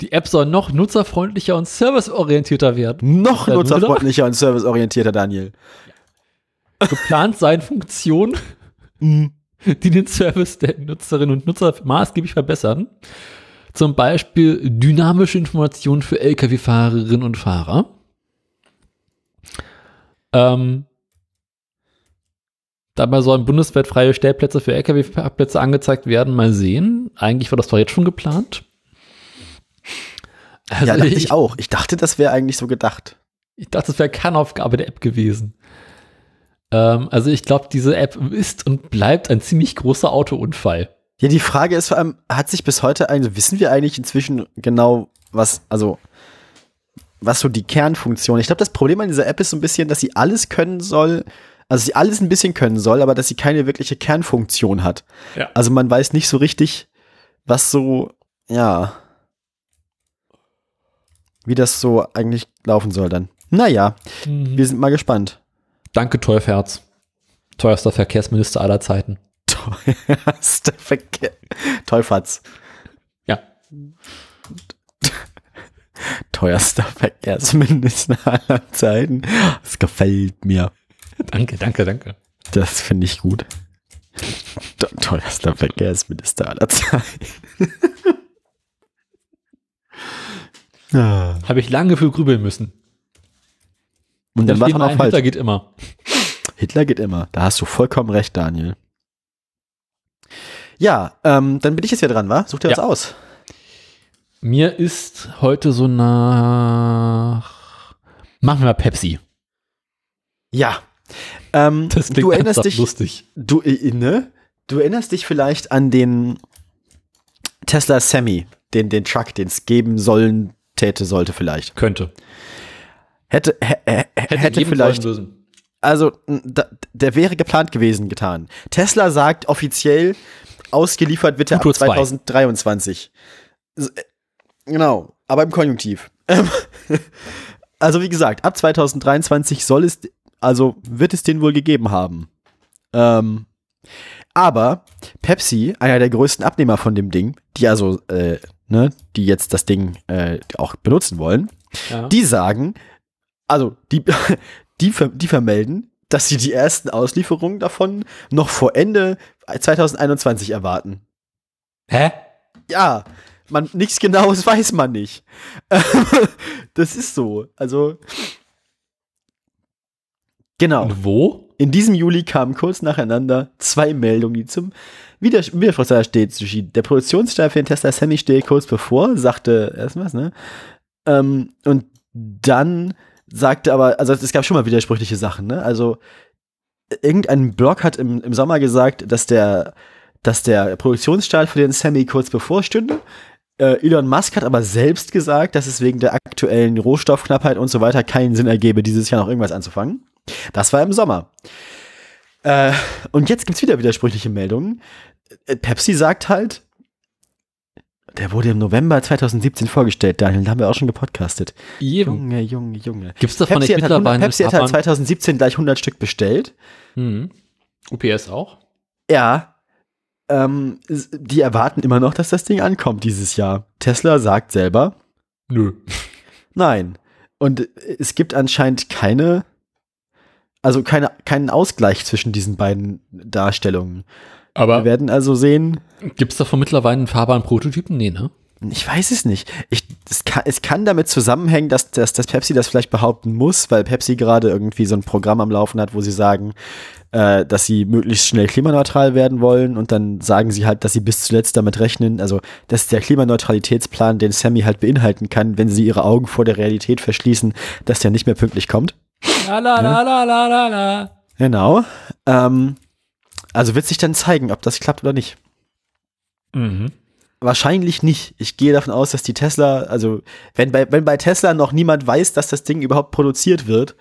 die App soll noch nutzerfreundlicher und serviceorientierter werden. Noch Ja, du nutzerfreundlicher und serviceorientierter Daniel. Geplant seien Funktionen, die den Service der Nutzerinnen und Nutzer maßgeblich verbessern. Zum Beispiel dynamische Informationen für Lkw-Fahrerinnen und Fahrer. Ähm, dabei sollen bundesweit freie Stellplätze für Lkw-Parkplätze angezeigt werden. Mal sehen. Eigentlich war das doch jetzt schon geplant. Also ja, dachte ich, ich auch. Ich dachte, das wäre eigentlich so gedacht. ich dachte, das wäre Kernaufgabe der App gewesen. Ähm, also ich glaube, diese App ist und bleibt ein ziemlich großer Autounfall. Ja, die Frage ist vor allem, hat sich bis heute eigentlich, wissen wir eigentlich inzwischen genau, was, also, was so die Kernfunktion, ich glaube, das Problem an dieser App ist so ein bisschen, dass sie alles können soll, also sie alles ein bisschen können soll, aber dass sie keine wirkliche Kernfunktion hat. Ja. Also man weiß nicht so richtig, was so, ja, wie das so eigentlich laufen soll dann. Naja, wir sind mal gespannt. Danke, Teufherz. Teuerster Verkehrsminister aller Zeiten. Teuerster Verkehr. Teufatz. Ja. Teuerster Verkehrsminister aller Zeiten. Das gefällt mir. Danke, danke, danke. Das finde ich gut. Der teuerster Verkehrsminister aller Zeiten. Ah. Habe ich lange für grübeln müssen. Und dann war er noch falsch. Hitler geht immer. Hitler geht immer. Da hast du vollkommen recht, Daniel. Ja, ähm, dann bin ich jetzt wieder dran, wa? Such dir Ja. was aus. Mir ist heute so nach. Machen wir mal Pepsi. Ja. Ähm, Das klingt du erinnerst dich, lustig. du, äh, ne? Du erinnerst dich vielleicht an den Tesla Semi, den, den Truck, den es geben sollen, täte, sollte vielleicht. Könnte. Hätte, hä- hä- hätte, geben vielleicht, also, da, der wäre geplant gewesen, getan. Tesla sagt offiziell, ausgeliefert wird er ab Futur zwei. 2023. S- äh, Genau, aber im Konjunktiv. Also, wie gesagt, ab 2023 soll es, also wird es den wohl gegeben haben. Ähm, aber Pepsi, einer der größten Abnehmer von dem Ding, die also, äh, ne, die jetzt das Ding äh, auch benutzen wollen, Ja. die sagen, also die, die, die vermelden, dass sie die ersten Auslieferungen davon noch vor Ende 2021 erwarten. Hä? Ja, man, nichts Genaues weiß man nicht. das ist so. Also, genau. Und wo? In diesem Juli kamen kurz nacheinander zwei Meldungen, die zum Widers Widerspruch steht. Der Produktionsstart für den Tesla Semi steht kurz bevor, sagte erst was, ne? Ähm, und dann sagte aber, also es gab schon mal widersprüchliche Sachen, ne? Also irgendein Blog hat im, im Sommer gesagt, dass der, dass der Produktionsstart für den Semi kurz bevorstünde. Äh, Elon Musk hat aber selbst gesagt, dass es wegen der aktuellen Rohstoffknappheit und so weiter keinen Sinn ergebe, dieses Jahr noch irgendwas anzufangen. Das war im Sommer. Äh, und jetzt gibt's wieder widersprüchliche Meldungen. Äh, Pepsi sagt halt, der wurde im November 2017 vorgestellt, Daniel, da haben wir auch schon gepodcastet. Eben. Junge, Junge, Junge. Gibt es davon Pepsi nicht hat, halt, mittlerweile 100 Pepsi hat halt Japan? 2017 gleich 100 Stück bestellt. Mhm. UPS auch? Ja. Ähm, die erwarten immer noch, dass das Ding ankommt dieses Jahr. Tesla sagt selber, Nö. nein. Und es gibt anscheinend keine, also keine, keinen Ausgleich zwischen diesen beiden Darstellungen. Wir Aber werden also sehen, gibt es davon mittlerweile einen fahrbaren Prototypen? Nee, ne? ich weiß es nicht. Ich, es, kann, es kann damit zusammenhängen, dass, dass, dass Pepsi das vielleicht behaupten muss, weil Pepsi gerade irgendwie so ein Programm am Laufen hat, wo sie sagen, äh, dass sie möglichst schnell klimaneutral werden wollen und dann sagen sie halt, dass sie bis zuletzt damit rechnen, also dass der Klimaneutralitätsplan den Sammy halt beinhalten kann, wenn sie ihre Augen vor der Realität verschließen, dass der nicht mehr pünktlich kommt. La la la la la la la. Genau. Ähm, also wird sich dann zeigen, ob das klappt oder nicht. Mhm. Wahrscheinlich nicht. Ich gehe davon aus, dass die Tesla, also wenn bei, wenn bei Tesla noch niemand weiß, dass das Ding überhaupt produziert wird,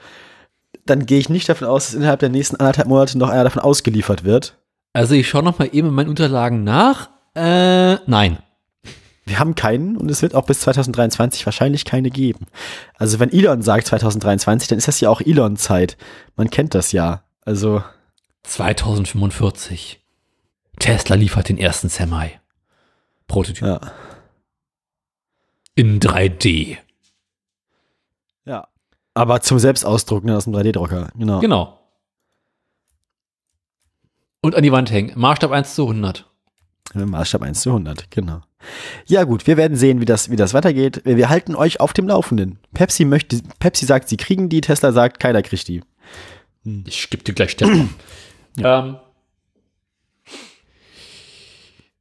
dann gehe ich nicht davon aus, dass innerhalb der nächsten anderthalb Monate noch einer davon ausgeliefert wird. Also ich schaue noch mal eben in meinen Unterlagen nach. Äh, nein. Wir haben keinen und es wird auch bis 2023 wahrscheinlich keine geben. Also wenn Elon sagt 2023, dann ist das ja auch Elon-Zeit. Man kennt das ja. Also 2045. Tesla liefert den ersten Semi. Prototyp. ja. In 3D. Ja. Aber zum Selbstausdrucken aus dem 3D-Drucker. Genau. Genau. Und an die Wand hängen. Maßstab 1 zu 100. Maßstab 1 zu 100, genau. Ja gut, wir werden sehen, wie das, wie das weitergeht. Wir halten euch auf dem Laufenden. Pepsi möchte, Pepsi sagt, sie kriegen die, Tesla sagt, keiner kriegt die. Ich gebe dir gleich Stempel. ähm,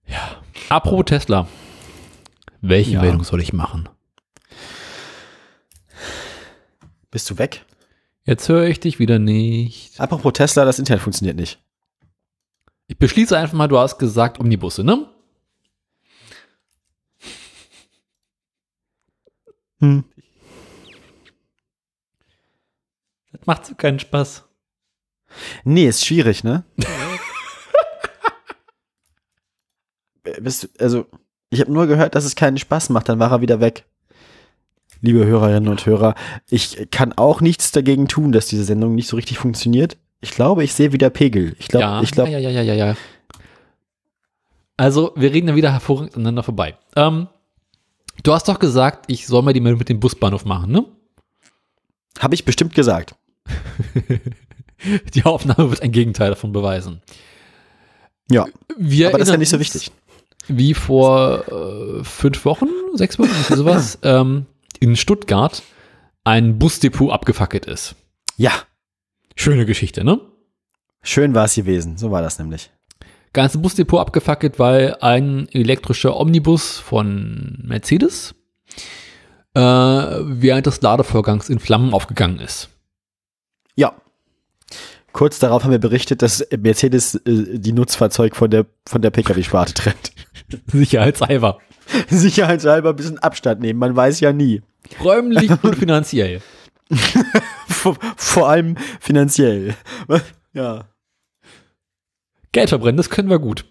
ja. Apropos Tesla. Welche Ja. Meldung soll ich machen? Bist du weg? Jetzt höre ich dich wieder nicht. Apropos Tesla, das Internet funktioniert nicht. Ich beschließe einfach mal, du hast gesagt Omnibusse, ne? Hm. Das macht so keinen Spaß. Nee, ist schwierig, ne? Äh, Bist du, also, ich habe nur gehört, dass es keinen Spaß macht, dann war er wieder weg. Liebe Hörerinnen und Hörer, ich kann auch nichts dagegen tun, dass diese Sendung nicht so richtig funktioniert. Ich glaube, ich sehe wieder Pegel. Ich glaube, ja, ich glaube, ja, ja, ja, ja, ja. Also, wir reden ja wieder hervorragend aneinander vorbei. Ähm, du hast doch gesagt, ich soll mal die Meldung mit dem Busbahnhof machen, ne? Habe ich bestimmt gesagt. Die Aufnahme wird ein Gegenteil davon beweisen. Ja, Wir aber das ist ja nicht so wichtig. Wie vor äh, fünf Wochen, sechs Wochen, sowas, ähm, in Stuttgart ein Busdepot abgefackelt ist. Ja, Schöne Geschichte, ne? schön war es gewesen. So war das nämlich. ganze Busdepot abgefackelt, weil ein elektrischer Omnibus von Mercedes äh, während des Ladevorgangs in Flammen aufgegangen ist. Ja. Kurz darauf haben wir berichtet, dass Mercedes äh, die Nutzfahrzeug von der, von der Pkw-Sparte trennt. Sicherheitshalber. Sicherheitshalber ein bisschen Abstand nehmen, man weiß ja nie. Räumlich und finanziell. Vor, vor allem finanziell. Ja. Geld verbrennen, das können wir gut.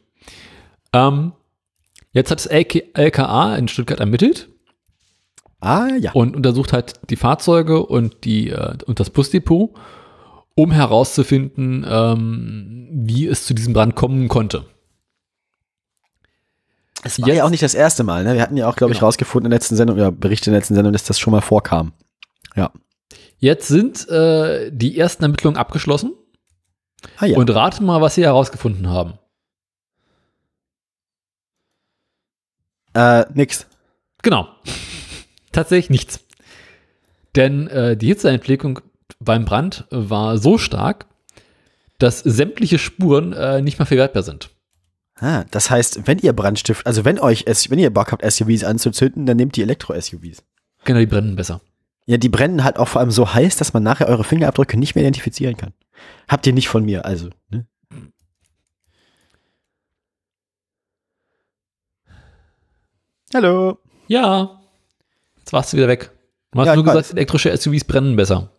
Ähm, jetzt hat das LK, LKA in Stuttgart ermittelt Ah, ja. und untersucht halt die Fahrzeuge und, die, äh, und das Busdepot, um herauszufinden, ähm, wie es zu diesem Brand kommen konnte. Es war Jetzt- ja auch nicht das erste Mal. Ne? Wir hatten ja auch, glaube ich, Genau. rausgefunden in der letzten Sendung, oder Berichte in der letzten Sendung, dass das schon mal vorkam. Ja. Jetzt sind äh, die ersten Ermittlungen abgeschlossen Ah ja. und rate mal, was sie herausgefunden haben. äh, nix. Genau. Tatsächlich nichts. Denn äh, die Hitzeentwicklung beim Brand war so stark, dass sämtliche Spuren äh, nicht mehr verwertbar sind. Ah, das heißt, wenn ihr Brandstift, also wenn euch, wenn ihr Bock habt, SUVs anzuzünden, dann nehmt die Elektro-SUVs. Genau, die brennen besser. Ja, die brennen halt auch vor allem so heiß, dass man nachher eure Fingerabdrücke nicht mehr identifizieren kann. Habt ihr nicht von mir, also. Ne? Hallo. Ja. Jetzt warst du wieder weg. Du hast Ja, nur gesagt, elektrische SUVs brennen besser.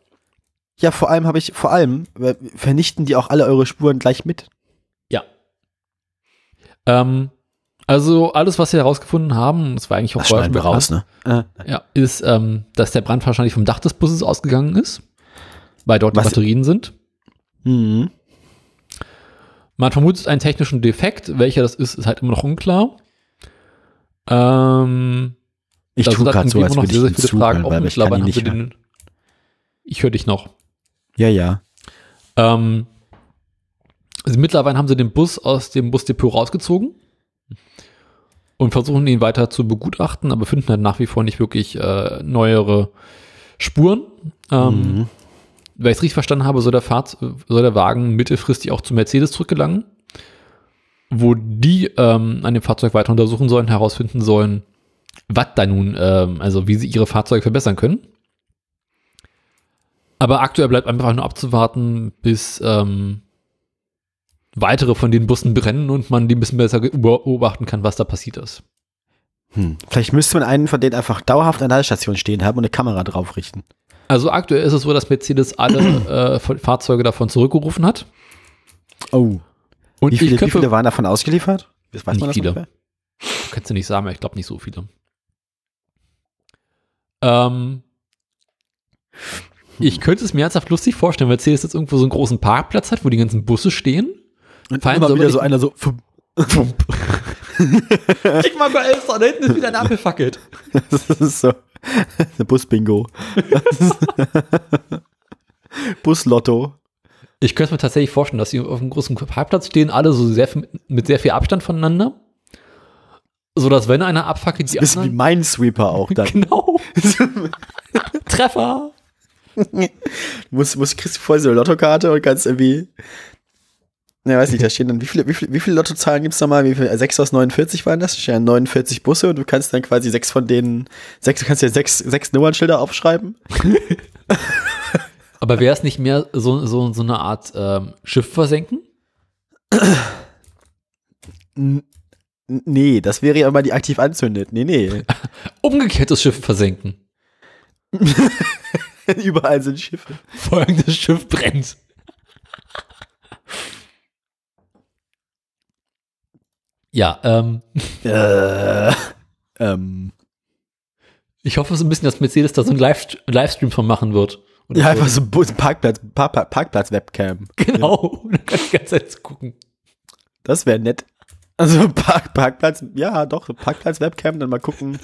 Ja, vor allem habe ich, vor allem äh, vernichten die auch alle eure Spuren gleich mit. Ja. Ähm, also alles, was wir herausgefunden haben, das war eigentlich auch Das vorher schneiden wir raus, ne? Äh, Ja, ist, ähm, dass der Brand wahrscheinlich vom Dach des Busses ausgegangen ist, weil dort Was- die Batterien sind. mhm. Man vermutet einen technischen Defekt. Welcher das ist, ist halt immer noch unklar. Ähm, Ich tue gerade so, als immer noch würde ich sehr, sehr viele Fragen offen. ich haben nicht den. Ich höre dich noch. Ja, ja. Ähm, also mittlerweile haben sie den Bus aus dem Busdepot rausgezogen und versuchen ihn weiter zu begutachten, aber finden halt nach wie vor nicht wirklich äh, neuere Spuren. Ähm, Mhm. Weil ich es richtig verstanden habe, soll der, Fahrt, soll der Wagen mittelfristig auch zu Mercedes zurückgelangen, wo die ähm, an dem Fahrzeug weiter untersuchen sollen, herausfinden sollen, was da nun, ähm, also wie sie ihre Fahrzeuge verbessern können. Aber aktuell bleibt einfach nur abzuwarten, bis ähm, weitere von den Bussen brennen und man die ein bisschen besser beobachten kann, was da passiert ist. Hm. Vielleicht müsste man einen von denen einfach dauerhaft an der Ladestation stehen haben und eine Kamera drauf richten. Also aktuell ist es so, dass Mercedes alle äh, Fa- Fahrzeuge davon zurückgerufen hat. Oh. Und Wie viele, ich wie köpfe, viele waren davon ausgeliefert? Das weiß Nicht man das viele. kannst du nicht sagen, aber ich glaube nicht so viele. Ähm, ich könnte es mir ernsthaft lustig vorstellen, weil Mercedes jetzt irgendwo so einen großen Parkplatz hat, wo die ganzen Busse stehen. Und Fallen immer wieder so einer so. fum. Kick mal bei Elster, da hinten ist wieder ein Ampel fackelt. Das ist so. Bus-Bingo. Buslotto. Ich könnte mir tatsächlich vorstellen, dass sie auf einem großen Parkplatz stehen, alle so sehr mit sehr viel Abstand voneinander. So dass wenn einer abfackelt, die Bisschen wie anderen. Minesweeper auch dann. Genau. Treffer. muss, muss kriegst du vorher so eine Lottokarte und kannst irgendwie. Ne, weiß nicht, da stehen dann, wie viele, wie viele, wie viele Lottozahlen gibt's nochmal? Wie viele, 6 aus 49 waren das? Da stehen ja 49 Busse und du kannst dann quasi sechs von denen, sechs, du kannst ja sechs, sechs Nummernschilder aufschreiben. Aber wäre es nicht mehr so, so, so eine Art ähm, Schiff versenken? Nee, das wäre ja immer die aktiv anzündet. Nee, nee. Umgekehrtes Schiff versenken. Überall sind Schiffe. Folgendes Schiff brennt. Ja, ähm, Äh, ähm, ich hoffe so ein bisschen, dass Mercedes da so einen Live Livestream von machen wird. Ja, so. einfach so ein Parkplatz, Park, Park, Parkplatz-Webcam. Genau, und dann kann ich die ganze Zeit gucken. Das wäre nett. Also Park, Parkplatz, ja doch, Parkplatz-Webcam, dann mal gucken,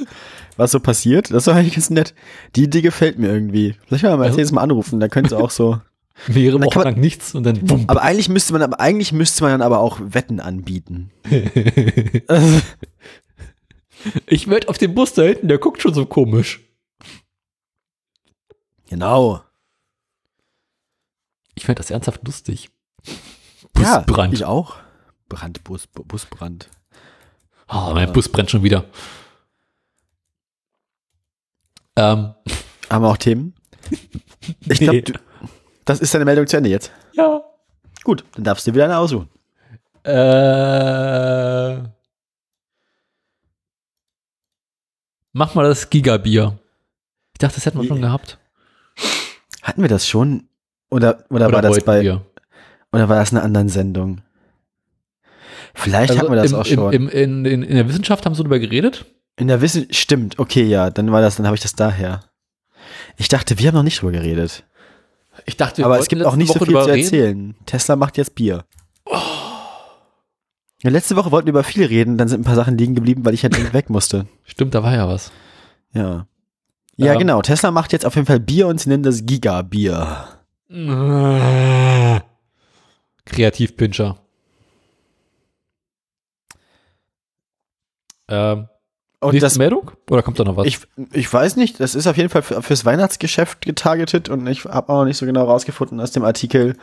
was so passiert. Das ist doch eigentlich ganz nett. Die Idee gefällt mir irgendwie. Vielleicht mal Also- Mercedes mal anrufen, da könnte auch so. Mehrere Wochen lang nichts und dann bumm. Aber eigentlich müsste man, aber eigentlich müsste man dann aber auch Wetten anbieten. Ich werde auf dem Bus da hinten, der guckt schon so komisch. genau. Ich fände das ernsthaft lustig. Ja, Busbrand. ich auch. Brand, Bus, Bu- Busbrand. Oh, mein Bus brennt schon wieder. Ähm, Haben wir auch Themen? Ich glaube, Nee. Das ist deine Meldung zu Ende jetzt. ja. Gut, dann darfst du wieder eine aussuchen. Äh, mach mal das Gigabier. Ich dachte, das hätten wir schon gehabt. Hatten wir das schon? Oder, oder, war das bei, wir? oder war das in einer anderen Sendung? Vielleicht hatten wir das Also im, auch schon. Im, im, in, in, in der Wissenschaft haben sie darüber geredet. In der Wissen, stimmt, okay, ja, dann war das, dann habe ich das daher. Ich dachte, wir haben noch nicht drüber geredet. Ich dachte, Aber es gibt auch nicht so Woche viel drüber zu reden. erzählen. Tesla macht jetzt Bier. Ja, letzte Woche wollten wir über viel reden, dann sind ein paar Sachen liegen geblieben, weil ich halt weg musste. Stimmt, da war ja was. Ja. Ja, Ähm. genau. Tesla macht jetzt auf jeden Fall Bier und sie nennen das Giga-Bier. Kreativpinscher. Ähm, Und nächste das, Meldung? Oder kommt da noch was? ich, ich weiß nicht, das ist auf jeden Fall für, fürs Weihnachtsgeschäft getargetet und ich habe auch noch nicht so genau rausgefunden aus dem Artikel,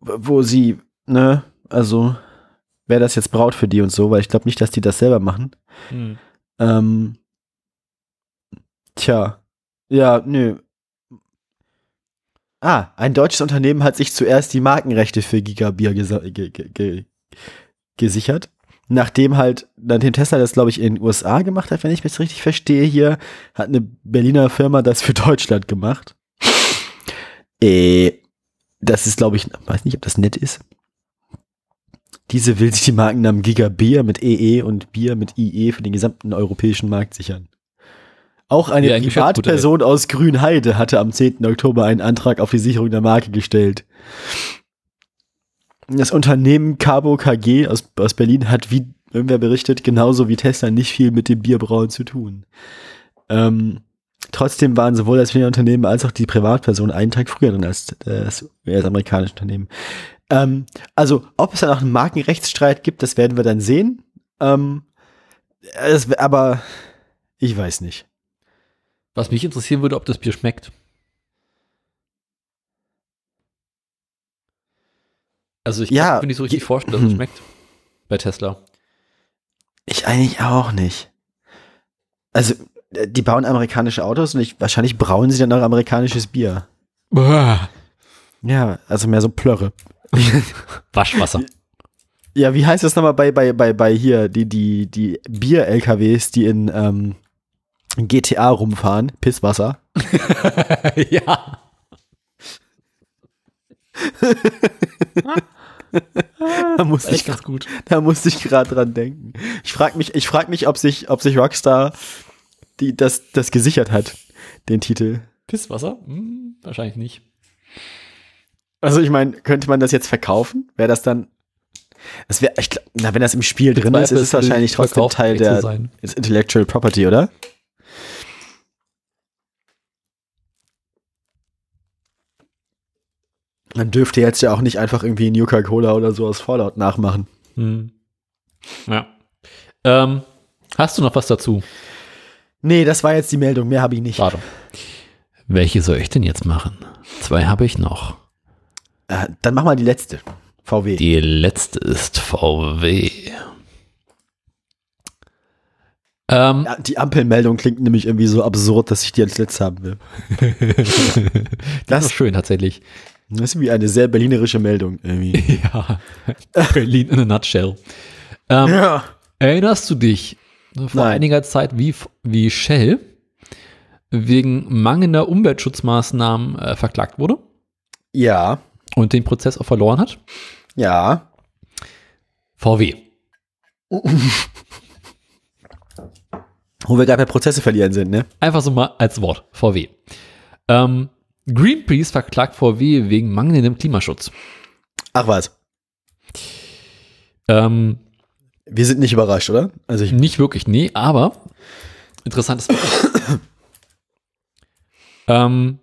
wo sie, ne, also wer das jetzt braut für die und so, weil ich glaube nicht, dass die das selber machen. Hm. Ähm, tja, ja, nö. Ah, ein deutsches Unternehmen hat sich zuerst die Markenrechte für Gigabier ge ge ge gesichert. Nachdem halt, nachdem Tesla das, glaube ich, in den USA gemacht hat, wenn ich das richtig verstehe hier, hat eine Berliner Firma das für Deutschland gemacht. Äh, das ist, glaube ich, weiß nicht, ob das nett ist. Diese will sich die Markennamen Giga Bier mit EE und Bier mit IE für den gesamten europäischen Markt sichern. Auch eine Ja, Privatperson aus Grünheide hatte am 10. Oktober einen Antrag auf die Sicherung der Marke gestellt. Das Unternehmen Cabo KG aus, aus Berlin hat, wie irgendwer berichtet, genauso wie Tesla nicht viel mit dem Bierbrauen zu tun. Ähm, trotzdem waren sowohl das Unternehmen als auch die Privatperson einen Tag früher drin als das, das amerikanische Unternehmen. Ähm, also, ob es da noch einen Markenrechtsstreit gibt, das werden wir dann sehen. Ähm, es, aber ich weiß nicht. Was mich interessieren würde, ob das Bier schmeckt. Also ich Ja, kann mir nicht so richtig je- vorstellen, dass es schmeckt. Bei Tesla. Ich eigentlich auch nicht. Also, äh, die bauen amerikanische Autos und ich, wahrscheinlich brauen sie dann auch amerikanisches Bier. Ja, also mehr so Plörre. Waschwasser. Ja, wie heißt das nochmal bei, bei, bei, bei hier, die, die, die Bier-LKWs, die in ähm, GTA rumfahren? Pisswasser. ja. Da musste Echt ich, ganz gut. da musste ich gerade dran denken. Ich frage mich, ich frag mich, ob sich, ob sich Rockstar die, das, das gesichert hat, den Titel. Pisswasser? Hm, wahrscheinlich nicht. Also ich meine, könnte man das jetzt verkaufen? Wäre das dann? Das ich glaub, na, wenn das im Spiel drin ist, ist es wahrscheinlich trotzdem Teil der Intellectual Property, oder? Man dürfte jetzt ja auch nicht einfach irgendwie Nuka Cola oder so aus Fallout nachmachen. Hm. Ja. Ähm, hast du noch was dazu? Nee, das war jetzt die Meldung, mehr habe ich nicht. Warte. Welche soll ich denn jetzt machen? Zwei habe ich noch. Äh, dann mach mal die letzte. VW. Die letzte ist VW. Ähm, Ja, die Ampelmeldung klingt nämlich irgendwie so absurd, dass ich die als letzte haben will. das ist schön tatsächlich. Das ist wie eine sehr berlinerische Meldung irgendwie. Ja. Berlin in a nutshell. Ähm, ja. Erinnerst du dich vor Nein. einiger Zeit, wie, wie Shell wegen mangelnder Umweltschutzmaßnahmen äh, verklagt wurde Ja. und den Prozess auch verloren hat? Ja. VW. Wo wir gerade bei Prozesse verlieren sind, ne? Einfach so mal als Wort. VW. Ähm, Greenpeace verklagt VW wegen mangelndem Klimaschutz. Ach was. Ähm, Wir sind nicht überrascht, oder? Also ich, Nicht wirklich, nee, aber interessantes. ähm,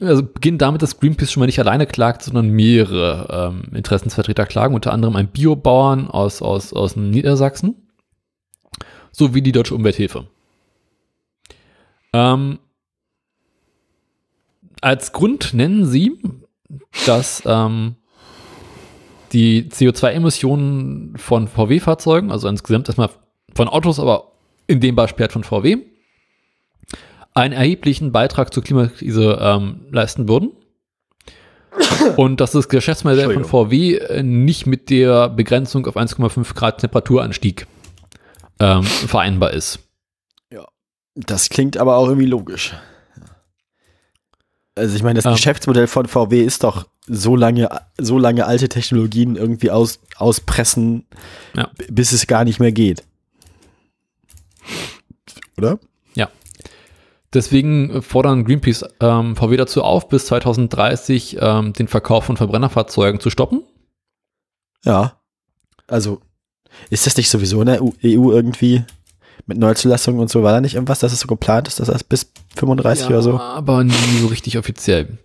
also beginnt damit, dass Greenpeace schon mal nicht alleine klagt, sondern mehrere ähm, Interessensvertreter klagen, unter anderem ein Biobauern aus, aus, aus Niedersachsen sowie die Deutsche Umwelthilfe. Ähm, als Grund nennen sie, dass ähm, die CO2-Emissionen von VW-Fahrzeugen, also insgesamt erstmal von Autos, aber in dem Beispiel halt von VW, einen erheblichen Beitrag zur Klimakrise ähm, leisten würden. Und dass das Geschäftsmodell von. VW äh, nicht mit der Begrenzung auf 1,5 Grad Temperaturanstieg ähm, vereinbar ist. Das klingt aber auch irgendwie logisch. Also ich meine, das Ähm. Geschäftsmodell von VW ist doch so lange, so lange alte Technologien irgendwie aus, auspressen, Ja. bis es gar nicht mehr geht. Oder? Deswegen fordern Greenpeace ähm, VW dazu auf, bis 2030 ähm, den Verkauf von Verbrennerfahrzeugen zu stoppen. Ja. Also, ist das nicht sowieso in der EU EU irgendwie mit Neuzulassung und so? War da nicht irgendwas, dass es so geplant ist, dass das bis 35 oder so? Aber nie so richtig offiziell.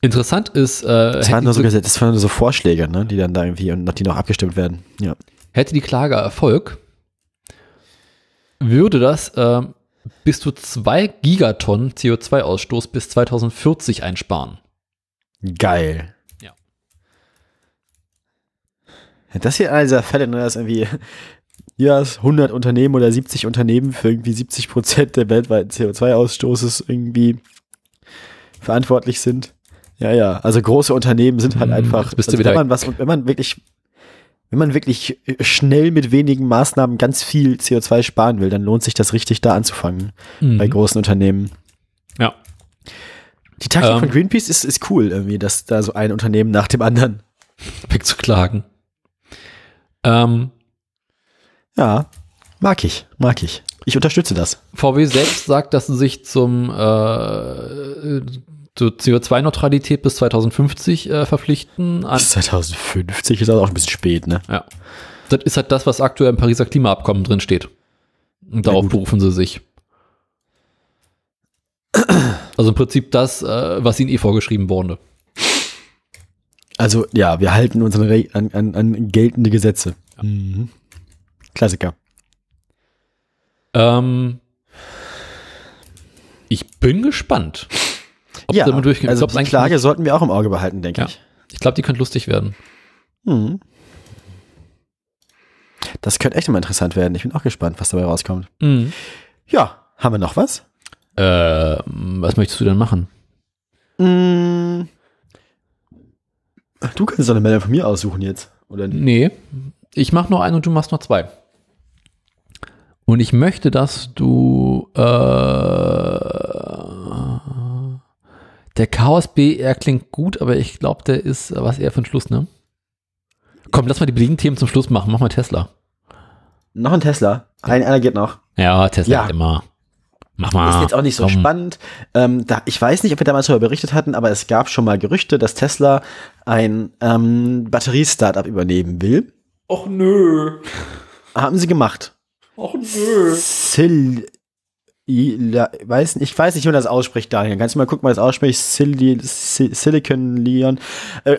Interessant ist, äh, Das waren nur so, das waren nur so Vorschläge, ne, die dann da irgendwie und die noch abgestimmt werden. Ja. hätte die Klage Erfolg, würde das ähm, bis zu zwei Gigatonnen CO2-Ausstoß bis 2040 einsparen. Geil. Ja. Ja, Das hier einer dieser Fälle, ne, dass irgendwie ja, es 100 Unternehmen oder 70 Unternehmen für irgendwie 70 Prozent der weltweiten CO2-Ausstoßes irgendwie verantwortlich sind. Ja, ja. Also große Unternehmen sind halt Hm, einfach, also wieder wenn man was, wenn man wirklich, wenn man wirklich schnell mit wenigen Maßnahmen ganz viel CO2 sparen will, dann lohnt sich das richtig da anzufangen bei Mhm. großen Unternehmen. Ja. Die Taktik Ähm. von Greenpeace ist, ist cool irgendwie, dass da so ein Unternehmen nach dem anderen. wegzuklagen. Ähm, Ja, mag ich, mag ich. Ich unterstütze das. VW selbst sagt, dass sie sich zum äh, zur CO2-Neutralität bis 2050 äh, verpflichten. Bis 2050 ist das auch ein bisschen spät, ne? ja. Das ist halt das, was aktuell im Pariser Klimaabkommen drin steht. Und darauf berufen sie sich. Also im Prinzip das, äh, was ihnen eh vorgeschrieben wurde. Also, ja, wir halten uns an, an, an, an geltende Gesetze. Mhm. Klassiker. Ähm, ich bin gespannt. Ob ja, damit durchgehen. also die Klage sollten wir auch im Auge behalten, denke Ja. ich. ich glaube, die könnte lustig werden. Mhm. Das könnte echt immer interessant werden. Ich bin auch gespannt, was dabei rauskommt. Mhm. Ja, haben wir noch was? Äh, was möchtest du denn machen? Mm. Du kannst doch eine Meldung von mir aussuchen jetzt, oder nicht? Nee, ich mach noch einen und du machst noch zwei. Und ich möchte, dass du äh, der Chaos BR klingt gut, aber ich glaube, der ist was eher für den Schluss, ne? Komm, lass mal die billigen Themen zum Schluss machen. Mach mal Tesla. Noch ein Tesla. Ein, einer geht noch. Ja, Tesla Ja. hat immer. Mach mal. Ist jetzt auch nicht so komm. spannend. Ähm, da, ich weiß nicht, ob wir damals darüber berichtet hatten, aber es gab schon mal Gerüchte, dass Tesla ein ähm, Batteriestartup übernehmen will. Och nö. Haben sie gemacht. Och nö. Sil Ila- weiß, nicht- ich weiß nicht, wie man das ausspricht, Daniel. Kannst du mal gucken, wie man das ausspricht? Sil Sil Silicon Leon. Äh,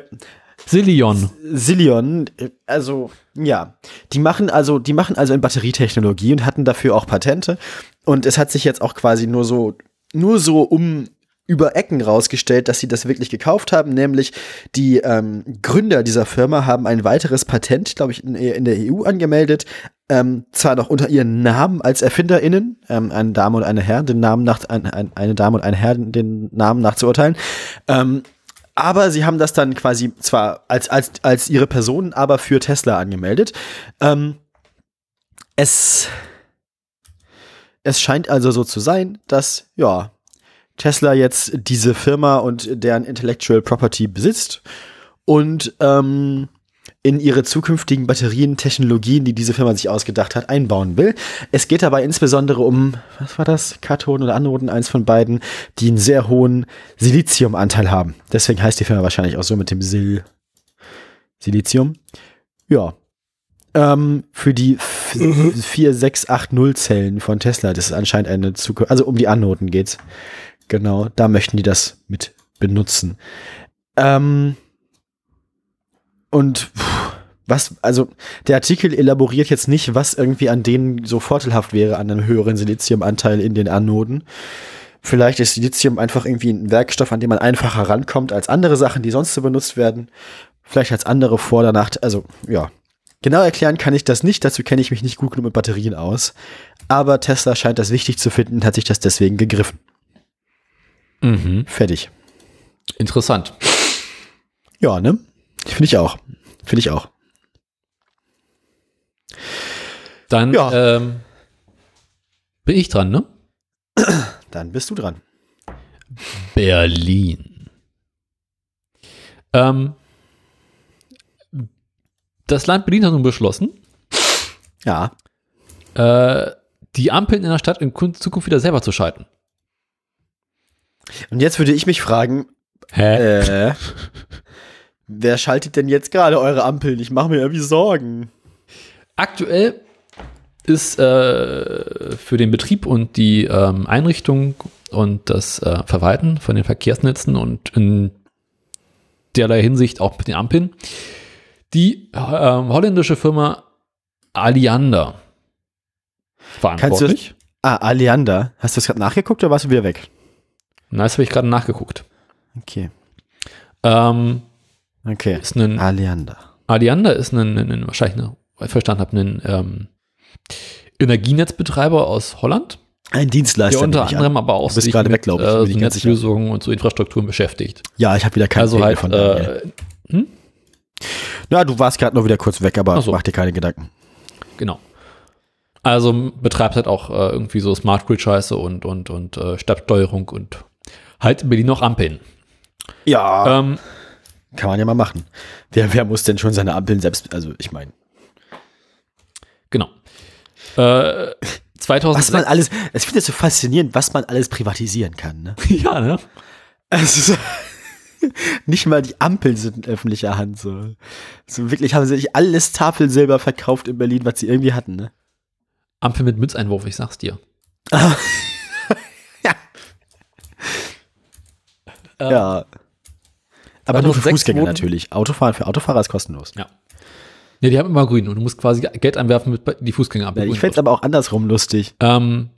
Silion. Silion, äh, also ja, die machen also, die machen also in Batterietechnologie und hatten dafür auch Patente. Und es hat sich jetzt auch quasi nur so, nur so um über Ecken rausgestellt, dass sie das wirklich gekauft haben, nämlich die ähm, Gründer dieser Firma haben ein weiteres Patent, glaube ich, in, in der EU angemeldet, ähm, zwar noch unter ihren Namen als ErfinderInnen, ähm, eine Dame und eine Herr, den Namen nach, ein, ein, eine Dame und ein Herr, den Namen nach zu urteilen, ähm, aber sie haben das dann quasi zwar als, als, als ihre Person, aber für Tesla angemeldet. Ähm, es, es scheint also so zu sein, dass, ja, Tesla jetzt diese Firma und deren Intellectual Property besitzt und ähm, in ihre zukünftigen Batterien Technologien, die diese Firma sich ausgedacht hat, einbauen will. Es geht dabei insbesondere um, was war das, Kathoden oder Anoden, eins von beiden, die einen sehr hohen Siliziumanteil haben. Deswegen heißt die Firma wahrscheinlich auch so mit dem Sil. Silizium. Ja. Ähm, für die 4680 Zellen von Tesla, das ist anscheinend eine Zukunft, also um die Anoden geht's. Genau, da möchten die das mit benutzen. Ähm, und pff, was, also der Artikel elaboriert jetzt nicht, was irgendwie an denen so vorteilhaft wäre, an einem höheren Siliziumanteil in den Anoden. Vielleicht ist Silizium einfach irgendwie ein Werkstoff, an dem man einfacher rankommt als andere Sachen, die sonst so benutzt werden. Vielleicht als andere Vor- oder Nach, also ja. Genau erklären kann ich das nicht, dazu kenne ich mich nicht gut genug mit Batterien aus. Aber Tesla scheint das wichtig zu finden und hat sich das deswegen gegriffen. Mhm. Fertig. Interessant. Ja, ne? Finde ich auch. Finde ich auch. Dann Ja. ähm, bin ich dran, ne? Dann bist du dran. Berlin. Ähm, das Land Berlin hat nun beschlossen, Ja. äh, die Ampeln in der Stadt in Kun- Zukunft wieder selber zu schalten. Und jetzt würde ich mich fragen, Hä? äh, wer schaltet denn jetzt gerade eure Ampeln? Ich mache mir irgendwie Sorgen. Aktuell ist äh, für den Betrieb und die ähm, Einrichtung und das äh, Verwalten von den Verkehrsnetzen und in derlei Hinsicht auch mit den Ampeln die ähm, holländische Firma Aliander verantwortlich. Ah, Aleander. Hast du das gerade nachgeguckt oder warst du wieder weg? Na, das habe ich gerade nachgeguckt. Okay. Ähm, Okay. ist ein Aleander. Aliander ist ein, ein, ein wahrscheinlich, eine, verstanden habe, ein ähm, Energienetzbetreiber aus Holland, Ein Dienstleister. der unter ich an. anderem aber auch sich gerade mit weg, glaub ich. äh, so ich sicher. Netzlösungen und so Infrastrukturen beschäftigt. Ja, ich habe wieder keinen also Pegel halt, von äh, Ja, du warst gerade nur wieder kurz weg, aber so. mach dir keine Gedanken. genau. Also betreibt halt auch äh, irgendwie so Smart Grid Scheiße und und und äh, Stadtsteuerung und halt in Berlin noch Ampeln. Ja. Ähm, Kann man ja mal machen. Wer, wer muss denn schon seine Ampeln selbst, also ich meine, genau. Äh, was man 2006, alles, es finde es so faszinierend, was man alles privatisieren kann, ne? ja, ne? Es ist, nicht mal die Ampeln sind in öffentlicher Hand, so. So wirklich haben sie sich alles Tafelsilber verkauft in Berlin, was sie irgendwie hatten, ne? Ampel mit Münzeinwurf, ich sag's dir. Ja. Ähm, Ja. Aber nur für 2006 Fußgänger wurden- natürlich. Autofahren für Autofahrer ist kostenlos. Ja. Ja, die haben immer grün und du musst quasi Geld anwerfen mit die Fußgänger ab. Ja, ich fände es aber auch andersrum lustig. ähm,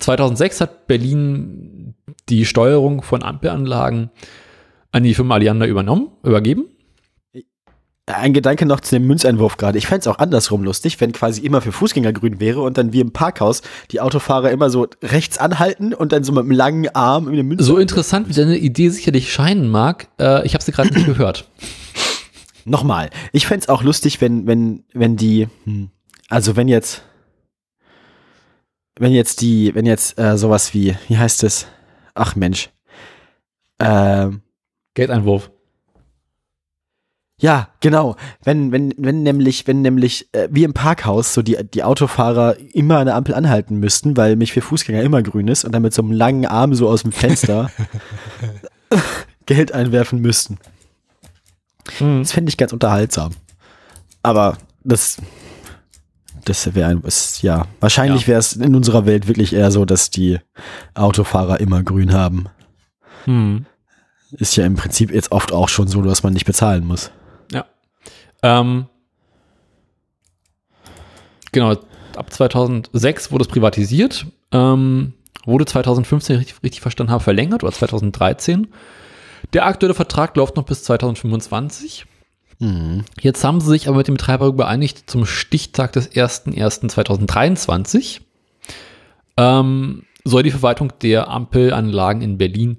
2006 hat Berlin die Steuerung von Ampelanlagen an die Firma Aliander übernommen, übergeben. Ein Gedanke noch zu dem Münzeinwurf gerade. Ich fände es auch andersrum lustig, wenn quasi immer für Fußgänger grün wäre und dann wie im Parkhaus die Autofahrer immer so rechts anhalten und dann so mit einem langen Arm in den Münz. So interessant, wie deine Idee sicherlich scheinen mag, äh, ich habe sie gerade nicht gehört. Nochmal. Ich fände es auch lustig, wenn, wenn, wenn die, hm, also wenn jetzt, wenn jetzt die, wenn jetzt äh, sowas wie, wie heißt es? Ach Mensch. Ähm, Geldeinwurf. Ja, genau. Wenn, wenn, wenn nämlich, wenn nämlich äh, wie im Parkhaus so die, die Autofahrer immer an der Ampel anhalten müssten, weil mich für Fußgänger immer grün ist und dann mit so einem langen Arm so aus dem Fenster Geld einwerfen müssten. Das fände ich ganz unterhaltsam. Aber das, das wäre ein, ist, ja, wahrscheinlich Ja. wäre es in unserer Welt wirklich eher so, dass die Autofahrer immer grün haben. Hm. Ist ja im Prinzip jetzt oft auch schon so, dass man nicht bezahlen muss. Ja. Ähm, genau, ab 2006 wurde es privatisiert, ähm, wurde 2015, richtig, richtig verstanden habe, verlängert oder 2013. Der aktuelle Vertrag läuft noch bis 2025. Mhm. Jetzt haben sie sich aber mit dem Betreiber übereinigt zum Stichtag des 01.01.2023 ähm, soll die Verwaltung der Ampelanlagen in Berlin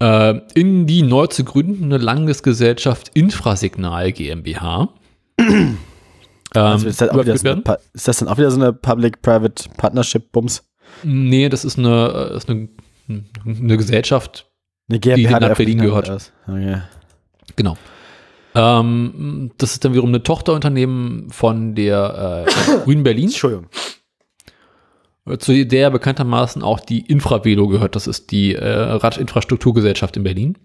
äh, in die neu zu gründende Landesgesellschaft Infrasignal GmbH ähm, Also ist, das eine, ist das dann auch wieder so eine Public-Private Partnership-Bums? Nee, das ist eine, äh, ist eine, eine Gesellschaft, Eine Die GmbH, der Land Berlin öffentlichen gehört. Aus. Okay. Genau. Ähm, das ist dann wiederum eine Tochterunternehmen von der äh, Grünen Berlin, Entschuldigung. zu der bekanntermaßen auch die Infravelo gehört. Das ist die äh, Radinfrastrukturgesellschaft in Berlin.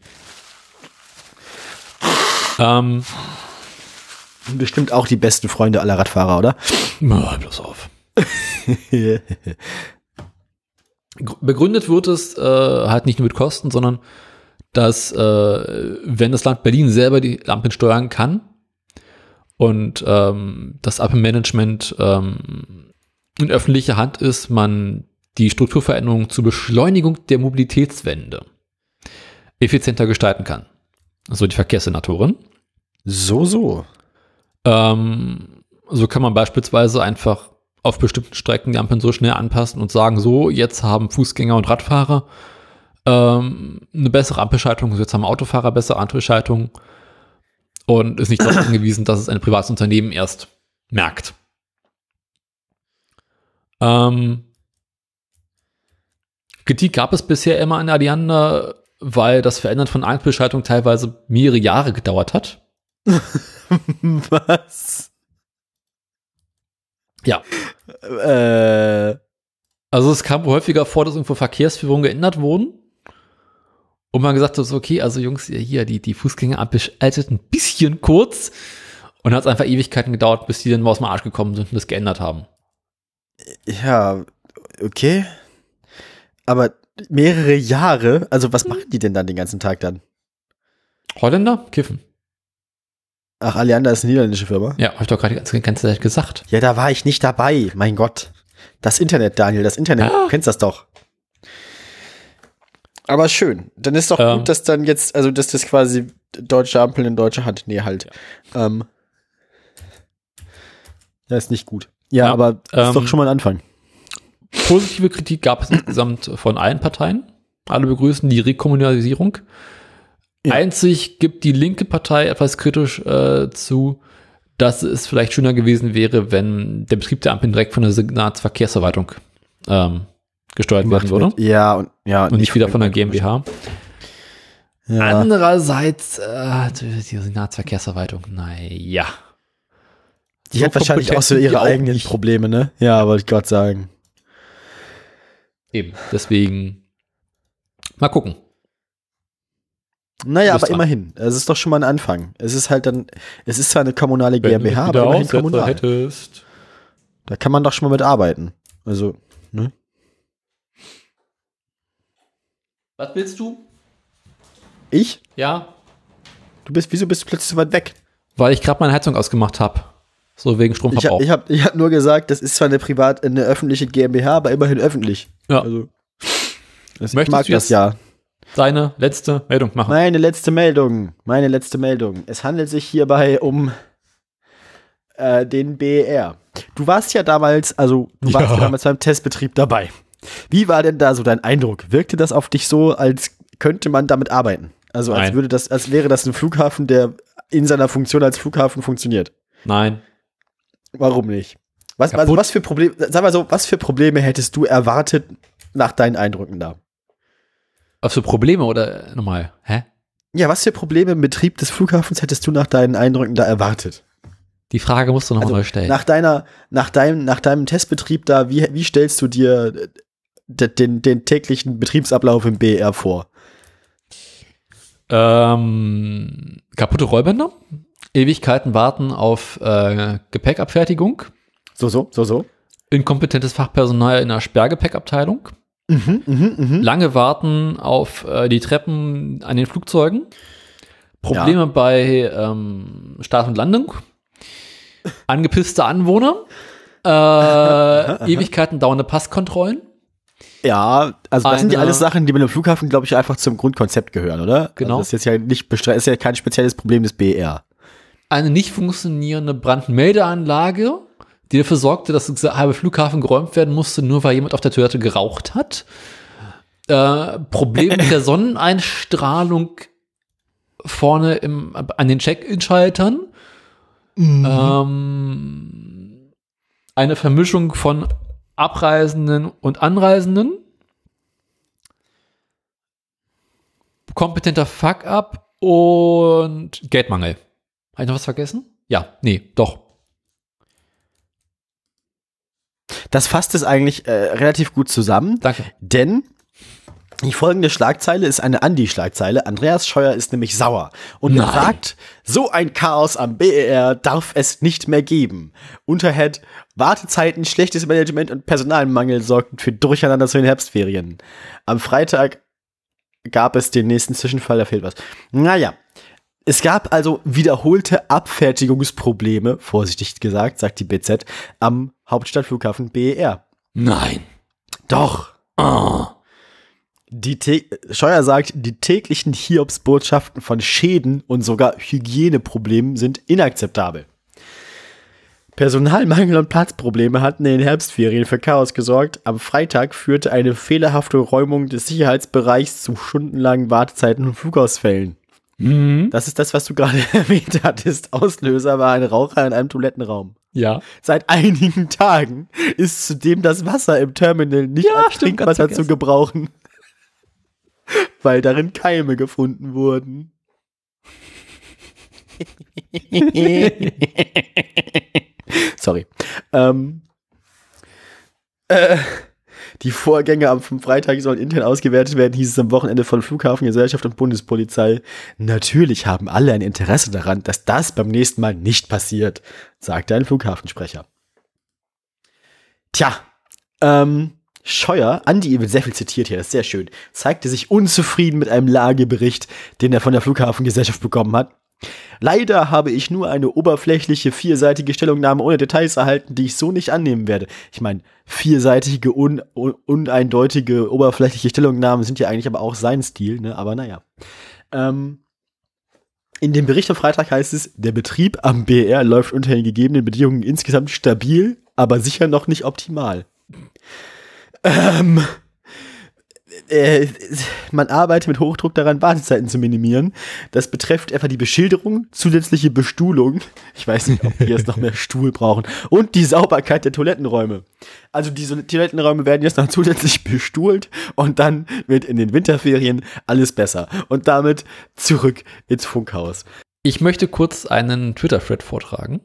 Ähm, Bestimmt auch die besten Freunde aller Radfahrer, oder? Na, bloß auf. Begründet wird es äh, halt nicht nur mit Kosten, sondern dass, äh, wenn das Land Berlin selber die Lampen steuern kann und ähm, das Appenmanagement ähm, in öffentlicher Hand ist, man die Strukturveränderung zur Beschleunigung der Mobilitätswende effizienter gestalten kann. Also die Verkehrssenatorin. So, so. Ähm, so kann man beispielsweise einfach auf bestimmten Strecken die Ampeln so schnell anpassen und sagen, so, jetzt haben Fußgänger und Radfahrer ähm, eine bessere Ampelschaltung, jetzt haben Autofahrer bessere Ampelschaltung und ist nicht darauf angewiesen, dass es ein privates Unternehmen erst merkt. Ähm, Kritik gab es bisher immer an Alianda, weil das Verändern von Ampelschaltung teilweise mehrere Jahre gedauert hat. Was? Ja. Äh, Also es kam häufiger vor, dass irgendwo Verkehrsführungen geändert wurden. Und man gesagt hat, so, okay, also Jungs, hier, die, die Fußgängerampel schaltet ein bisschen kurz. Und hat es einfach Ewigkeiten gedauert, bis die dann mal aus dem Arsch gekommen sind und das geändert haben. ja, okay. Aber mehrere Jahre, also was machen die denn dann den ganzen Tag dann? Holländer? Kiffen. Ach, Alianda ist eine niederländische Firma. Ja, hab ich doch gerade die ganze, Zeit gesagt. Ja, da war ich nicht dabei, mein Gott. Das Internet, Daniel, das Internet, Ah. du kennst das doch. Aber schön. Dann ist doch Ähm. gut, dass dann jetzt, also dass das quasi deutsche Ampeln in deutscher Hand. Nee, halt. Ähm, das ist nicht gut. Ja, Ja, aber das ist ähm, doch schon mal ein Anfang. Positive Kritik gab es insgesamt von allen Parteien. Alle begrüßen die Rekommunalisierung. Ja. Einzig gibt die linke Partei etwas kritisch äh, zu, dass es vielleicht schöner gewesen wäre, wenn der Betrieb der Ampeln direkt von der Senatsverkehrsverwaltung ähm, gesteuert werden würde Ja, und ja. und nicht wieder von der GmbH. Ja. Andererseits, äh, die Senatsverkehrsverwaltung, naja. Die hat wahrscheinlich auch so ihre eigenen nicht. Probleme, ne? Ja, wollte ich gerade sagen. Eben, deswegen mal gucken. Naja, aber dran. immerhin. Es ist doch schon mal ein Anfang. Es ist halt dann, es ist zwar eine kommunale Wenn GmbH, du aber immerhin kommunal. hättest. Da kann man doch schon mal mit arbeiten. Also, ne? Was willst du? Ich? Ja, Du bist, wieso bist du plötzlich so weit weg? weil ich gerade meine Heizung ausgemacht habe. So wegen Ich, Stromverbrauch. ich habe ich hab nur gesagt, das ist zwar eine privat, eine öffentliche GmbH, aber immerhin öffentlich. Ja. Also, das, ich Möchtest mag du das jetzt ja. Deine letzte Meldung machen. Meine letzte Meldung. Meine letzte Meldung. Es handelt sich hierbei um äh, den BER. Du warst ja damals, also du warst Ja. ja damals beim Testbetrieb dabei. Wie war denn da so dein Eindruck? Wirkte das auf dich so, als könnte man damit arbeiten? Also als Nein. würde das, als wäre das ein Flughafen, der in seiner Funktion als Flughafen funktioniert. Nein. Warum nicht? Was, Kaputt. was für Probleme, sag mal so, was für Probleme hättest du erwartet nach deinen Eindrücken da? Was für Probleme oder nochmal? Hä? Ja, was für Probleme im Betrieb des Flughafens hättest du nach deinen Eindrücken da erwartet? Die Frage musst du nochmal Also, stellen. Nach deiner, nach deinem, nach deinem Testbetrieb da, wie, wie stellst du dir äh, de- den, den täglichen Betriebsablauf im BR vor? Ähm, kaputte Rollbänder, Ewigkeiten warten auf äh, Gepäckabfertigung, So, so, so, so. inkompetentes Fachpersonal in der Sperrgepäckabteilung, Mhm, mhm, mhm. lange warten auf äh, die Treppen an den Flugzeugen, Probleme bei ähm, Start und Landung, angepisste Anwohner, äh, Ewigkeiten dauernde Passkontrollen, Ja, also das sind ja Eine- alles Sachen, die bei einem Flughafen, glaube ich, einfach zum Grundkonzept gehören, oder? Genau. Also das ist jetzt ja nicht ist ja kein spezielles Problem des BR. eine nicht funktionierende Brandmeldeanlage, die dafür sorgte, dass der halbe Flughafen geräumt werden musste, nur weil jemand auf der Toilette geraucht hat. Äh, Problem mit der Sonneneinstrahlung vorne im, an den Check-In-Schaltern. Ähm, eine Vermischung von Abreisenden und Anreisenden. Kompetenter Fuck-up und Geldmangel. Habe ich noch was vergessen? Ja, nee, doch. Das fasst es eigentlich äh, relativ gut zusammen, Danke. denn Die folgende Schlagzeile ist eine Andi-Schlagzeile. Andreas Scheuer ist nämlich sauer und er Nein. sagt, so ein Chaos am BER darf es nicht mehr geben. Unterhead, Wartezeiten, schlechtes Management und Personalmangel sorgten für Durcheinander zu den Herbstferien. Am Freitag gab es den nächsten Zwischenfall, da fehlt was. Naja, es gab also wiederholte Abfertigungsprobleme, vorsichtig gesagt, sagt die BZ, am Hauptstadtflughafen BER. Nein. Doch. Oh. Die Scheuer sagt, die täglichen Hiobsbotschaften von Schäden und sogar Hygieneproblemen sind inakzeptabel. Personalmangel und Platzprobleme hatten in den Herbstferien für Chaos gesorgt. Am Freitag führte eine fehlerhafte Räumung des Sicherheitsbereichs zu stundenlangen Wartezeiten und Flugausfällen. Mhm. Das ist das, was du gerade erwähnt hattest. Auslöser war ein Raucher in einem Toilettenraum. Ja. Seit einigen Tagen ist zudem das Wasser im Terminal nicht Ja, als stimmt, Trinkwasser zu gebrauchen, weil darin Keime gefunden wurden. Sorry. Ähm, äh, die Vorgänge am Freitag sollen intern ausgewertet werden, hieß es am Wochenende von Flughafengesellschaft und Bundespolizei. Natürlich haben alle ein Interesse daran, dass das beim nächsten Mal nicht passiert, sagte ein Flughafensprecher. Tja, ähm, Scheuer, Andi wird sehr viel zitiert hier, das ist sehr schön, zeigte sich unzufrieden mit einem Lagebericht, den er von der Flughafengesellschaft bekommen hat. Leider habe ich nur eine oberflächliche, vierseitige Stellungnahme ohne Details erhalten, die ich so nicht annehmen werde. Ich meine, vierseitige, un un uneindeutige, oberflächliche Stellungnahmen sind ja eigentlich aber auch sein Stil, ne? Aber naja. Ähm, in dem Bericht am Freitag heißt es, der Betrieb am BR läuft unter den gegebenen Bedingungen insgesamt stabil, aber sicher noch nicht optimal. Ähm, äh, man arbeitet mit Hochdruck daran, Wartezeiten zu minimieren. Das betrifft etwa die Beschilderung, zusätzliche Bestuhlung. Ich weiß nicht, ob wir jetzt noch mehr Stuhl brauchen. Und die Sauberkeit der Toilettenräume. Also diese Toilettenräume werden jetzt noch zusätzlich bestuhlt und dann wird in den Winterferien alles besser. Und damit zurück ins Funkhaus. Ich möchte kurz einen Twitter-Thread vortragen,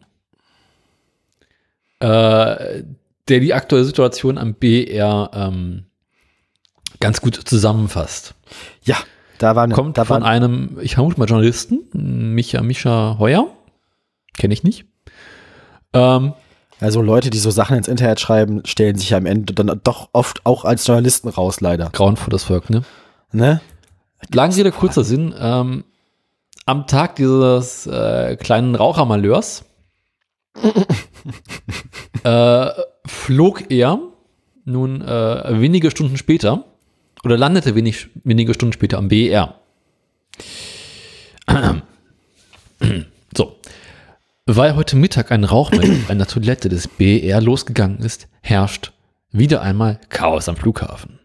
äh, der die aktuelle Situation am BR ähm, ganz gut zusammenfasst. Ja, da war eine, Kommt da von war einem, ich vermute mal Journalisten, Micha, Micha Heuer, kenne ich nicht. Ähm, also Leute, die so Sachen ins Internet schreiben, stellen sich am Ende dann doch oft auch als Journalisten raus, leider. grauenvolles Volk, ne? Ne? Lange Rede, kurzer Sinn. Ähm, am Tag dieses äh, kleinen Rauchermalheurs äh, flog er nun äh, wenige Stunden später oder landete wenig, wenige Stunden später am BER. so. Weil heute Mittag ein Rauchmelder auf einer Toilette des BER losgegangen ist, herrscht wieder einmal Chaos am Flughafen.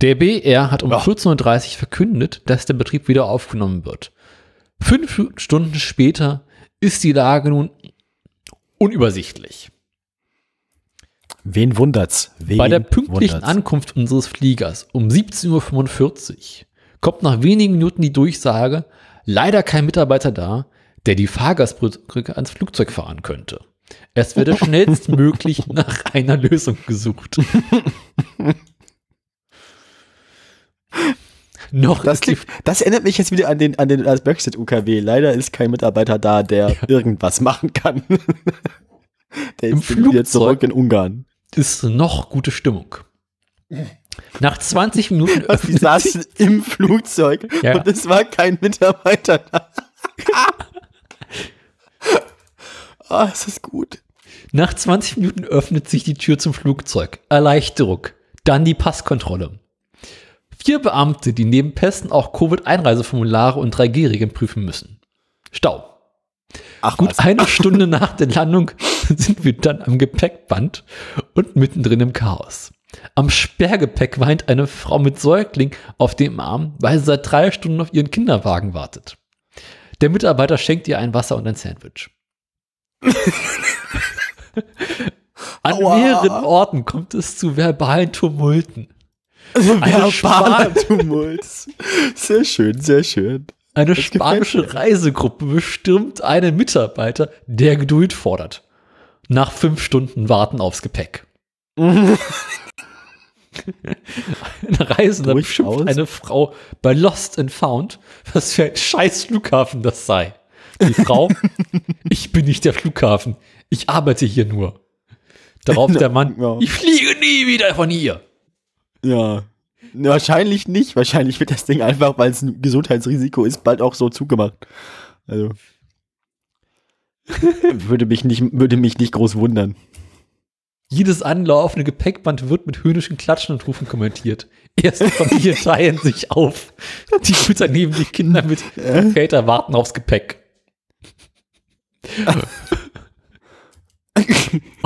Der BR hat um 14.30 Uhr verkündet, dass der Betrieb wieder aufgenommen wird. Fünf Stunden später ist die Lage nun unübersichtlich. Wen wundert's? Wen Bei der pünktlichen wundert's? Ankunft unseres Fliegers um 17.45 Uhr kommt nach wenigen Minuten die Durchsage, leider kein Mitarbeiter da, der die Fahrgastbrücke ans Flugzeug fahren könnte. Es werde schnellstmöglich nach einer Lösung gesucht. Noch Das, klingt, das erinnert mich jetzt wieder an den, an den an das Brexit UKW. Leider ist kein Mitarbeiter da, der irgendwas machen kann. der Im ist wieder Flugzeug. zurück in Ungarn. Ist noch gute Stimmung. Nach 20 Minuten sich, saßen im Flugzeug Ja. und es war kein Mitarbeiter da. Ah, es ist gut. nach 20 Minuten öffnet sich die Tür zum Flugzeug. Erleichterung. Dann die Passkontrolle. Vier Beamte, die neben Pässen auch Covid-Einreiseformulare und 3G-Regeln prüfen müssen. Stau. Ach Gut was. eine Stunde nach der Landung sind wir dann am Gepäckband und mittendrin im Chaos. Am Sperrgepäck weint eine Frau mit Säugling auf dem Arm, weil sie seit drei Stunden auf ihren Kinderwagen wartet. Der Mitarbeiter schenkt ihr ein Wasser und ein Sandwich. An Aua. mehreren Orten kommt es zu verbalen Tumulten. Verbaler Span- Tumult. Sehr schön, sehr schön. Eine spanische. Reisegruppe bestürmt einen Mitarbeiter, der Geduld fordert. Nach fünf Stunden Warten aufs Gepäck. Ein Reisender Durchaus. beschimpft eine Frau bei Lost and Found, was für ein scheiß Flughafen das sei. Die Frau, ich bin nicht der Flughafen, ich arbeite hier nur. Darauf der Mann, Ja. ich fliege nie wieder von hier. Ja. Wahrscheinlich nicht. Wahrscheinlich wird das Ding einfach, weil es ein Gesundheitsrisiko ist, bald auch so zugemacht. Also. würde mich nicht, würde mich nicht groß wundern. Jedes anlaufende Gepäckband wird mit höhnischen Klatschen und Rufen kommentiert. Erste Familien teilen sich auf. Die Mütter nehmen die Kinder mit, die Väter warten aufs Gepäck.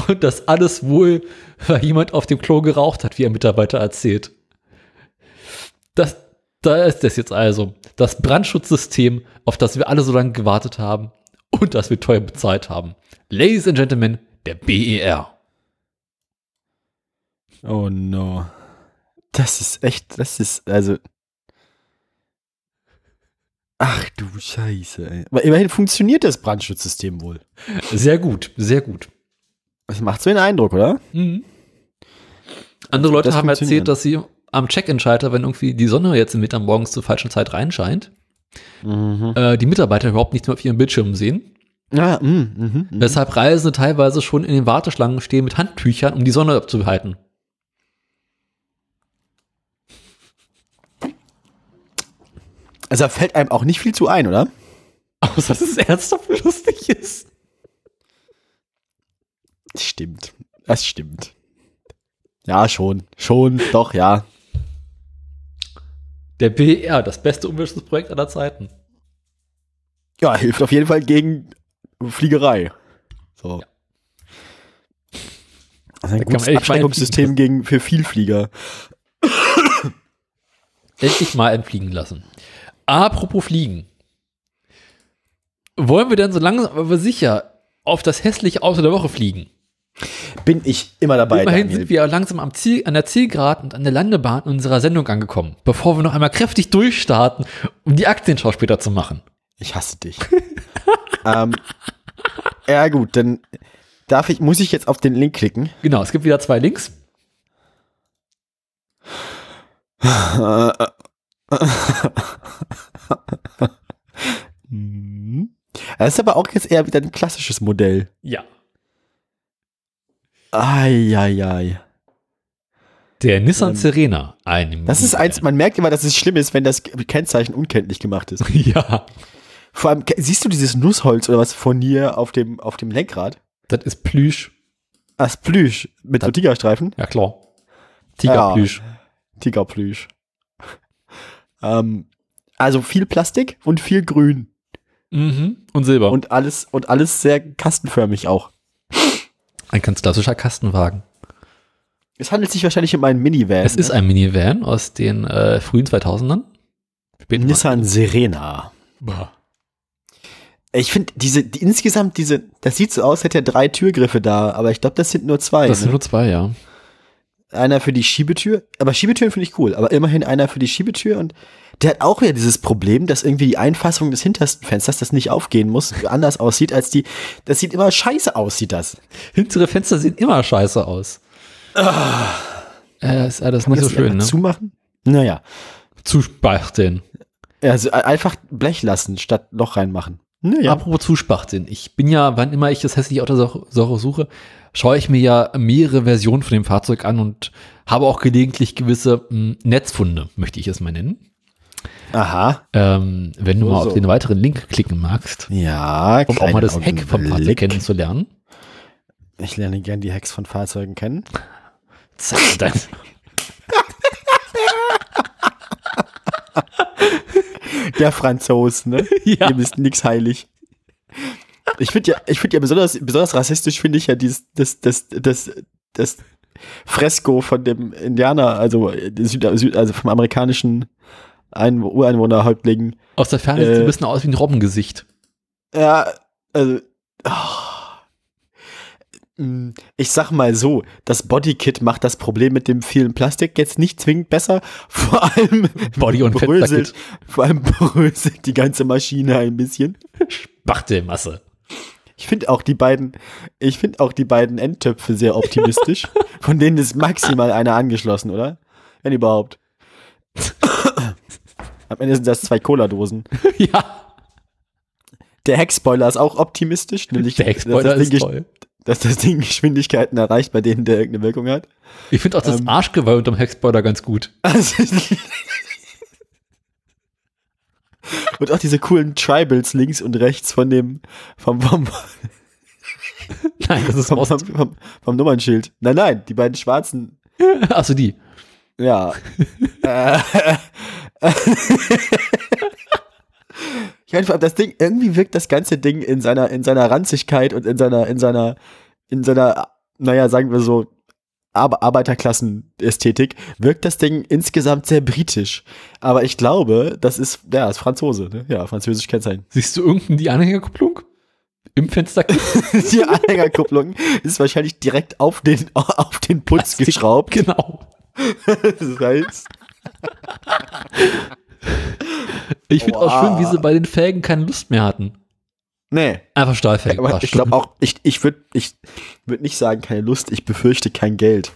Und das alles wohl, weil jemand auf dem Klo geraucht hat, wie ein Mitarbeiter erzählt. Das, da ist es jetzt also. Das Brandschutzsystem, auf das wir alle so lange gewartet haben und das wir teuer bezahlt haben. Ladies and Gentlemen, der BER. Oh no. Das ist echt, das ist, also. Ach du Scheiße, ey. Aber immerhin funktioniert das Brandschutzsystem wohl. Sehr gut, sehr gut. Das macht so einen Eindruck, oder? Mhm. Andere Leute Das haben erzählt, dass sie am Check-In-Schalter, wenn irgendwie die Sonne jetzt im Mittag morgens zur falschen Zeit reinscheint, Mhm. äh, die Mitarbeiter überhaupt nicht mehr auf ihren Bildschirmen sehen. Ja, mm, mhm, mhm. Weshalb Reisende teilweise schon in den Warteschlangen stehen mit Handtüchern, um die Sonne abzuhalten. Also da fällt einem auch nicht viel zu ein, oder? Außer dass es ernsthaft lustig ist. Stimmt. Das stimmt. Ja, schon. Schon, doch, ja. Der BER, das beste Umweltschutzprojekt aller Zeiten. Ja, hilft auf jeden Fall gegen Fliegerei. So. Ja. Also ein Da gutes Abschreckungssystem gegen, für Vielflieger. Endlich mal entfliegen lassen. Apropos Fliegen. Wollen wir denn so langsam aber sicher auf das hässliche Auto der Woche fliegen? Bin ich immer dabei. Immerhin Daniel. sind wir langsam am Ziel, an der Zielgeraden und an der Landebahn unserer Sendung angekommen, bevor wir noch einmal kräftig durchstarten, um die Aktienschau später zu machen. Ich hasse dich. ähm, ja, gut, dann darf ich, muss ich jetzt auf den Link klicken. Genau, es gibt wieder zwei Links. Mhm. Das ist aber auch jetzt eher wieder ein klassisches Modell. Ja. Eieiei. Der Nissan Ähm, Serena. Ein Das ist eins, man merkt immer, dass es schlimm ist, wenn das Kennzeichen unkenntlich gemacht ist. Ja, Vor allem, siehst du dieses Nussholz oder was von hier auf dem, auf dem Lenkrad? das ist Plüsch. Das Plüsch mit so Tigerstreifen. Ja, klar. Tigerplüsch. Tigerplüsch. ähm, also viel Plastik und viel Grün. Mhm. Und Silber. Und alles, und alles sehr kastenförmig auch. Ein ganz klassischer Kastenwagen. Es handelt sich wahrscheinlich um einen Minivan. Es ist ein Minivan aus den äh, frühen 2000ern. Späten Nissan Serena. Boah. Ich finde, diese, die, insgesamt diese, das sieht so aus, hätte er drei Türgriffe da, aber ich glaube, das sind nur zwei. Das sind ne? nur zwei, ja. Einer für die Schiebetür, aber Schiebetüren finde ich cool, aber immerhin einer für die Schiebetür und der hat auch wieder dieses Problem, dass irgendwie die Einfassung des hintersten Fensters, das nicht aufgehen muss, anders aussieht als die, das sieht immer scheiße aus, sieht das. Hintere Fenster sehen immer scheiße aus. Äh, ist alles nicht so schön, ne? Zumachen? Naja, Zuspachteln. also einfach Blech lassen, statt Loch reinmachen. Naja. Apropos Zuspachteln. Ich bin ja, wann immer ich das hässliche Auto suche, schaue ich mir ja mehrere Versionen von dem Fahrzeug an und habe auch gelegentlich gewisse mh, Netzfunde, möchte ich es mal nennen. Aha. Ähm, wenn du So, mal auf so. den weiteren Link klicken magst, Ja, um auch mal das Heck vom Fahrzeug Augenblick. kennenzulernen. Ich lerne gern die Hacks von Fahrzeugen kennen. Zack, dann. Der Franzos, ne? Ja. Dem ist nix heilig. Ich finde ja, ich finde ja besonders, besonders rassistisch finde ich ja dieses, das, das, das, das Fresko von dem Indianer, also, Süd, also vom amerikanischen Ein Ureinwohnerhäuptling. Aus der Ferne sieht es Äh. ein bisschen aus wie ein Robbengesicht. Ja, also. Mm, ich sag mal so, das Bodykit macht das Problem mit dem vielen Plastik jetzt nicht zwingend besser. Vor allem Body- und bröselt, vor allem bröselt die ganze Maschine ein bisschen. Spachtelmasse. Ich finde auch die beiden, ich finde auch die beiden Endtöpfe sehr optimistisch. Von denen ist maximal einer angeschlossen, oder? Wenn überhaupt. Am Ende sind das zwei Cola-Dosen. ja, Der Heckspoiler ist auch optimistisch, nämlich der Heckspoiler dass, das ist Ding, toll. dass das Ding Geschwindigkeiten erreicht, bei denen der irgendeine Wirkung hat. Ich finde auch das Ähm. Arschgeweih unterm Heckspoiler ganz gut. Also, und auch diese coolen Tribals links und rechts von dem vom, vom, Nein, das ist vom, vom, vom, vom Nummernschild. Nein, nein, die beiden schwarzen. Achso, die. Ja. Äh, ich meine, das Ding, irgendwie wirkt das ganze Ding in seiner, in seiner Ranzigkeit und in seiner, in seiner, in seiner, naja, sagen wir so, Ar Arbeiterklassen-Ästhetik, wirkt das Ding insgesamt sehr britisch. Aber ich glaube, das ist, ja, ist Franzose, ne? Ja, französisch Kennzeichen. Siehst du irgendein die Anhängerkupplung? Im Fenster? Die Anhängerkupplung ist wahrscheinlich direkt auf den, auf den Putz Plastik. geschraubt. genau. Das heißt, Ich finde auch schön, wie sie bei den Felgen keine Lust mehr hatten. nee. Einfach Stahlfelgen. Aber war ich glaube auch, ich, ich würde ich würd nicht sagen, keine Lust, ich befürchte kein Geld.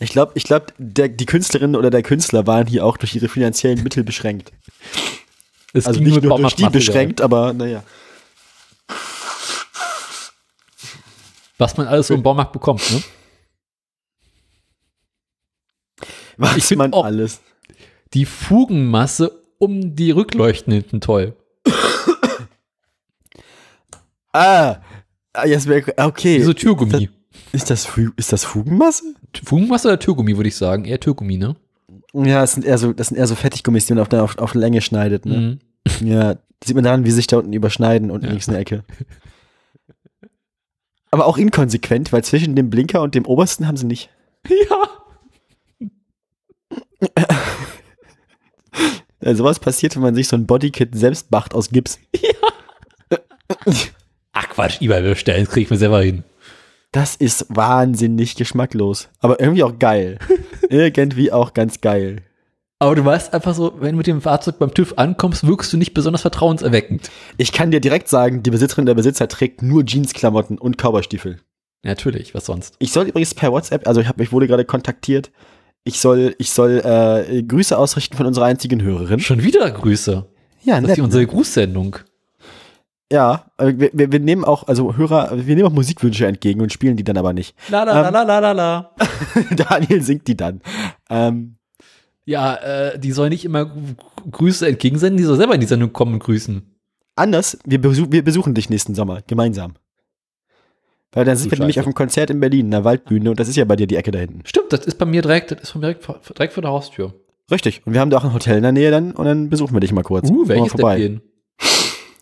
Ich glaube, ich glaub, der- die Künstlerin oder der Künstler waren hier auch durch ihre finanziellen Mittel beschränkt. es Also nicht nur durch die beschränkt, aber naja. Was man alles so im Baumarkt bekommt, ne? Was man auch- alles. Die Fugenmasse um die Rückleuchten hinten toll. Ah, ah jetzt wär, okay. So Türgummi. ist, das, ist das Fugenmasse? Fugenmasse oder Türgummi, würde ich sagen. Eher Türgummi, ne? Ja, das sind eher so, das sind eher so Fettiggummis, die man auf, der, auf, auf Länge schneidet. Ne? Mhm. Ja, sieht man daran, wie sich da unten überschneiden und Ja. links in der Ecke. Aber auch inkonsequent, weil zwischen dem Blinker und dem obersten haben sie nicht. Ja. Also sowas passiert, wenn man sich so ein Bodykit selbst macht aus Gips. Ach Quatsch, eBay bestellen, das krieg ich mir selber hin. Das ist wahnsinnig geschmacklos. Aber irgendwie auch geil. irgendwie auch ganz geil. Aber du weißt einfach so, wenn du mit dem Fahrzeug beim TÜV ankommst, wirkst du nicht besonders vertrauenserweckend. Ich kann dir direkt sagen, die Besitzerin der Besitzer trägt nur Jeansklamotten und Cowboystiefel. Natürlich, was sonst? Ich soll übrigens per WhatsApp, also ich, hab, ich wurde gerade kontaktiert, ich soll, ich soll äh, Grüße ausrichten von unserer einzigen Hörerin. Schon wieder Grüße. Ja, Das ist ne? unsere Grußsendung. Ja, äh, wir, wir, wir nehmen auch, also Hörer, wir nehmen auch Musikwünsche entgegen und spielen die dann aber nicht. La la la la la la. Daniel singt die dann. Ähm, Ja, äh, die soll nicht immer Grüße entgegensenden, die soll selber in die Sendung kommen und grüßen. anders, wir, besuch, wir besuchen dich nächsten Sommer, gemeinsam. Weil dann sind wir nämlich auf einem Konzert in Berlin, in der Waldbühne, und das ist ja bei dir die Ecke da hinten. Stimmt, das ist bei mir direkt, das ist von mir direkt, vor- direkt vor der Haustür. Richtig. Und wir haben da auch ein Hotel in der Nähe dann, und dann besuchen wir dich mal kurz. Uh, welches vorbei. denn?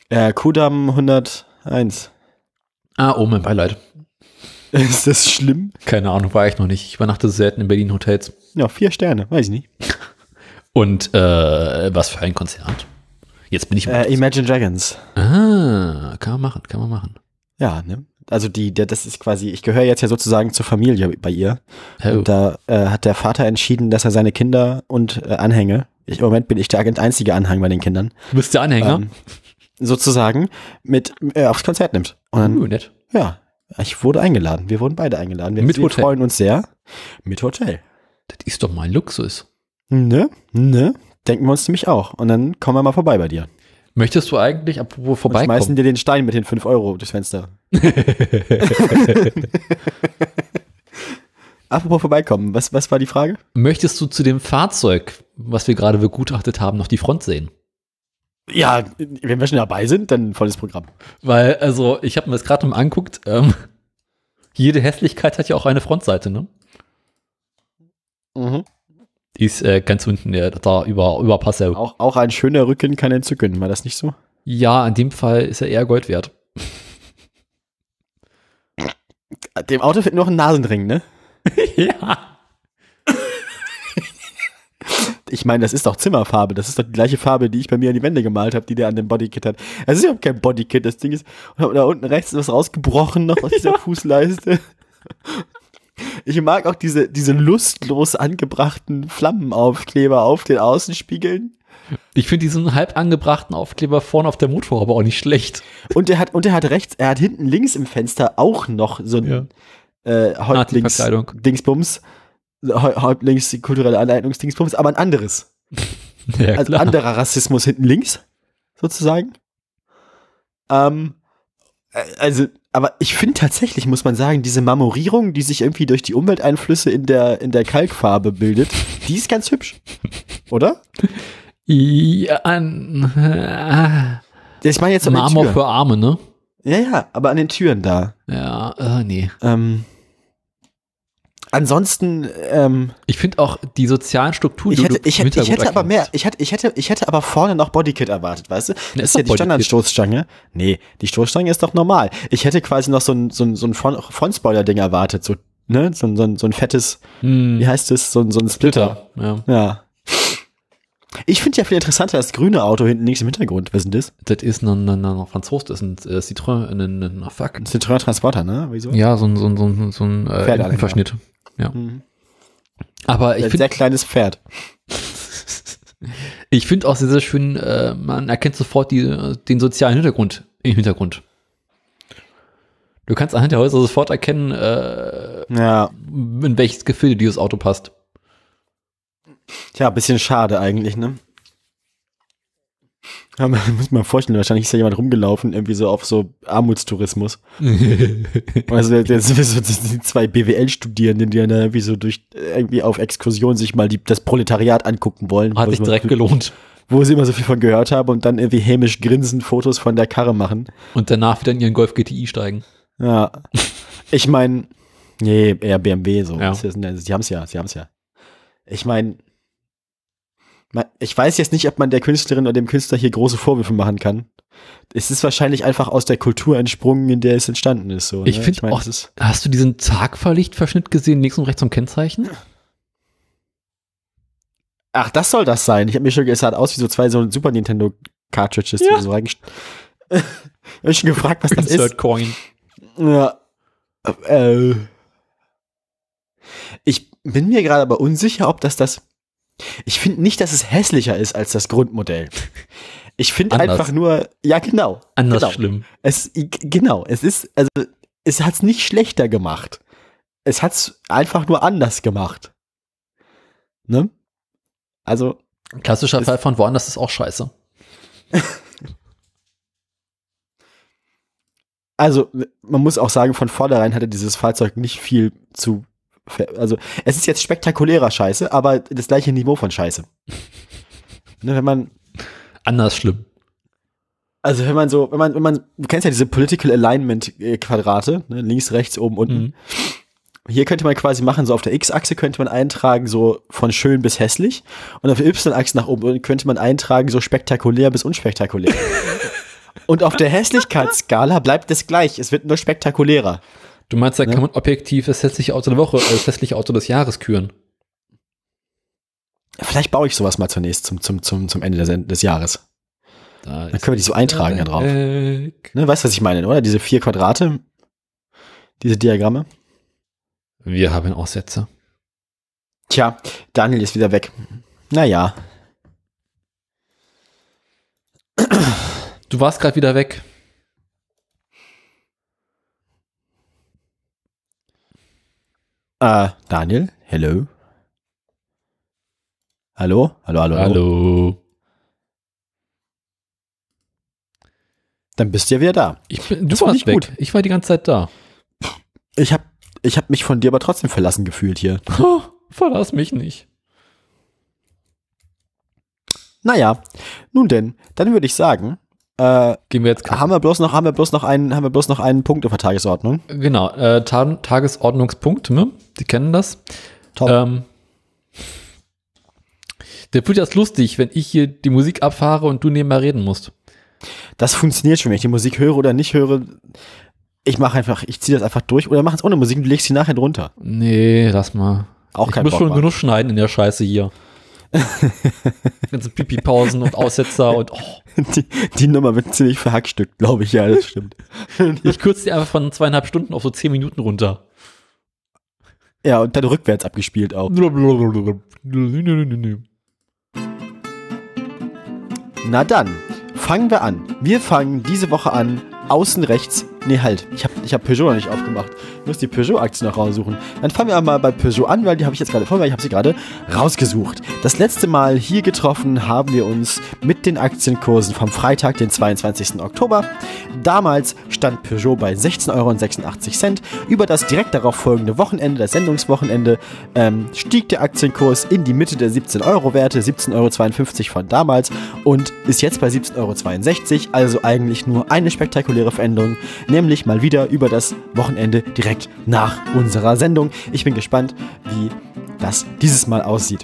Äh, Kudamm 101. Ah, oh, mein Beileid. ist das schlimm? Keine Ahnung, war ich noch nicht. Ich übernachte selten in Berlin Hotels. Ja, vier Sterne, weiß ich nicht. Und äh, was für ein Konzert? Jetzt bin ich. Äh, Imagine Dragons. ah, kann man machen, kann man machen. Ja, ne? Also die, der, das ist quasi, ich gehöre jetzt ja sozusagen zur Familie bei ihr. Oh. Und da äh, hat der Vater entschieden, dass er seine Kinder und äh, Anhänge, ich, im Moment bin ich der einzige Anhang bei den Kindern, Du bist der Anhänger? ähm, sozusagen mit äh, aufs Konzert nimmt. Und dann, uh, nett. ja, ich wurde eingeladen. Wir wurden beide eingeladen. Wir, Mit wir Hotel. freuen uns sehr. Mit Hotel. Das ist doch mein Luxus. Ne? Ne? Denken wir uns nämlich auch. Und dann kommen wir mal vorbei bei dir. Möchtest du eigentlich, apropos Und schmeißen vorbeikommen? dir den Stein mit den 5 Euro durchs Fenster. Apropos vorbeikommen, was, was war die Frage? Möchtest du zu dem Fahrzeug, was wir gerade begutachtet haben, noch die Front sehen? Ja, wenn wir schon dabei sind, dann volles Programm. Weil, also, ich habe mir das gerade mal anguckt. Ähm, jede Hässlichkeit hat ja auch eine Frontseite, ne? Mhm. Die ist äh, ganz unten, ja, da über, über Passau. Auch, auch ein schöner Rücken kann entzücken, war das nicht so? Ja, in dem Fall ist er eher Gold wert. Dem Auto fehlt noch ein Nasenring, ne? ja. Ich meine, das ist doch Zimmerfarbe. Das ist doch die gleiche Farbe, die ich bei mir an die Wände gemalt habe, die der an dem Bodykit hat. Es ist überhaupt kein Bodykit. Das Ding ist, da unten rechts ist was rausgebrochen noch aus dieser Fußleiste. Ich mag auch diese, diese lustlos angebrachten Flammenaufkleber auf den Außenspiegeln. Ich finde diesen halb angebrachten Aufkleber vorne auf der Motorhaube auch nicht schlecht. Und er hat, und er hat rechts, er hat hinten links im Fenster auch noch so ein Ja. äh, Nazi-Verkleidung. Häuptlings-Dingsbums. Häu- Häuptlings kulturelle Aneignungsdingsbums, aber ein anderes. Ja, also anderer Rassismus hinten links, sozusagen. Ähm, äh, also, aber ich finde tatsächlich, muss man sagen, diese Marmorierung, die sich irgendwie durch die Umwelteinflüsse in der, in der Kalkfarbe bildet, die ist ganz hübsch. Oder? Ja, an, äh, Ich meine jetzt an Marmor für Arme, ne? Ja, ja, aber an den Türen da. Ja, äh, nee. Ähm, ansonsten, ähm, Ich finde auch die sozialen Strukturen, ich hätte, ich hätte, ich hätte aber mehr, ich hätte, ich hätte, ich hätte aber vorne noch Bodykit erwartet, weißt du? Das ist ist ja die. Standardstoßstange. Nee, die Stoßstange ist doch normal. Ich hätte quasi noch so ein, so ein, so ein Front- Frontspoiler-Ding erwartet, so, ne, so, ein- so, ein- so ein fettes, Hm, wie heißt es, so, ein- so ein Splitter. ja. Ja. Ich finde ja viel interessanter das grüne Auto hinten links im Hintergrund. Was ist denn das? Das ist ein, ein, ein Franzos, das ist ein äh, Citroën, ein, ein, fuck. Ein Citroën Transporter, ne? Wieso? Ja, so ein, so ein, so ein, so ein äh. Verschnitt. Ja. Mhm. Aber ich Ein finde sehr kleines Pferd. ich finde auch sehr, sehr schön, äh, man erkennt sofort die, den sozialen Hintergrund im Hintergrund. Du kannst anhand der Häuser sofort erkennen, äh, Ja. in welches Gefilde dieses Auto passt. Tja, bisschen schade eigentlich, ne? Ja, man muss man vorstellen, wahrscheinlich ist ja jemand rumgelaufen, irgendwie so auf so Armutstourismus. Also der sind so die zwei BWL-Studierenden, die dann da irgendwie so durch irgendwie auf Exkursion sich mal die, das Proletariat angucken wollen, Hat sich direkt immer, gelohnt. wo sie immer so viel von gehört haben und dann irgendwie hämisch grinsend Fotos von der Karre machen. Und danach wieder in ihren Golf GTI steigen. Ja. Ich meine, nee, eher BMW so. Ja. Das Sie haben es ja, sie haben es ja. Ich meine, ich weiß jetzt nicht, ob man der Künstlerin oder dem Künstler hier große Vorwürfe machen kann. Es ist wahrscheinlich einfach aus der Kultur entsprungen, in der es entstanden ist. So, Ich ne? finde mein, auch, ist, hast du diesen Tagverlichtverschnitt gesehen, links und rechts zum Kennzeichen? ach, das soll das sein. Ich habe mir schon gesagt, es sah aus wie so zwei so Super Nintendo Cartridges, die Ja. du so ich habe schon gefragt, was das ist. Insert Coin. Ja. Äh. Ich bin mir gerade aber unsicher, ob das das. Ich finde nicht, dass es hässlicher ist als das Grundmodell. Ich finde einfach nur, ja genau. Anders genau. schlimm. Es, genau, es ist, also, es hat's nicht schlechter gemacht. Es hat's einfach nur anders gemacht. Ne? Also, Klassischer Fall von woanders ist auch scheiße. also, man muss auch sagen, von vornherein hatte dieses Fahrzeug nicht viel zu, also, es ist jetzt spektakulärer Scheiße, aber das gleiche Niveau von Scheiße. Ne, wenn man, Anders schlimm. also wenn man so, wenn man, wenn man, du kennst ja diese Political Alignment äh, Quadrate, ne, links, rechts, oben, unten. Mhm. Hier könnte man quasi machen, so auf der X-Achse könnte man eintragen, so von schön bis hässlich. Und auf der Y-Achse nach oben könnte man eintragen, so spektakulär bis unspektakulär. Und auf der Hässlichkeitsskala bleibt es gleich. Es wird nur spektakulärer. Du meinst, da Ne? kann man objektiv das hässliche Auto der Woche, äh, das hässliche Auto des Jahres küren. Vielleicht baue ich sowas mal zunächst zum, zum, zum, zum Ende des, des Jahres. Da Dann können wir die so eintragen da drauf. Ne, weißt du, was ich meine, oder? Diese vier Quadrate, diese Diagramme. Wir haben Aussätze. Tja, Daniel ist wieder weg. Naja. Du warst gerade wieder weg. Äh, Daniel, hello. Hallo? Hallo, hallo, hallo. Dann bist du ja wieder da. Ich bin, du Das war warst nicht weg. gut. Ich war die ganze Zeit da. Ich hab, ich hab mich von dir aber trotzdem verlassen gefühlt hier. Oh, verlass mich nicht. Naja, nun denn, dann würde ich sagen, äh, Gehen wir jetzt haben wir bloß noch, haben wir bloß noch einen, haben wir bloß noch einen Punkt auf der Tagesordnung. Genau, äh, Ta Tagesordnungspunkt, ne? Die kennen das. Top. Ähm, der wird jetzt lustig, wenn ich hier die Musik abfahre und du nebenbei reden musst. Das funktioniert schon, wenn ich die Musik höre oder nicht höre. Ich mache einfach, ich ziehe das einfach durch oder mach es ohne Musik und du legst sie nachher drunter. Nee, lass mal. Auch ich kein muss Bock schon genug schneiden in der Scheiße hier. Ganze Pipi-Pausen und Aussetzer und oh, Die, die Nummer wird ziemlich verhackstückt, glaube ich, ja, das stimmt. ich kürze die einfach von zweieinhalb Stunden auf so zehn Minuten runter. Ja, und dann rückwärts abgespielt auch. Na dann, fangen wir an. Wir fangen diese Woche an, außen rechts nee, halt. Ich habe ich hab Peugeot noch nicht aufgemacht. Ich muss die Peugeot-Aktie noch raussuchen. Dann fangen wir mal bei Peugeot an, weil die habe ich jetzt gerade vor mir. Ich habe sie gerade rausgesucht. Das letzte Mal hier getroffen haben wir uns mit den Aktienkursen vom Freitag, den 22. Oktober. Damals stand Peugeot bei 16,86 Euro. Über das direkt darauf folgende Wochenende, das Sendungswochenende, ähm, stieg der Aktienkurs in die Mitte der 17 Euro Werte, 17,52 Euro von damals und ist jetzt bei 17,62 Euro, also eigentlich nur eine spektakuläre Veränderung, nämlich mal wieder über das Wochenende direkt nach unserer Sendung. Ich bin gespannt, wie das dieses Mal aussieht.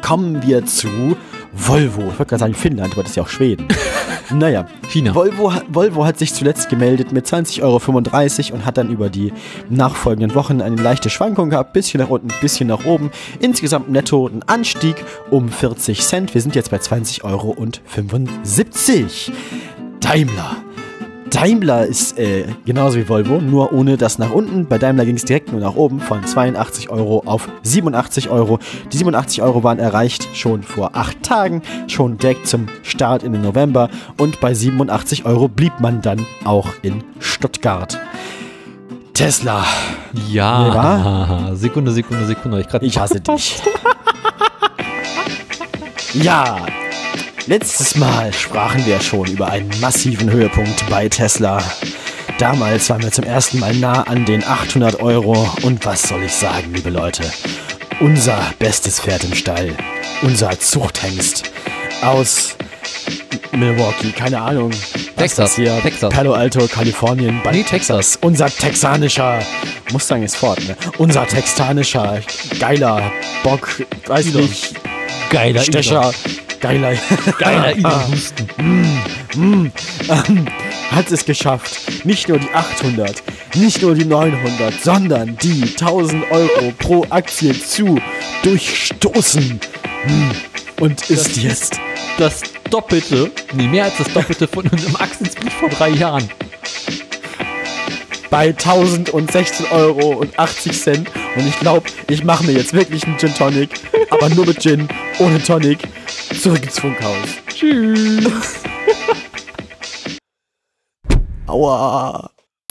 Kommen wir zu Volvo. Ich wollte gerade sagen Finnland, aber das ist ja auch Schweden. naja, China. Volvo, Volvo hat sich zuletzt gemeldet mit 20,35 Euro und hat dann über die nachfolgenden Wochen eine leichte Schwankung gehabt. Bisschen nach unten, bisschen nach oben. Insgesamt netto ein Anstieg um 40 Cent. Wir sind jetzt bei 20,75 Euro. Daimler Daimler ist äh, genauso wie Volvo, nur ohne das nach unten. Bei Daimler ging es direkt nur nach oben von 82 Euro auf 87 Euro. Die 87 Euro waren erreicht schon vor acht Tagen, schon direkt zum Start in den November. Und bei 87 Euro blieb man dann auch in Stuttgart. Tesla. Ja. Sekunde, Sekunde, Sekunde. Ich, ich hasse dich. ja, Letztes Mal sprachen wir schon über einen massiven Höhepunkt bei Tesla. Damals waren wir zum ersten Mal nah an den 800 Euro und was soll ich sagen, liebe Leute? Unser bestes Pferd im Stall, unser Zuchthengst aus Milwaukee, keine Ahnung. Texas, hier, Texas. Palo Alto, Kalifornien, bei Nee, Texas. Unser texanischer, Mustang ist fort, ne? Unser texanischer, geiler Bock, weiß Idol. nicht, Geiler Stecher, geiler, Geiler Ah. Husten. ähm, hat es geschafft. Nicht nur die 800, nicht nur die 900, sondern die 1000 Euro pro Aktie zu durchstoßen. Hm. Und ist jetzt Das Doppelte, nee, mehr als das Doppelte von unserem Aktienspeed vor drei Jahren. bei 1016 Euro und 80 Cent. Und ich glaube, ich mache mir jetzt wirklich einen Gin Tonic, aber nur mit Gin, ohne Tonic. Zurück ins Funkhaus. Tschüss. Aua.